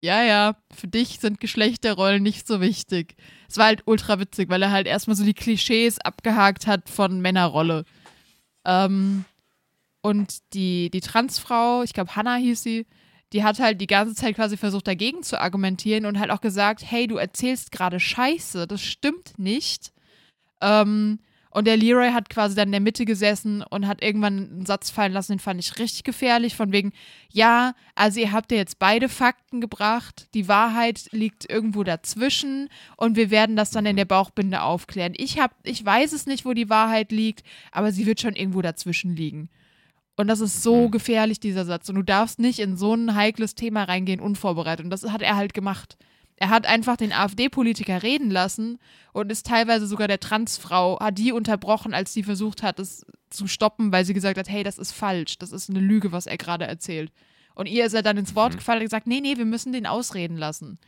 Ja, ja, für dich sind Geschlechterrollen nicht so wichtig. Es war halt ultra witzig, weil er halt erstmal so die Klischees abgehakt hat von Männerrolle. Ähm, und die, die Transfrau, ich glaube Hannah hieß sie, die hat halt die ganze Zeit quasi versucht dagegen zu argumentieren und halt auch gesagt, hey, du erzählst gerade Scheiße, das stimmt nicht. Ähm, und der Leroy hat quasi dann in der Mitte gesessen und hat irgendwann einen Satz fallen lassen, den fand ich richtig gefährlich, von wegen, ja, also ihr habt ja jetzt beide Fakten gebracht, die Wahrheit liegt irgendwo dazwischen und wir werden das dann in der Bauchbinde aufklären. Ich hab, ich weiß es nicht, wo die Wahrheit liegt, aber sie wird schon irgendwo dazwischen liegen. Und das ist so Mhm. gefährlich, dieser Satz. Und du darfst nicht in so ein heikles Thema reingehen, unvorbereitet. Und das hat er halt gemacht. Er hat einfach den AfD-Politiker reden lassen und ist teilweise sogar der Transfrau, hat die unterbrochen, als sie versucht hat, es zu stoppen, weil sie gesagt hat, hey, das ist falsch, das ist eine Lüge, was er gerade erzählt. Und ihr ist er dann ins Wort Mhm. gefallen und gesagt, nee, nee, wir müssen den ausreden lassen.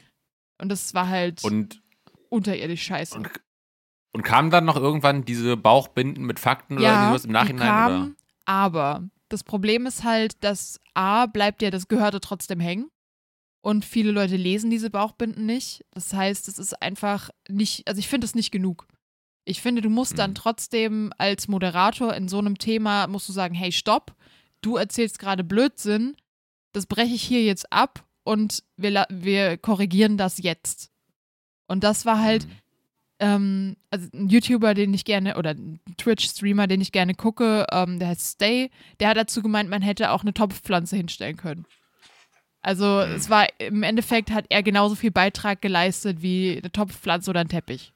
Und das war halt Und, unterirdisch scheiße. und, und kamen dann noch irgendwann diese Bauchbinden mit Fakten oder ja, sowas im Nachhinein? kamen, aber das Problem ist halt, dass A, bleibt ja das Gehörte trotzdem hängen. Und viele Leute lesen diese Bauchbinden nicht. Das heißt, es ist einfach nicht, also ich finde es nicht genug. Ich finde, du musst dann Mhm. trotzdem als Moderator in so einem Thema, musst du sagen, hey, stopp, du erzählst gerade Blödsinn, das breche ich hier jetzt ab und wir, wir korrigieren das jetzt. Und das war halt, Mhm. ähm, also ein YouTuber, den ich gerne, oder ein Twitch-Streamer, den ich gerne gucke, ähm, der heißt Stay, der hat dazu gemeint, man hätte auch eine Topfpflanze hinstellen können. Also Hm. es war im Endeffekt hat er genauso viel Beitrag geleistet wie eine Topfpflanze oder ein Teppich.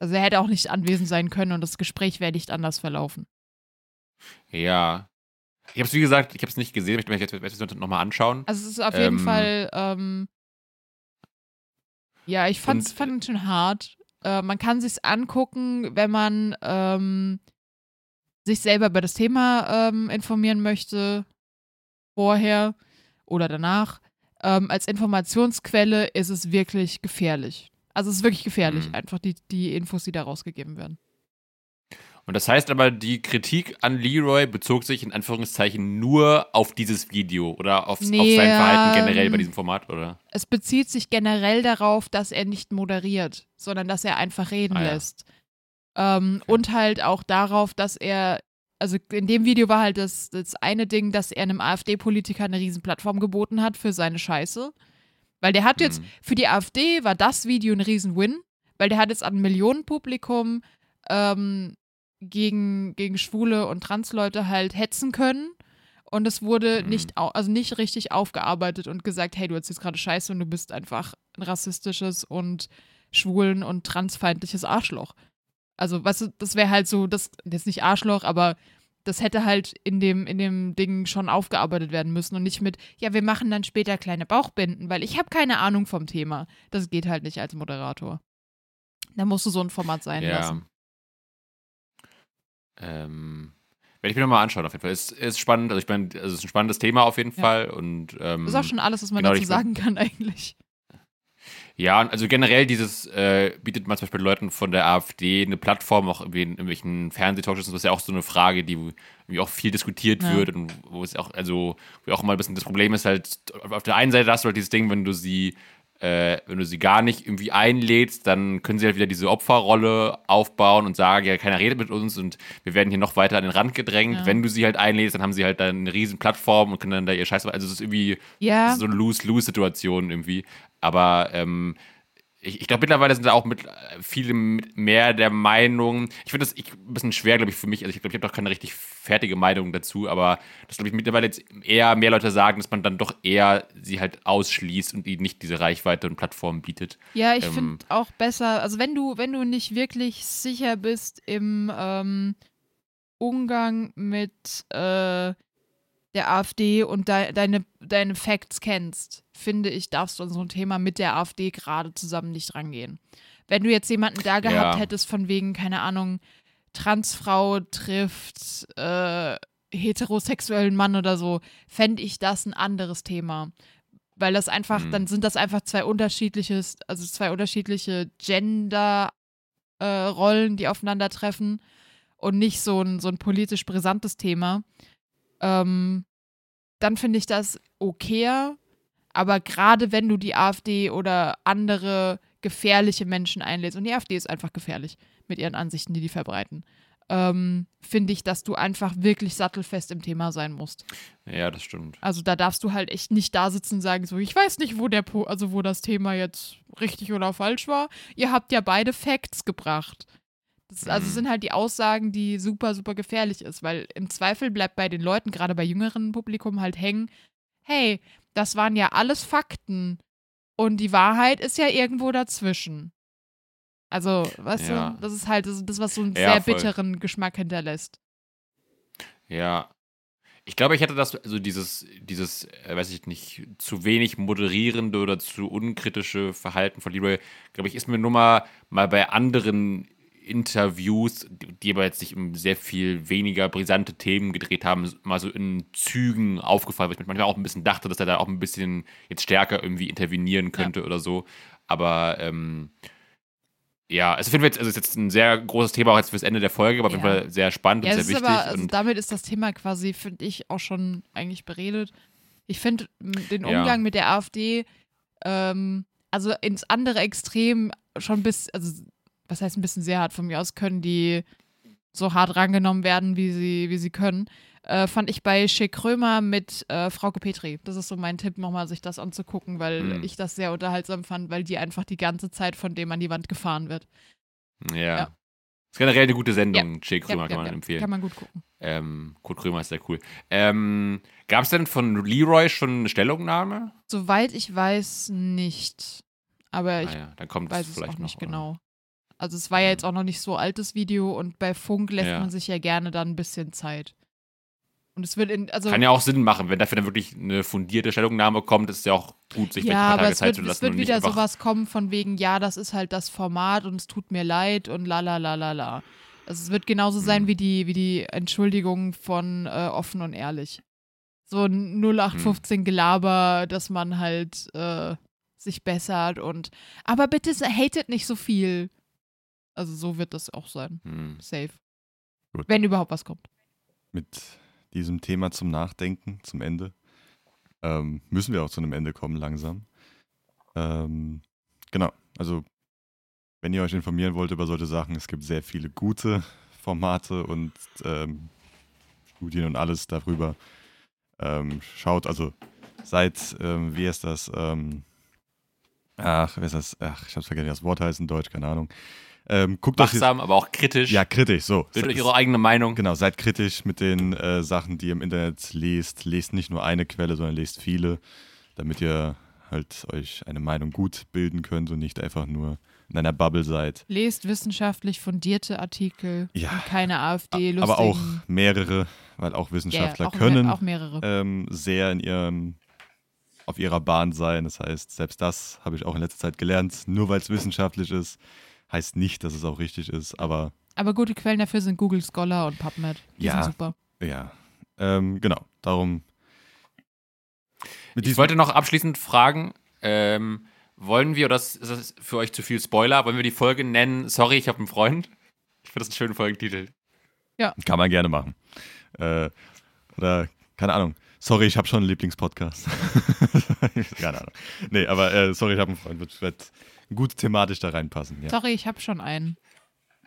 Also er hätte auch nicht anwesend sein können und das Gespräch wäre nicht anders verlaufen. Ja. Ich habe es, wie gesagt, ich habe es nicht gesehen, ich möchte mir jetzt nochmal anschauen. Also es ist auf jeden Ähm. Fall, ähm, ja, ich fand's, Und- fand es schon hart. Äh, man kann sich's angucken, wenn man ähm, sich selber über das Thema ähm, informieren möchte, vorher oder danach. Ähm, als Informationsquelle ist es wirklich gefährlich. Also es ist wirklich gefährlich, Mhm. einfach die, die Infos, die da rausgegeben werden. Und das heißt aber, die Kritik an Leroy bezog sich in Anführungszeichen nur auf dieses Video oder auf, Nee, auf sein Verhalten generell bei ähm, diesem Format, oder? es bezieht sich generell darauf, dass er nicht moderiert, sondern dass er einfach reden Ah, ja. lässt. Ähm, Okay. Und halt auch darauf, dass er, also in dem Video war halt das, das eine Ding, dass er einem AfD-Politiker eine Riesenplattform geboten hat für seine Scheiße. Weil der hat jetzt, Hm. für die AfD war das Video ein Riesen-Win, weil der hat jetzt an Millionenpublikum ähm, gegen, gegen Schwule und Transleute halt hetzen können. Und es wurde Mhm. nicht, also nicht richtig aufgearbeitet und gesagt, hey, du erzählst gerade Scheiße und du bist einfach ein rassistisches und schwulen- und transfeindliches Arschloch. Also, weißt du, das wäre halt so, das, jetzt nicht Arschloch, aber das hätte halt in dem, in dem Ding schon aufgearbeitet werden müssen und nicht mit, ja, wir machen dann später kleine Bauchbinden, weil ich habe keine Ahnung vom Thema. Das geht halt nicht als Moderator. Da musst du so ein Format sein ja. lassen. Ähm, werde ich mir nochmal anschauen, auf jeden Fall. Ist, ist spannend, also ich meine, also es ist ein spannendes Thema auf jeden Ja. Fall. Und, ähm, Das ist auch schon alles, was man genau, dazu sagen kann eigentlich. Ja, und also generell dieses äh, bietet man zum Beispiel Leuten von der AfD eine Plattform, auch irgendwie in irgendwelchen Fernsehtalkshows, das ist ja auch so eine Frage, die irgendwie auch viel diskutiert Ja. wird und wo es auch, also, wo auch mal ein bisschen das Problem ist halt, auf der einen Seite hast du halt dieses Ding, wenn du sie, äh, wenn du sie gar nicht irgendwie einlädst, dann können sie halt wieder diese Opferrolle aufbauen und sagen, ja, keiner redet mit uns und wir werden hier noch weiter an den Rand gedrängt. Ja. Wenn du sie halt einlädst, dann haben sie halt dann eine riesen Plattform und können dann da ihr Scheiß, also es ist irgendwie, Ja. so eine Lose-Lose-Situation irgendwie. Aber ähm, ich, ich glaube, mittlerweile sind da auch mit äh, viele mehr der Meinung. Ich finde das ich, ein bisschen schwer, glaube ich, für mich. Also ich glaube, ich habe doch keine richtig fertige Meinung dazu, aber das glaube ich mittlerweile jetzt eher mehr Leute sagen, dass man dann doch eher sie halt ausschließt und ihnen nicht diese Reichweite und Plattform bietet. Ja, ich Ähm, finde auch besser, also wenn du, wenn du nicht wirklich sicher bist im ähm, Umgang mit äh, der AfD und de deine, deine Facts kennst, finde ich, darfst du an so ein Thema mit der AfD gerade zusammen nicht rangehen. Wenn du jetzt jemanden da gehabt Ja. hättest, von wegen, keine Ahnung, Transfrau trifft äh, heterosexuellen Mann oder so, fände ich das ein anderes Thema. Weil das einfach, Mhm. dann sind das einfach zwei unterschiedliches, also zwei unterschiedliche Gender-Rollen, die aufeinandertreffen und nicht so ein, so ein politisch brisantes Thema. Ähm, dann finde ich das okayer. Aber gerade wenn du die AfD oder andere gefährliche Menschen einlädst, und die AfD ist einfach gefährlich mit ihren Ansichten, die die verbreiten, ähm, finde ich, dass du einfach wirklich sattelfest im Thema sein musst. Ja, das stimmt. Also da darfst du halt echt nicht da sitzen und sagen, so, ich weiß nicht, wo der po also wo das Thema jetzt richtig oder falsch war. Ihr habt ja beide Facts gebracht. Das, also Mhm. sind halt die Aussagen, die super, super gefährlich ist, weil im Zweifel bleibt bei den Leuten, gerade bei jüngeren Publikum, halt hängen, hey, das waren ja alles Fakten. Und die Wahrheit ist ja irgendwo dazwischen. Also, weißt Ja. du, das ist halt das, das was so einen Ja, sehr voll. bitteren Geschmack hinterlässt. Ja. Ich glaube, ich hätte das, also dieses, dieses, äh, weiß ich nicht, zu wenig moderierende oder zu unkritische Verhalten von Leroy, glaube ich, ist mir nur mal, mal bei anderen Interviews, die aber jetzt sich um sehr viel weniger brisante Themen gedreht haben, mal so in Zügen aufgefallen, weil ich mir manchmal auch ein bisschen dachte, dass er da auch ein bisschen jetzt stärker irgendwie intervenieren könnte oder so. Aber ähm, ja, also ich finde jetzt, also es ist jetzt ein sehr großes Thema auch jetzt fürs Ende der Folge, aber auf jeden Ja. Fall sehr spannend Ja, und sehr wichtig. aber, also damit ist das Thema quasi, finde ich, auch schon eigentlich beredet. Ich finde den Ja. Umgang mit der AfD, ähm, also ins andere Extrem schon bis, also was heißt ein bisschen sehr hart von mir aus, können die so hart rangenommen werden, wie sie, wie sie können. Äh, fand ich bei Schick Krömer mit äh, Frauke Petri. Das ist so mein Tipp, nochmal sich das anzugucken, weil Mhm. ich das sehr unterhaltsam fand, weil die einfach die ganze Zeit von dem an die Wand gefahren wird. ja. ja. Ist generell eine gute Sendung, Jake Krömer Ja, kann ja, man ja, empfehlen. Kann man gut gucken. Ähm, Kurt Krömer ist sehr cool. Ähm, Gab es denn von Leroy schon eine Stellungnahme? Soweit ich weiß, nicht. Aber ich naja, dann kommt weiß es vielleicht auch nicht noch, oder? genau. Also es war ja jetzt auch noch nicht so altes Video und bei Funk lässt Ja. man sich ja gerne dann ein bisschen Zeit. Und es wird in, also Kann ja auch Sinn machen, wenn dafür dann wirklich eine fundierte Stellungnahme kommt, ist es ja auch gut, sich ja, ein paar Tage es Zeit wird, zu es lassen wird und nicht wieder sowas kommen von wegen, ja, das ist halt das Format und es tut mir leid und la la la la la. Also es wird genauso sein Hm. wie die, wie die Entschuldigung von äh, offen und ehrlich. So ein 0815 Hm. Gelaber, dass man halt äh, sich bessert und aber bitte hatet nicht so viel. Also so wird das auch sein. Hm. Safe. Gut. Wenn überhaupt was kommt. Mit diesem Thema zum Nachdenken, zum Ende, ähm, müssen wir auch zu einem Ende kommen langsam. Ähm, genau, also wenn ihr euch informieren wollt über solche Sachen, es gibt sehr viele gute Formate und ähm, Studien und alles darüber. Ähm, schaut, also seid, ähm, wie ist das? Ähm, ach, wie ist das? Ach, ich hab's vergessen, wie das Wort heißt in Deutsch, keine Ahnung. Ähm, guckt euch wachsam, aber auch kritisch. ja kritisch, so. Bildet euch eure eigene Meinung. Genau, seid kritisch mit den äh, Sachen, die ihr im Internet lest. Lest nicht nur eine Quelle, sondern lest viele, damit ihr halt euch eine Meinung gut bilden könnt und nicht einfach nur in einer Bubble seid. Lest wissenschaftlich fundierte Artikel Ja. und keine AfD lustigen. Aber auch mehrere, weil auch Wissenschaftler auch, me- können auch mehrere. ähm, sehr in ihrem auf ihrer Bahn sein. Das heißt, selbst das habe ich auch in letzter Zeit gelernt. Nur weil es wissenschaftlich ist, heißt nicht, dass es auch richtig ist. Aber Aber gute Quellen dafür sind Google Scholar und PubMed. Die Ja. sind super. ja, ähm, genau. Darum. Mit Ich wollte noch abschließend fragen, ähm, wollen wir, oder ist das für euch zu viel Spoiler, wollen wir die Folge nennen, sorry, ich habe einen Freund? Ich finde das einen schönen Folgentitel. Kann man gerne machen. Äh, oder, keine Ahnung. Sorry, ich habe schon einen Lieblingspodcast. keine Ahnung. Nee, aber äh, sorry, ich habe einen Freund. Wird, wird gut thematisch da reinpassen. Ja. Sorry, ich habe schon einen.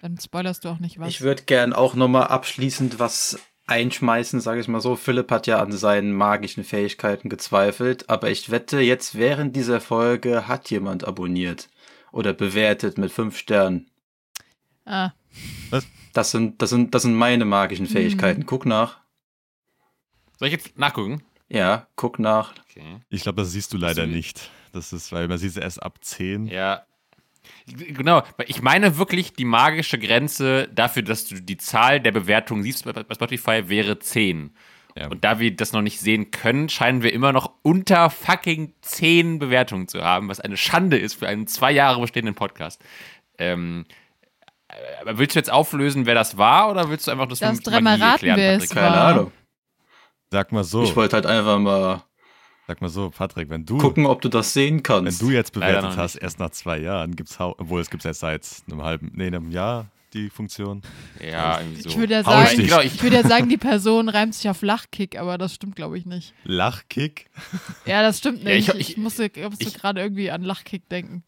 Dann spoilerst du auch nicht was. Ich würde gern auch nochmal abschließend was einschmeißen, sage ich mal so. Philipp hat ja an seinen magischen Fähigkeiten gezweifelt, aber ich wette, jetzt während dieser Folge hat jemand abonniert oder bewertet mit fünf Sternen. ah, Das sind, das sind, das sind meine magischen Fähigkeiten. Guck nach. Soll ich jetzt nachgucken? Ja, guck nach. Okay. Ich glaube, das siehst du leider du- nicht. Das ist, weil man sieht es erst ab 10. Ja. Genau, weil ich meine wirklich, die magische Grenze dafür, dass du die Zahl der Bewertungen siehst bei Spotify, wäre 10. Ja. Und da wir das noch nicht sehen können, scheinen wir immer noch unter fucking 10 Bewertungen zu haben, was eine Schande ist für einen zwei Jahre bestehenden Podcast. Ähm, äh, aber willst du jetzt auflösen, wer das war, oder willst du einfach das, Das mit dreimal Magie raten, erklären, wer Patrick? es Keine war. Ahnung. Sag mal so, Ich wollte halt einfach mal sag mal so, Patrick, wenn du, gucken, ob du das sehen wenn kannst. du jetzt bewertet hast, erst nach zwei Jahren, gibt's obwohl es gibt erst seit einem halben, nee, einem Jahr die Funktion. Ja, irgendwie so. ich würde ja sagen, ich. Genau, ich ich, würde ja sagen, die Person reimt sich auf Lachkick, aber das stimmt, glaube ich, nicht. Lachkick? Ja, das stimmt Ja, nicht. ich- ich, ich- musste, gerade irgendwie an Lachkick denken.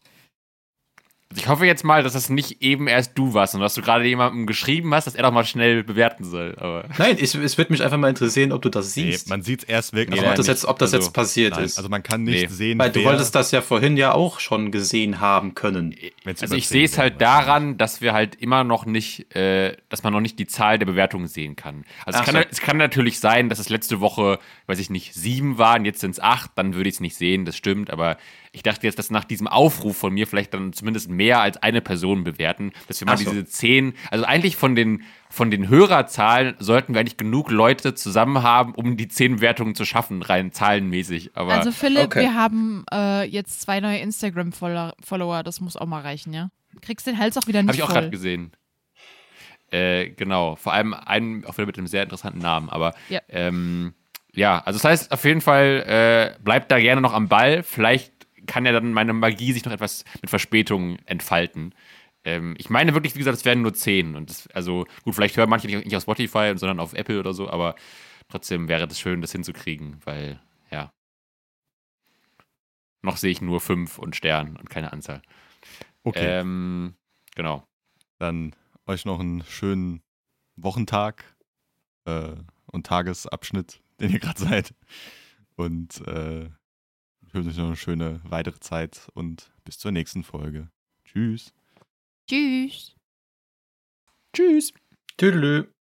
Ich hoffe jetzt mal, dass das nicht eben erst du warst und dass du gerade jemandem geschrieben hast, dass er doch mal schnell bewerten soll. Aber Nein, es, es wird mich einfach mal interessieren, ob du das Nee, siehst. man sieht es erst wirklich. Nee, ob nein, das, jetzt, ob das Also, jetzt passiert nein, ist. also man kann nicht Nee. sehen, Weil du wer, wolltest das ja vorhin ja auch schon gesehen haben können. wenn's Also ich 10 sehe es halt daran, dass wir halt immer noch nicht, äh, dass man noch nicht die Zahl der Bewertungen sehen kann. Also es kann, so. es kann natürlich sein, dass es letzte Woche, weiß ich nicht, sieben waren, jetzt sind es acht, dann würde ich es nicht sehen, das stimmt, aber ich dachte jetzt, dass nach diesem Aufruf von mir vielleicht dann zumindest mehr als eine Person bewerten, dass wir mal so. diese zehn, also eigentlich von den, von den Hörerzahlen sollten wir eigentlich genug Leute zusammen haben, um die zehn Bewertungen zu schaffen, rein zahlenmäßig. Aber Also Philipp, okay. wir haben äh, jetzt zwei neue Instagram-Follower, das muss auch mal reichen, ja? Du kriegst den Hals auch wieder nicht Habe ich auch gerade gesehen. Äh, genau, vor allem einen, auch wieder mit einem sehr interessanten Namen, aber Ja. ähm, ja, also das heißt auf jeden Fall, äh, bleibt da gerne noch am Ball. Vielleicht kann ja dann meine Magie sich noch etwas mit Verspätung entfalten. Ähm, ich meine wirklich, wie gesagt, es werden nur zehn. Und das, also gut, vielleicht hören manche nicht, nicht auf Spotify, sondern auf Apple oder so, aber trotzdem wäre das schön, das hinzukriegen, weil, ja. Noch sehe ich nur fünf und Stern und keine Anzahl. Okay, Ähm, genau. dann euch noch einen schönen Wochentag äh, und Tagesabschnitt, den ihr gerade seid. Und äh, ich wünsche euch noch eine schöne weitere Zeit und bis zur nächsten Folge. Tschüss. Tschüss. Tschüss. Tüdelü.